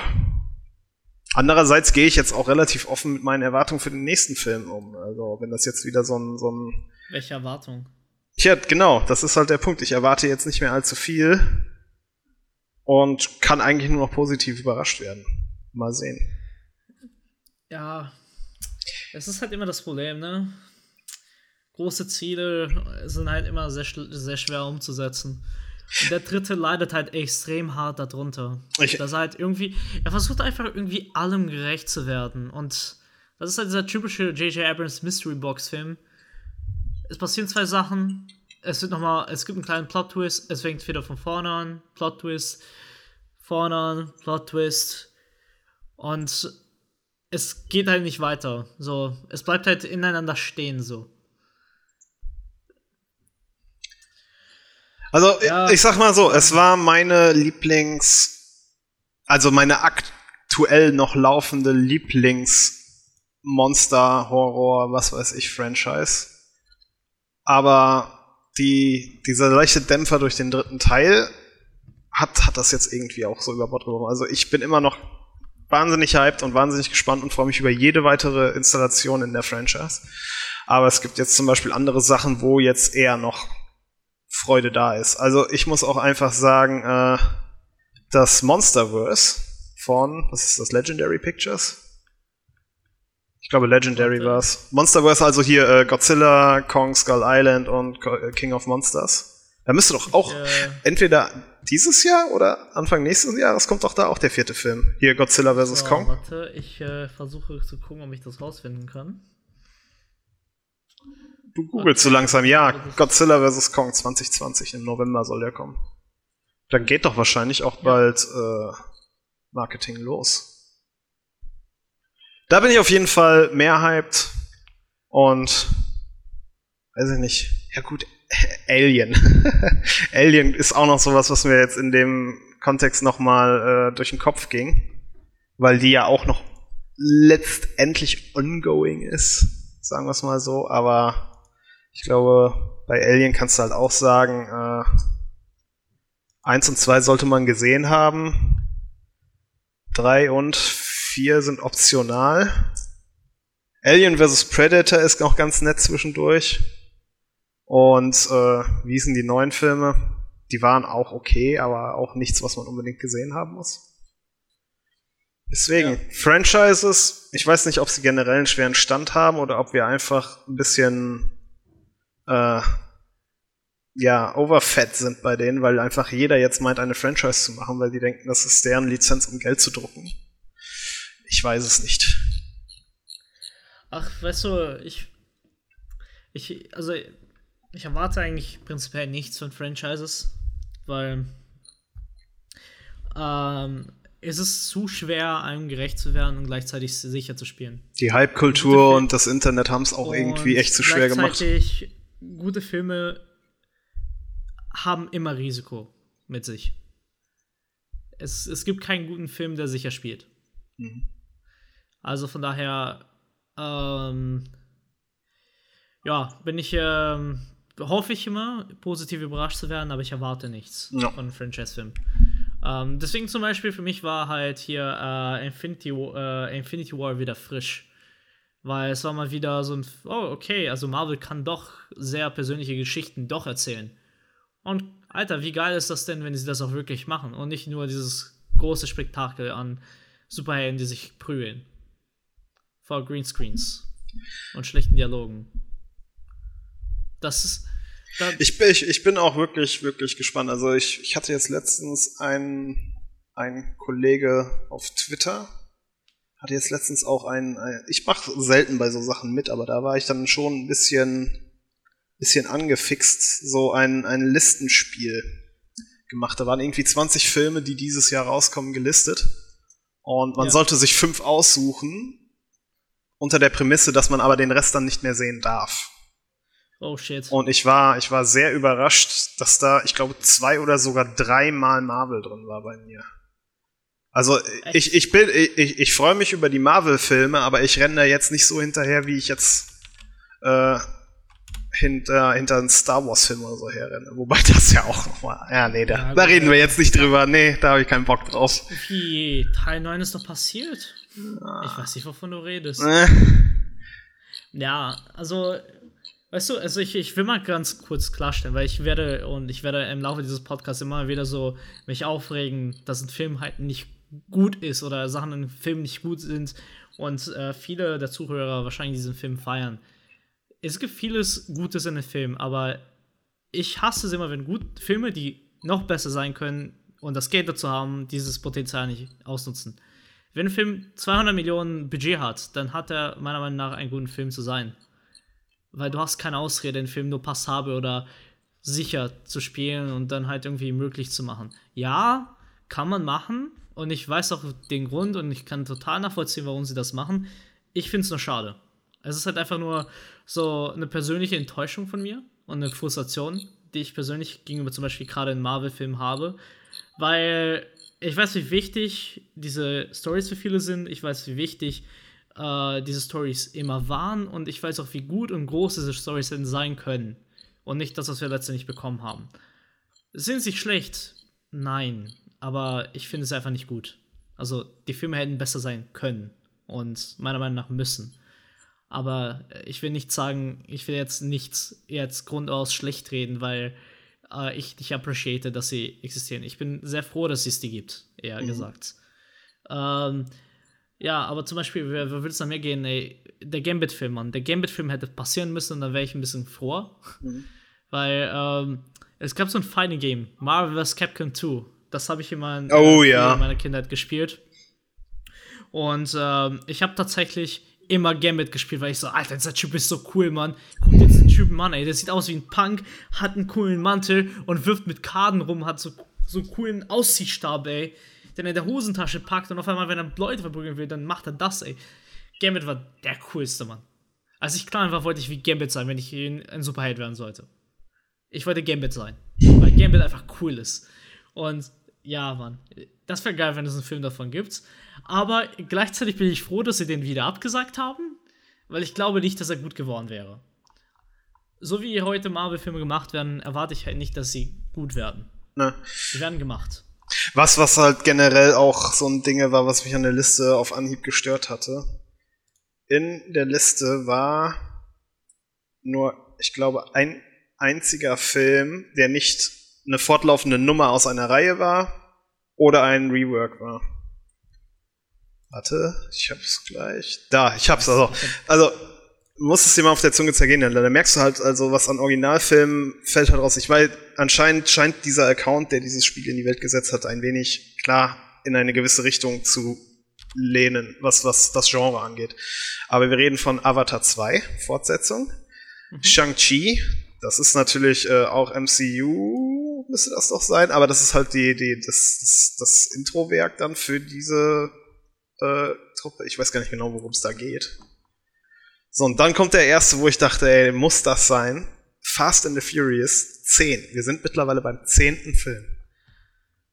Andererseits gehe ich jetzt auch relativ offen mit meinen Erwartungen für den nächsten Film um. Also, wenn das jetzt wieder so ein, so ein. Welche Erwartung? Tja, genau, das ist halt der Punkt. Ich erwarte jetzt nicht mehr allzu viel und kann eigentlich nur noch positiv überrascht werden. Mal sehen. Ja, es ist halt immer das Problem, ne? Große Ziele sind halt immer sehr, sehr schwer umzusetzen. Und der dritte leidet halt extrem hart darunter. Ich dass er halt irgendwie, er versucht einfach irgendwie allem gerecht zu werden. Und das ist halt dieser typische J.J. Abrams Mystery Box Film. Es passieren zwei Sachen. Es wird nochmal, es gibt einen kleinen Plot-Twist. Es fängt wieder von vorne an. Plot-Twist. Vorne an. Plot-Twist und es geht halt nicht weiter. So, es bleibt halt ineinander stehen so. Also, ja. ich sag mal so, es war meine Lieblings, also meine aktuell noch laufende Lieblings-Monster, Horror, was weiß ich, Franchise. Aber die, dieser leichte Dämpfer durch den dritten Teil hat, hat das jetzt irgendwie auch so über Bord geworfen. Also ich bin immer noch wahnsinnig hyped und wahnsinnig gespannt und freue mich über jede weitere Installation in der Franchise. Aber es gibt jetzt zum Beispiel andere Sachen, wo jetzt eher noch Freude da ist. Also ich muss auch einfach sagen, äh, das Monsterverse von, was ist das, Legendary Pictures? Ich glaube, Legendary okay. war's. Monsterverse, also hier äh, Godzilla, Kong, Skull Island und äh, King of Monsters. Da müsste doch auch äh, entweder dieses Jahr oder Anfang nächstes Jahres kommt doch da auch der vierte Film. Hier Godzilla vs. So, Kong. Warte, ich äh, versuche zu gucken, ob ich das rausfinden kann. Du googelst okay. so langsam, ja. Godzilla vs. Kong 2020 im November soll der kommen. Dann geht doch wahrscheinlich auch ja. bald äh, Marketing los. Da bin ich auf jeden Fall mehr hyped und weiß ich nicht. Ja gut, Alien. <laughs> Alien ist auch noch sowas, was mir jetzt in dem Kontext nochmal äh, durch den Kopf ging, weil die ja auch noch letztendlich ongoing ist, sagen wir es mal so. Aber ich glaube, bei Alien kannst du halt auch sagen, äh, eins und zwei sollte man gesehen haben. Drei und vier sind optional. Alien vs. Predator ist noch ganz nett zwischendurch. Und äh, wie sind die neuen Filme? Die waren auch okay, aber auch nichts, was man unbedingt gesehen haben muss. Deswegen, ja. Franchises, ich weiß nicht, ob sie generell einen schweren Stand haben oder ob wir einfach ein bisschen äh, ja, overfett sind bei denen, weil einfach jeder jetzt meint, eine Franchise zu machen, weil die denken, das ist deren Lizenz, um Geld zu drucken. Ich weiß es nicht. Ach, weißt du, ich. Ich, also ich erwarte eigentlich prinzipiell nichts von Franchises, weil ähm, es ist zu schwer, einem gerecht zu werden und gleichzeitig sicher zu spielen. Die Hype-Kultur und das Internet haben es auch irgendwie echt zu schwer gemacht. Gute Filme haben immer Risiko mit sich. Es, es gibt keinen guten Film, der sicher spielt. Mhm. Also von daher, ähm, ja, bin ich ähm, hoffe ich immer, positiv überrascht zu werden, aber ich erwarte nichts ja. von einem Franchise-Film. Ähm, deswegen zum Beispiel für mich war halt hier äh, Infinity, äh, Infinity War wieder frisch. Weil es war mal wieder so ein, oh, okay, also Marvel kann doch sehr persönliche Geschichten doch erzählen. Und Alter, wie geil ist das denn, wenn sie das auch wirklich machen und nicht nur dieses große Spektakel an Superhelden, die sich prügeln. Vor Greenscreens und schlechten Dialogen. Das ist. Ich, ich, ich bin auch wirklich, wirklich gespannt. Also ich, ich hatte jetzt letztens einen, einen Kollege auf Twitter, hatte jetzt letztens auch einen, ein, ich mache selten bei so Sachen mit, aber da war ich dann schon ein bisschen, bisschen angefixt, so ein, ein Listenspiel gemacht. Da waren irgendwie 20 Filme, die dieses Jahr rauskommen, gelistet. Und man ja. sollte sich fünf aussuchen, unter der Prämisse, dass man aber den Rest dann nicht mehr sehen darf. Oh shit. Und ich war, ich war sehr überrascht, dass da, ich glaube, zwei oder sogar dreimal Marvel drin war bei mir. Also ich, ich bin, ich, ich freue mich über die Marvel-Filme, aber ich renne da jetzt nicht so hinterher, wie ich jetzt äh, hinter, hinter einen Star Wars-Film oder so herrenne. Wobei das ja auch nochmal. Ja, nee, da, ja, da reden wir jetzt nicht drüber. Nee, da habe ich keinen Bock drauf. Wie? Teil 9 ist doch passiert. Ja. Ich weiß nicht, wovon du redest. Äh. Ja, also, weißt du, also ich, ich will mal ganz kurz klarstellen, weil ich werde und ich werde im Laufe dieses Podcasts immer wieder so mich aufregen, dass ein Film halt nicht gut ist oder Sachen in Film nicht gut sind und äh, viele der Zuhörer wahrscheinlich diesen Film feiern es gibt vieles Gutes in den Filmen, aber ich hasse es immer, wenn gut Filme, die noch besser sein können und das Geld dazu haben, dieses Potenzial nicht ausnutzen. Wenn ein Film 200 Millionen Budget hat, dann hat er meiner Meinung nach einen guten Film zu sein. Weil du hast keine Ausrede, den Film nur passabel oder sicher zu spielen und dann halt irgendwie möglich zu machen. Ja, kann man machen und ich weiß auch den Grund und ich kann total nachvollziehen, warum sie das machen. Ich finde es nur schade. Es ist halt einfach nur so eine persönliche Enttäuschung von mir und eine Frustration, die ich persönlich gegenüber zum Beispiel gerade in Marvel-Filmen habe, weil ich weiß, wie wichtig diese Stories für viele sind. Ich weiß, wie wichtig äh, diese Stories immer waren und ich weiß auch, wie gut und groß diese Stories denn sein können und nicht das, was wir letztendlich bekommen haben. Sind sie schlecht? Nein, aber ich finde es einfach nicht gut. Also die Filme hätten besser sein können und meiner Meinung nach müssen. Aber ich will nicht sagen, ich will jetzt nichts jetzt grundaus schlecht reden, weil äh, ich nicht appreciate, dass sie existieren. Ich bin sehr froh, dass es die gibt, eher mhm. gesagt. Ähm, ja, aber zum Beispiel, wer, wer würde es an mir gehen? Ey, der Gambit-Film, Mann. Der Gambit-Film hätte passieren müssen und dann wäre ich ein bisschen froh. Mhm. Weil ähm, es gab so ein Fighting Game, Marvel vs. Capcom 2. Das habe ich immer in, oh, ja. in meiner Kindheit gespielt. Und ähm, ich habe tatsächlich immer Gambit gespielt, weil ich so, Alter, dieser Typ ist so cool, Mann. Guck dir diesen Typen an, ey. Der sieht aus wie ein Punk, hat einen coolen Mantel und wirft mit Karten rum, hat so, so einen coolen Ausziehstab, ey. Den er in der Hosentasche packt und auf einmal, wenn er Leute verprügeln will, dann macht er das, ey. Gambit war der coolste, Mann. Als ich klein war, wollte ich wie Gambit sein, wenn ich ein Superheld werden sollte. Ich wollte Gambit sein, weil Gambit einfach cool ist. Und ja, Mann, das wäre geil, wenn es einen Film davon gibt. Aber gleichzeitig bin ich froh, dass sie den wieder abgesagt haben, weil ich glaube nicht, dass er gut geworden wäre. So wie heute Marvel-Filme gemacht werden, erwarte ich halt nicht, dass sie gut werden. Ne. Sie werden gemacht. Was, was halt generell auch so ein Ding war, was mich an der Liste auf Anhieb gestört hatte. In der Liste war nur, ich glaube, ein einziger Film, der nicht eine fortlaufende Nummer aus einer Reihe war oder ein Rework war. Warte, ich hab's gleich. Da, ich hab's also. Also, muss es dir mal auf der Zunge zergehen, denn da merkst du halt, also was an Originalfilmen fällt halt raus. Ich weiß, anscheinend scheint dieser Account, der dieses Spiel in die Welt gesetzt hat, ein wenig klar in eine gewisse Richtung zu lehnen, was, was das Genre angeht. Aber wir reden von Avatar 2, Fortsetzung. Mhm. Shang-Chi, das ist natürlich äh, auch MCU, müsste das doch sein, aber das ist halt die, die, das, das, das Introwerk dann für diese äh, Truppe. Ich weiß gar nicht genau, worum es da geht. So, und dann kommt der erste, wo ich dachte, ey, muss das sein? Fast and the Furious 10. Wir sind mittlerweile beim zehnten Film.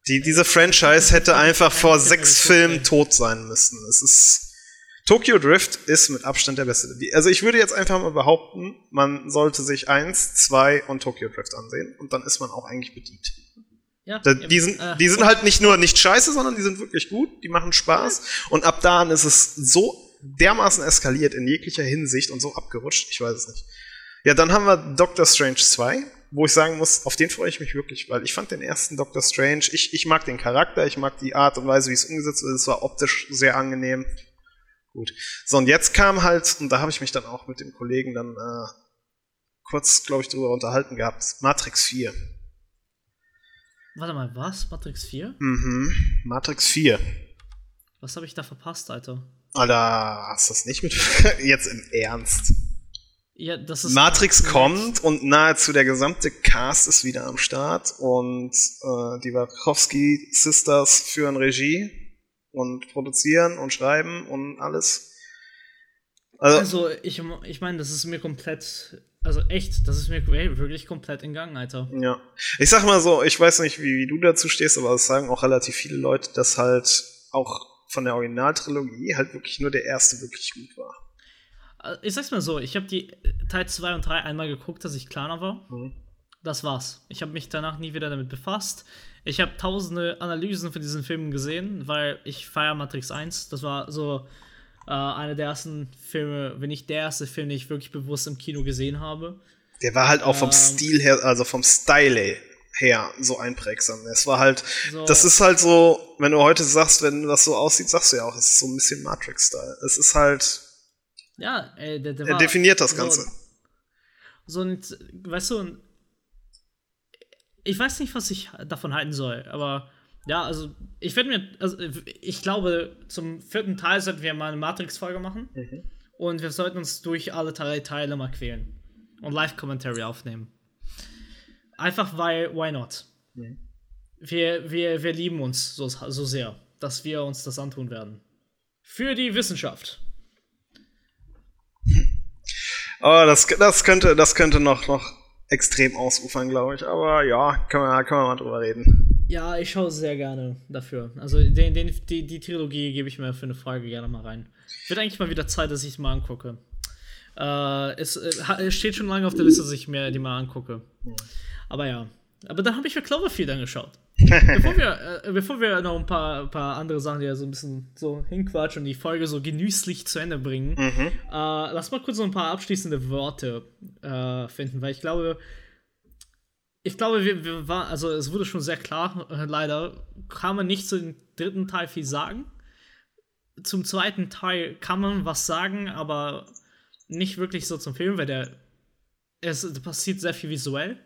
Die, diese Franchise hätte einfach vor sechs Filmen tot sein müssen. Es ist. Tokyo Drift ist mit Abstand der beste. Also ich würde jetzt einfach mal behaupten, man sollte sich eins, zwei und Tokyo Drift ansehen und dann ist man auch eigentlich bedient. Ja, die, sind, äh, die sind halt nicht nur nicht scheiße, sondern die sind wirklich gut, die machen Spaß. Und ab da ist es so dermaßen eskaliert in jeglicher Hinsicht und so abgerutscht, ich weiß es nicht. Ja, dann haben wir Doctor Strange 2, wo ich sagen muss, auf den freue ich mich wirklich, weil ich fand den ersten Doctor Strange, ich, ich mag den Charakter, ich mag die Art und Weise, wie es umgesetzt wird, es war optisch sehr angenehm. Gut. So, und jetzt kam halt, und da habe ich mich dann auch mit dem Kollegen dann äh, kurz, glaube ich, drüber unterhalten gehabt, Matrix 4. Warte mal, was? Matrix 4? Mhm, Matrix 4. Was habe ich da verpasst, Alter? Alter, hast du das nicht mit. <laughs> Jetzt im Ernst. Ja, das ist Matrix kommt und nahezu der gesamte Cast ist wieder am Start und äh, die Wachowski Sisters führen Regie und produzieren und schreiben und alles. Also, also ich, ich meine, das ist mir komplett, also echt, das ist mir wirklich komplett in Gang, Alter. Ja. Ich sag mal so, ich weiß nicht, wie, wie du dazu stehst, aber es sagen auch relativ viele Leute, dass halt auch von der Originaltrilogie halt wirklich nur der erste wirklich gut war. Äh, ich sag's mal so, ich habe die Teil 2 und 3 einmal geguckt, dass ich kleiner war. Mhm. Das war's. Ich habe mich danach nie wieder damit befasst. Ich habe tausende Analysen von diesen Filmen gesehen, weil ich feiere Matrix 1. Das war so äh, einer der ersten Filme, wenn nicht der erste Film, den ich wirklich bewusst im Kino gesehen habe. Der war halt auch vom ähm, Stil her, also vom Style her so einprägsam. Es war halt, so. das ist halt so, wenn du heute sagst, wenn das so aussieht, sagst du ja auch, es ist so ein bisschen Matrix-Style. Es ist halt ja, ey, der, der er definiert das Ganze. So, ein, weißt du, ich weiß nicht, was ich davon halten soll, aber ja, also ich werde mir, also ich glaube, zum vierten Teil sollten wir mal eine Matrix-Folge machen mhm. und wir sollten uns durch alle drei Teile mal quälen und Live-Commentary aufnehmen. Einfach weil, why not? Mhm. Wir, wir, wir lieben uns so, so sehr, dass wir uns das antun werden. Für die Wissenschaft. <laughs> Oh, das, das könnte, das könnte noch, noch extrem ausufern, glaube ich. Aber ja, können wir, können wir mal drüber reden. Ja, ich schaue sehr gerne dafür. Also den, den, die, die Trilogie gebe ich mir für eine Frage gerne mal rein. Wird eigentlich mal wieder Zeit, dass ich es mal angucke. Äh, es, äh, es, steht schon lange auf der Liste, dass ich mir die mal angucke. Aber ja. Aber dann habe ich für Cloverfield angeschaut <laughs> bevor, wir, äh, bevor wir noch ein paar, paar andere Sachen, ja so ein bisschen so hinquatschen und die Folge so genüsslich zu Ende bringen, mhm. äh, lass mal kurz so ein paar abschließende Worte äh, finden, weil ich glaube, ich glaube, wir, wir war, also es wurde schon sehr klar, äh, leider kann man nicht zu dem dritten Teil viel sagen. Zum zweiten Teil kann man was sagen, aber nicht wirklich so zum Film, weil der es passiert sehr viel visuell.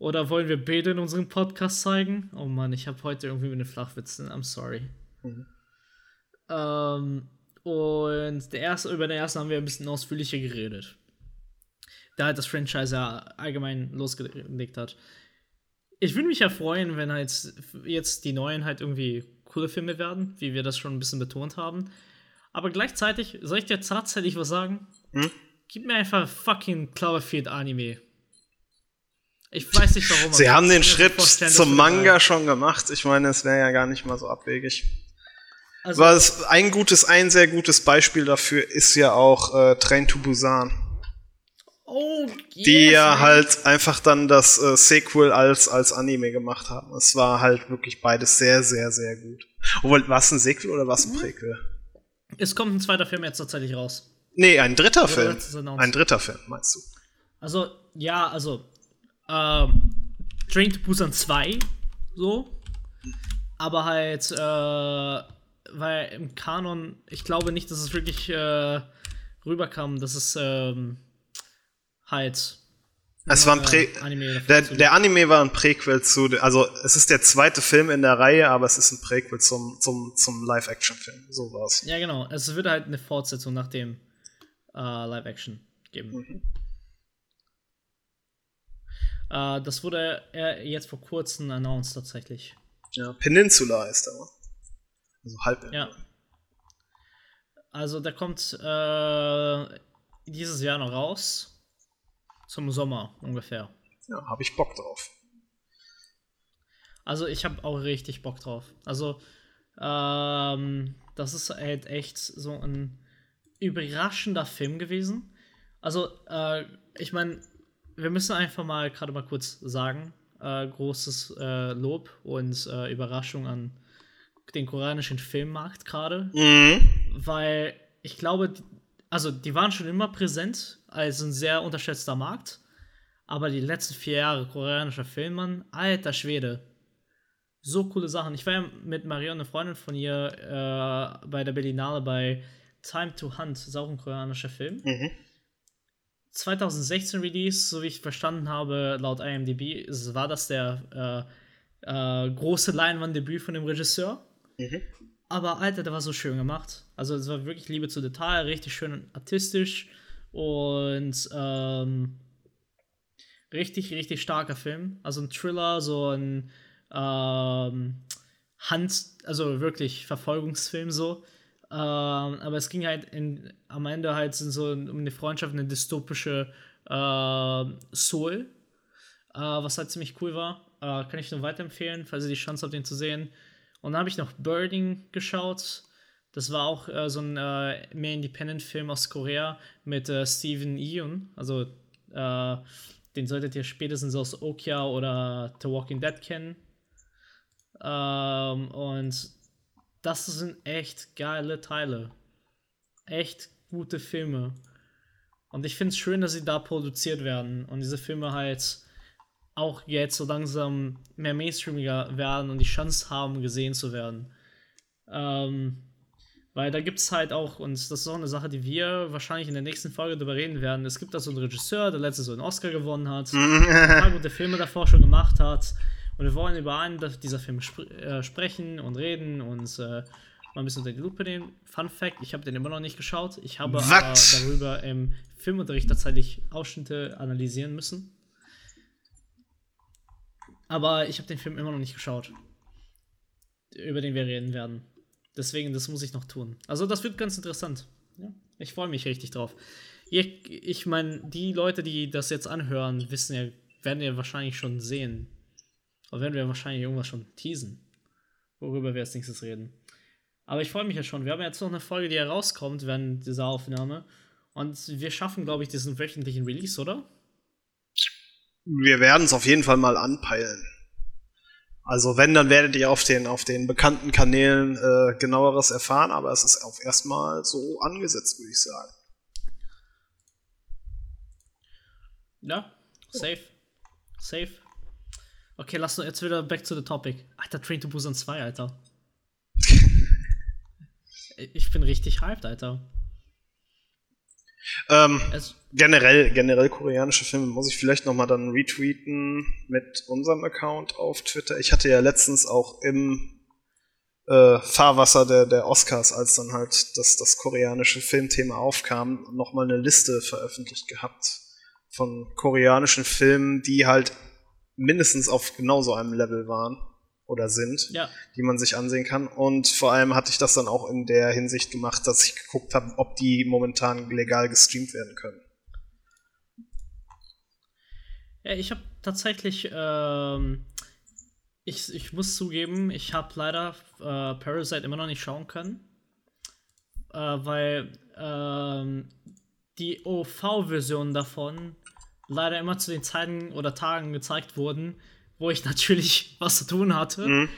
Oder wollen wir Bilder in unserem Podcast zeigen? Oh Mann, ich habe heute irgendwie eine Flachwitze. I'm sorry. Mhm. Ähm, und der erste, über den ersten haben wir ein bisschen ausführlicher geredet. Da halt das Franchise ja allgemein losgelegt hat. Ich würde mich ja freuen, wenn halt jetzt die neuen halt irgendwie coole Filme werden, wie wir das schon ein bisschen betont haben. Aber gleichzeitig, soll ich dir tatsächlich was sagen? Hm? Gib mir einfach fucking Cloverfield Anime. Ich weiß nicht warum. Sie haben den Schritt zum Manga schon gemacht. Ich meine, es wäre ja gar nicht mal so abwegig. Also, Was ein gutes, ein sehr gutes Beispiel dafür ist ja auch äh, Train to Busan. Oh, yes, die ja man. halt einfach dann das äh, Sequel als, als Anime gemacht haben. Es war halt wirklich beides sehr, sehr, sehr gut. Obwohl, war es ein Sequel oder war es ein mhm. Prequel? Es kommt ein zweiter Film jetzt tatsächlich raus. Nee, ein dritter Film. Ein dritter Film, meinst du? Also, ja, also ähm, Train to Busan 2, so. Aber halt, äh, weil im Kanon, ich glaube nicht, dass es wirklich äh, rüberkam, dass es ähm, halt. Es war ein Prä Anime der, der, Anime war ein Präquel zu, also es ist der zweite Film in der Reihe, aber es ist ein Präquel zum, zum, zum Live-Action-Film. So war's. Ja, genau. Es wird halt eine Fortsetzung nach dem äh, Live-Action geben. Mhm. Äh, das wurde äh, jetzt vor kurzem announced tatsächlich. Ja, Peninsula heißt er. Also halb. Ja. Also der kommt äh, dieses Jahr noch raus. Zum Sommer ungefähr. Ja, habe ich Bock drauf. Also ich habe auch richtig Bock drauf. Also ähm, das ist halt echt so ein überraschender Film gewesen. Also äh, ich meine, wir müssen einfach mal gerade mal kurz sagen, äh, großes äh, Lob und äh, Überraschung an den koreanischen Filmmarkt gerade, mhm. weil ich glaube, also die waren schon immer präsent als ein sehr unterschätzter Markt, aber die letzten vier Jahre koreanischer Filmmann, alter Schwede, so coole Sachen. Ich war ja mit Maria, eine Freundin von ihr, äh, bei der Berlinale bei Time to Hunt, das ist auch ein koreanischer Film. Mhm 2016 Release, so wie ich verstanden habe, laut IMDb, war das der äh, äh, große Leinwanddebüt von dem Regisseur. Mhm. Aber Alter, der war so schön gemacht. Also es war wirklich Liebe zu Detail, richtig schön artistisch Und ähm, richtig, richtig starker Film. Also ein Thriller, so ein ähm, Hand, also wirklich Verfolgungsfilm so. Ähm, aber es ging halt in, am Ende halt so um eine Freundschaft, eine dystopische äh, Soul, äh, was halt ziemlich cool war. Äh, kann ich nur weiterempfehlen, falls ihr die Chance habt, den zu sehen. Und dann habe ich noch Birding geschaut. Das war auch äh, so ein äh, mehr Independent-Film aus Korea mit äh, Steven Yeun. Also den solltet ihr spätestens aus Okja oder The Walking Dead kennen. Ähm, und das sind echt geile Teile. Echt gute Filme. Und ich finde es schön, dass sie da produziert werden und diese Filme halt auch jetzt so langsam mehr mainstreamiger werden und die Chance haben, gesehen zu werden. Ähm, weil da gibt es halt auch, und das ist auch eine Sache, die wir wahrscheinlich in der nächsten Folge darüber reden werden. Es gibt da so einen Regisseur, der letztes so einen Oscar gewonnen hat, ein paar gute Filme davor schon gemacht hat. Und wir wollen über einen dieser Filme sp äh, sprechen und reden und äh, mal ein bisschen unter die Lupe nehmen. Fun Fact: Ich habe den immer noch nicht geschaut. Ich habe darüber im Filmunterricht tatsächlich Ausschnitte analysieren müssen. Aber ich habe den Film immer noch nicht geschaut, über den wir reden werden. Deswegen, das muss ich noch tun. Also, das wird ganz interessant. Ja, ich freue mich richtig drauf. Ich, ich meine, die Leute, die das jetzt anhören, wissen ja, werden ja wahrscheinlich schon sehen. Oder werden wir wahrscheinlich irgendwas schon teasen, worüber wir als nächstes reden. Aber ich freue mich ja schon. Wir haben jetzt noch eine Folge, die herauskommt während dieser Aufnahme. Und wir schaffen, glaube ich, diesen wöchentlichen Release, oder? Wir werden es auf jeden Fall mal anpeilen. Also wenn, dann werdet ihr auf den, auf den bekannten Kanälen äh, genaueres erfahren, aber es ist auf erstmal so angesetzt, würde ich sagen. Ja, safe. Safe. Okay, lass uns jetzt wieder back to the topic. Alter, Train to Busan 2, Alter. <laughs> ich bin richtig hyped, Alter. Ähm, generell, generell koreanische Filme muss ich vielleicht nochmal dann retweeten mit unserem Account auf Twitter. Ich hatte ja letztens auch im äh, Fahrwasser der, der Oscars, als dann halt das, das koreanische Filmthema aufkam, nochmal eine Liste veröffentlicht gehabt von koreanischen Filmen, die halt mindestens auf genauso einem Level waren oder sind, ja. die man sich ansehen kann. Und vor allem hatte ich das dann auch in der Hinsicht gemacht, dass ich geguckt habe, ob die momentan legal gestreamt werden können. Ja, ich habe tatsächlich, ähm, ich, ich muss zugeben, ich habe leider äh, Parasite immer noch nicht schauen können, äh, weil ähm, die OV-Version davon leider immer zu den Zeiten oder Tagen gezeigt wurden, wo ich <laughs> natürlich was zu tun hatte. Mhm.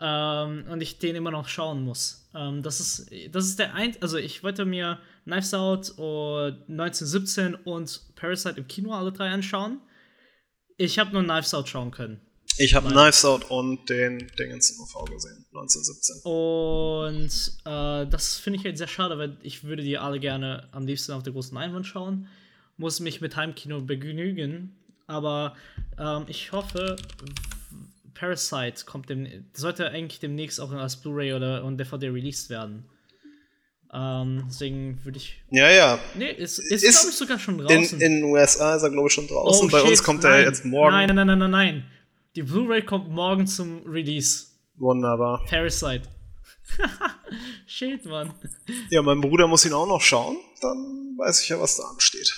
Ähm, und ich den immer noch schauen muss. Ähm, das, ist, das ist der ein, also ich wollte mir Knives Out und 1917 und Parasite im Kino alle drei anschauen. Ich habe nur Knives Out schauen können. Ich habe Knives Out und den Dingens im OV gesehen, 1917. Und äh, das finde ich halt sehr schade, weil ich würde die alle gerne am liebsten auf der großen Leinwand schauen. Muss mich mit Heimkino begnügen. Aber ähm, ich hoffe, Parasite kommt dem, sollte eigentlich demnächst auch als Blu-ray oder und DVD released werden. Ähm, deswegen würde ich. Ja, ja. Nee, ist, ist, ist glaube ich, sogar schon draußen. In den USA ist er, glaube ich, schon draußen. Oh, Bei shit, uns kommt er jetzt morgen. Nein, nein, nein, nein, nein. Die Blu-ray kommt morgen zum Release. Wunderbar. Parasite. <laughs> shit, Mann. Ja, mein Bruder muss ihn auch noch schauen. Dann weiß ich ja, was da ansteht.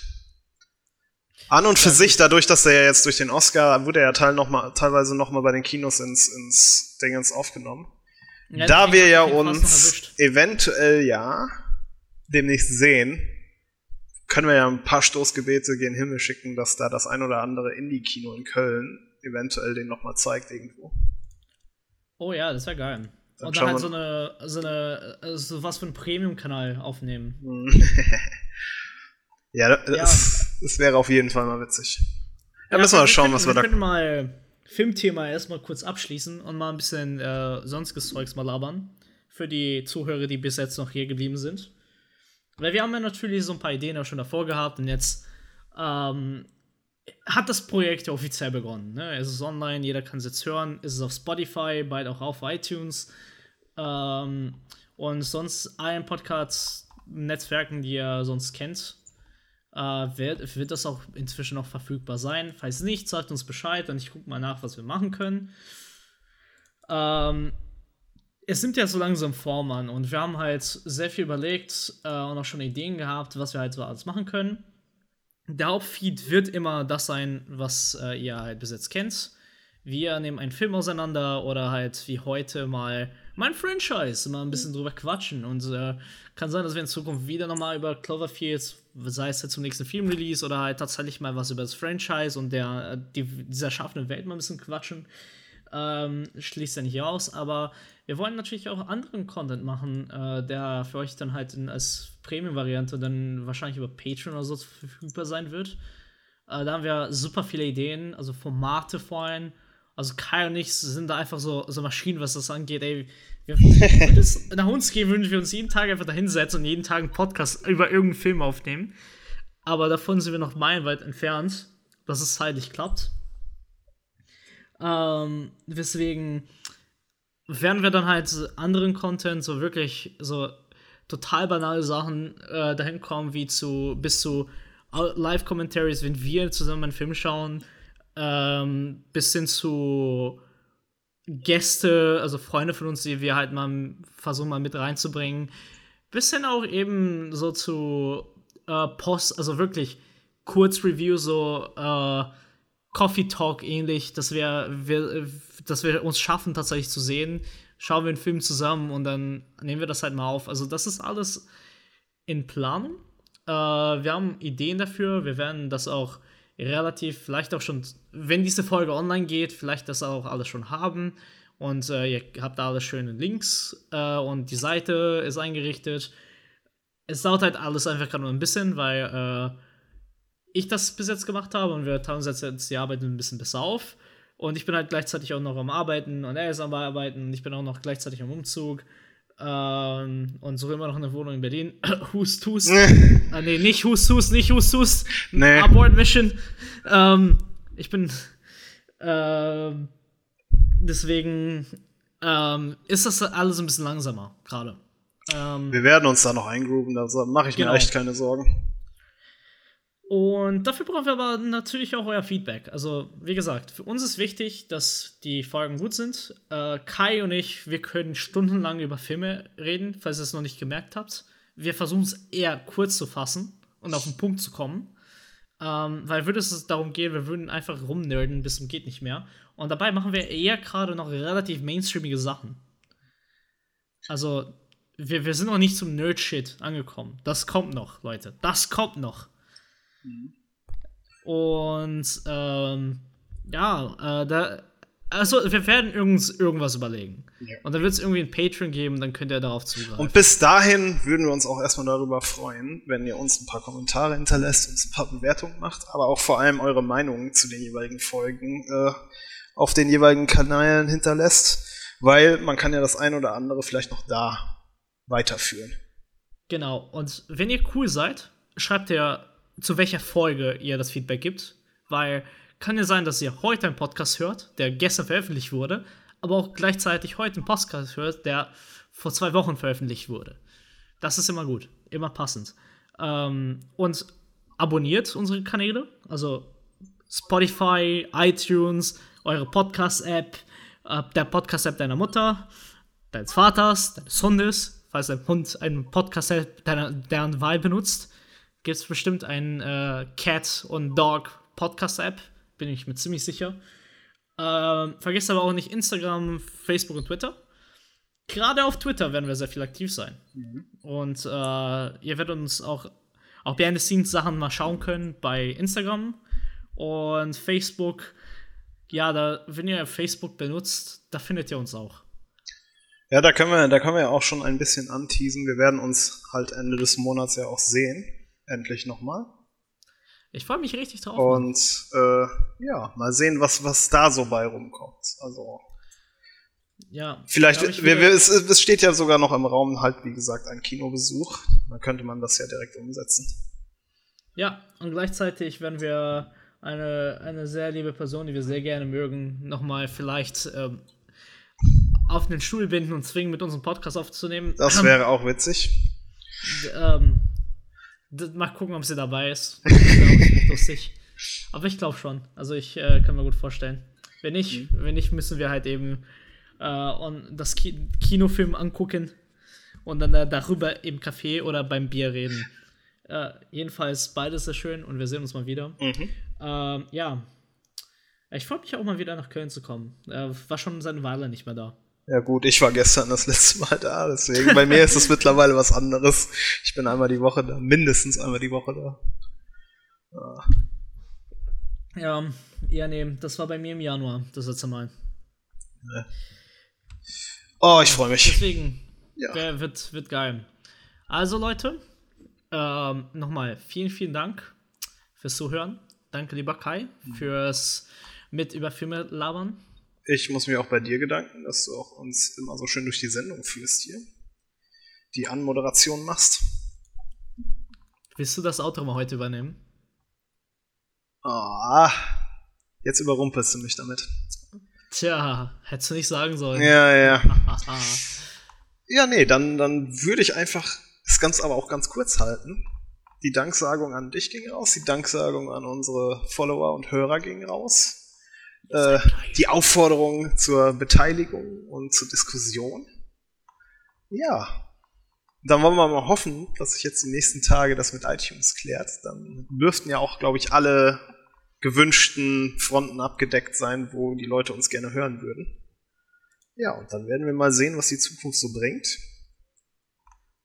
An und für sich, dadurch, dass er ja jetzt durch den Oscar, wurde er ja teil noch mal, teilweise nochmal bei den Kinos ins, ins Dingens aufgenommen. Ja, da wir ja uns eventuell ja demnächst sehen, können wir ja ein paar Stoßgebete gen Himmel schicken, dass da das ein oder andere Indie-Kino in Köln eventuell den nochmal zeigt irgendwo. Oh ja, das wäre geil. Dann und dann halt so eine, so eine, so was für einen Premium-Kanal aufnehmen. <laughs> ja, das, ja. Das wäre auf jeden Fall mal witzig. Da ja, müssen wir mal schauen, was wir, wir da. Wir können mal Filmthema erstmal kurz abschließen und mal ein bisschen äh, sonstiges Zeugs mal labern. Für die Zuhörer, die bis jetzt noch hier geblieben sind. Weil wir haben ja natürlich so ein paar Ideen auch schon davor gehabt und jetzt ähm, hat das Projekt ja offiziell begonnen. Ne? Es ist online, jeder kann es jetzt hören. Es ist auf Spotify, bald auch auf iTunes. Ähm, und sonst allen Podcast-Netzwerken, die ihr sonst kennt. Äh, wird, wird das auch inzwischen noch verfügbar sein. Falls nicht, sagt uns Bescheid und ich gucke mal nach, was wir machen können. Ähm, es nimmt ja so langsam Form an und wir haben halt sehr viel überlegt äh, und auch schon Ideen gehabt, was wir halt so alles machen können. Der Hauptfeed wird immer das sein, was äh, ihr halt bis jetzt kennt. Wir nehmen einen Film auseinander oder halt wie heute mal mein Franchise, mal ein bisschen drüber quatschen. Und äh, kann sein, dass wir in Zukunft wieder nochmal über Cloverfield, sei es jetzt zum nächsten Filmrelease oder halt tatsächlich mal was über das Franchise und der, äh, die, dieser schaffenden Welt mal ein bisschen quatschen. Ähm, schließt ja nicht aus, aber wir wollen natürlich auch anderen Content machen, äh, der für euch dann halt in, als Premium-Variante dann wahrscheinlich über Patreon oder so verfügbar sein wird. Äh, da haben wir super viele Ideen, also Formate vor allem. Also Kai und ich sind da einfach so, so Maschinen, was das angeht. Ey, wir, es nach uns gehen, würden wir uns jeden Tag einfach da hinsetzen und jeden Tag einen Podcast über irgendeinen Film aufnehmen. Aber davon sind wir noch meilenweit entfernt, dass es zeitlich klappt. Ähm, deswegen werden wir dann halt anderen Content, so wirklich so total banale Sachen äh, dahin kommen, wie zu bis zu Live-Commentaries, wenn wir zusammen einen Film schauen, ähm, bis hin zu Gäste, also Freunde von uns, die wir halt mal versuchen mal mit reinzubringen, bis hin auch eben so zu äh, Post, also wirklich Kurzreview, so äh, Coffee Talk ähnlich, dass wir, wir, dass wir uns schaffen, tatsächlich zu sehen. Schauen wir einen Film zusammen und dann nehmen wir das halt mal auf. Also, das ist alles in Planung. Äh, wir haben Ideen dafür. Wir werden das auch relativ, vielleicht auch schon, wenn diese Folge online geht, vielleicht das auch alles schon haben. Und äh, ihr habt da alle schöne Links äh, und die Seite ist eingerichtet. Es dauert halt alles einfach gerade nur ein bisschen, weil äh, ich das bis jetzt gemacht habe und wir teilen uns jetzt die Arbeit ein bisschen besser auf. Und ich bin halt gleichzeitig auch noch am Arbeiten und er ist am Arbeiten und ich bin auch noch gleichzeitig am Umzug. Ähm, und suche immer noch eine Wohnung in Berlin. <coughs> hust, hust. ah, nee, nicht hust, hust, nicht hust, hust. Nee. Abort Mission. Ähm, ich bin. Ähm, deswegen ähm, ist das alles ein bisschen langsamer gerade. Ähm, wir werden uns da noch eingrooven, da mache ich genau. mir echt keine Sorgen. Und dafür brauchen wir aber natürlich auch euer Feedback. Also, wie gesagt, für uns ist wichtig, dass die Folgen gut sind. Äh, Kai und ich, wir können stundenlang über Filme reden, falls ihr es noch nicht gemerkt habt. Wir versuchen es eher kurz zu fassen und auf den Punkt zu kommen. Ähm, weil würde es darum gehen, wir würden einfach rumnerden bis zum geht nicht mehr. Und dabei machen wir eher gerade noch relativ mainstreamige Sachen. Also, wir, wir sind noch nicht zum Nerd-Shit angekommen. Das kommt noch, Leute. Das kommt noch. Und ähm, ja, äh, da. Also, wir werden uns irgendwas überlegen. Ja. Und dann wird es irgendwie ein Patreon geben, dann könnt ihr darauf zugreifen. Und bis dahin würden wir uns auch erstmal darüber freuen, wenn ihr uns ein paar Kommentare hinterlässt, uns ein paar Bewertungen macht, aber auch vor allem eure Meinungen zu den jeweiligen Folgen äh, auf den jeweiligen Kanälen hinterlässt, weil man kann ja das ein oder andere vielleicht noch da weiterführen. Genau. Und wenn ihr cool seid, schreibt ihr zu welcher Folge ihr das Feedback gibt, weil kann ja sein, dass ihr heute einen Podcast hört, der gestern veröffentlicht wurde, aber auch gleichzeitig heute einen Podcast hört, der vor zwei Wochen veröffentlicht wurde. Das ist immer gut, immer passend. Ähm, und abonniert unsere Kanäle, also Spotify, iTunes, eure Podcast-App, äh, der Podcast-App deiner Mutter, deines Vaters, deines Hundes, falls dein Hund einen Podcast-App deren Wahl benutzt gibt es bestimmt ein äh, Cat und Dog Podcast-App, bin ich mir ziemlich sicher. Ähm, vergesst aber auch nicht Instagram, Facebook und Twitter. Gerade auf Twitter werden wir sehr viel aktiv sein. Mhm. Und äh, ihr werdet uns auch, auch Behind-the-Scenes-Sachen mal schauen können bei Instagram und Facebook. Ja, da, wenn ihr Facebook benutzt, da findet ihr uns auch. Ja, da können wir, da können wir ja auch schon ein bisschen anteasen. Wir werden uns halt Ende des Monats ja auch sehen endlich nochmal. Ich freue mich richtig drauf. Und äh, ja, mal sehen, was, was da so bei rumkommt. Also. Ja. Vielleicht, wir, wir, es, es steht ja sogar noch im Raum halt, wie gesagt, ein Kinobesuch. Da könnte man das ja direkt umsetzen. Ja, und gleichzeitig werden wir eine, eine sehr liebe Person, die wir sehr gerne mögen, nochmal vielleicht ähm, auf den Stuhl binden und zwingen, mit unserem Podcast aufzunehmen. Das <clears throat> wäre auch witzig. Ähm, Mal gucken, ob sie dabei ist. Das ist lustig. Aber ich glaube schon. Also ich äh, kann mir gut vorstellen. Wenn nicht, mhm. wenn nicht, müssen wir halt eben äh, das Ki Kinofilm angucken und dann äh, darüber im Café oder beim Bier reden. Äh, jedenfalls beides sehr schön und wir sehen uns mal wieder. Mhm. Ähm, ja. Ich freue mich auch mal wieder nach Köln zu kommen. war schon seit einer Weile nicht mehr da. Ja gut, ich war gestern das letzte Mal da, deswegen bei mir ist es mittlerweile was anderes. Ich bin einmal die Woche da, mindestens einmal die Woche da. Ja. Ja, ja, nee, das war bei mir im Januar, das letzte Mal. Ja. Oh, ich freue mich. Deswegen, ja. wird, wird geil. Also, Leute, ähm, nochmal vielen, vielen Dank fürs Zuhören. Danke, lieber Kai, fürs mit über Filme labern. Ich muss mich auch bei dir bedanken, dass du auch uns immer so schön durch die Sendung führst hier. Die Anmoderation machst. Willst du das Auto mal heute übernehmen? Ah, jetzt überrumpelst du mich damit. Tja, hättest du nicht sagen sollen. Ja, ja. <laughs> ja, nee, dann, dann würde ich einfach das Ganze aber auch ganz kurz halten. Die Danksagung an dich ging raus, die Danksagung an unsere Follower und Hörer ging raus. Äh, die Aufforderung zur Beteiligung und zur Diskussion. Ja, dann wollen wir mal hoffen, dass sich jetzt die nächsten Tage das mit iTunes klärt. Dann dürften ja auch, glaube ich, alle gewünschten Fronten abgedeckt sein, wo die Leute uns gerne hören würden. Ja, und dann werden wir mal sehen, was die Zukunft so bringt,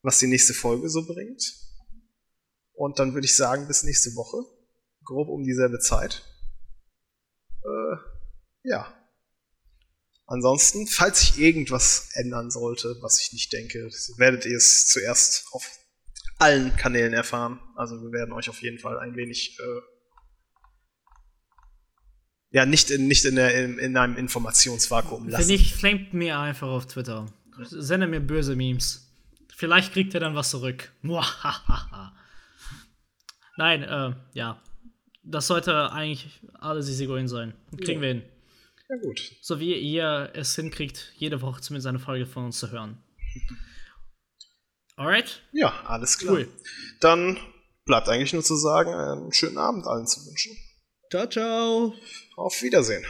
was die nächste Folge so bringt. Und dann würde ich sagen, bis nächste Woche, grob um dieselbe Zeit. Äh, ja. Ansonsten, falls sich irgendwas ändern sollte, was ich nicht denke, werdet ihr es zuerst auf allen Kanälen erfahren. Also wir werden euch auf jeden Fall ein wenig äh, ja, nicht in, nicht in, der, in, in einem Informationsvakuum lassen. Wenn nicht, flamet mir einfach auf Twitter. Sende mir böse Memes. Vielleicht kriegt er dann was zurück. Nein, äh, ja. Das sollte eigentlich alles easy going sein. Kriegen ja. wir hin. Ja, gut. So wie ihr es hinkriegt, jede Woche zumindest eine Folge von uns zu hören. Alright? Ja, alles klar. Cool. Dann bleibt eigentlich nur zu sagen, einen schönen Abend allen zu wünschen. Ciao, ciao. Auf Wiedersehen.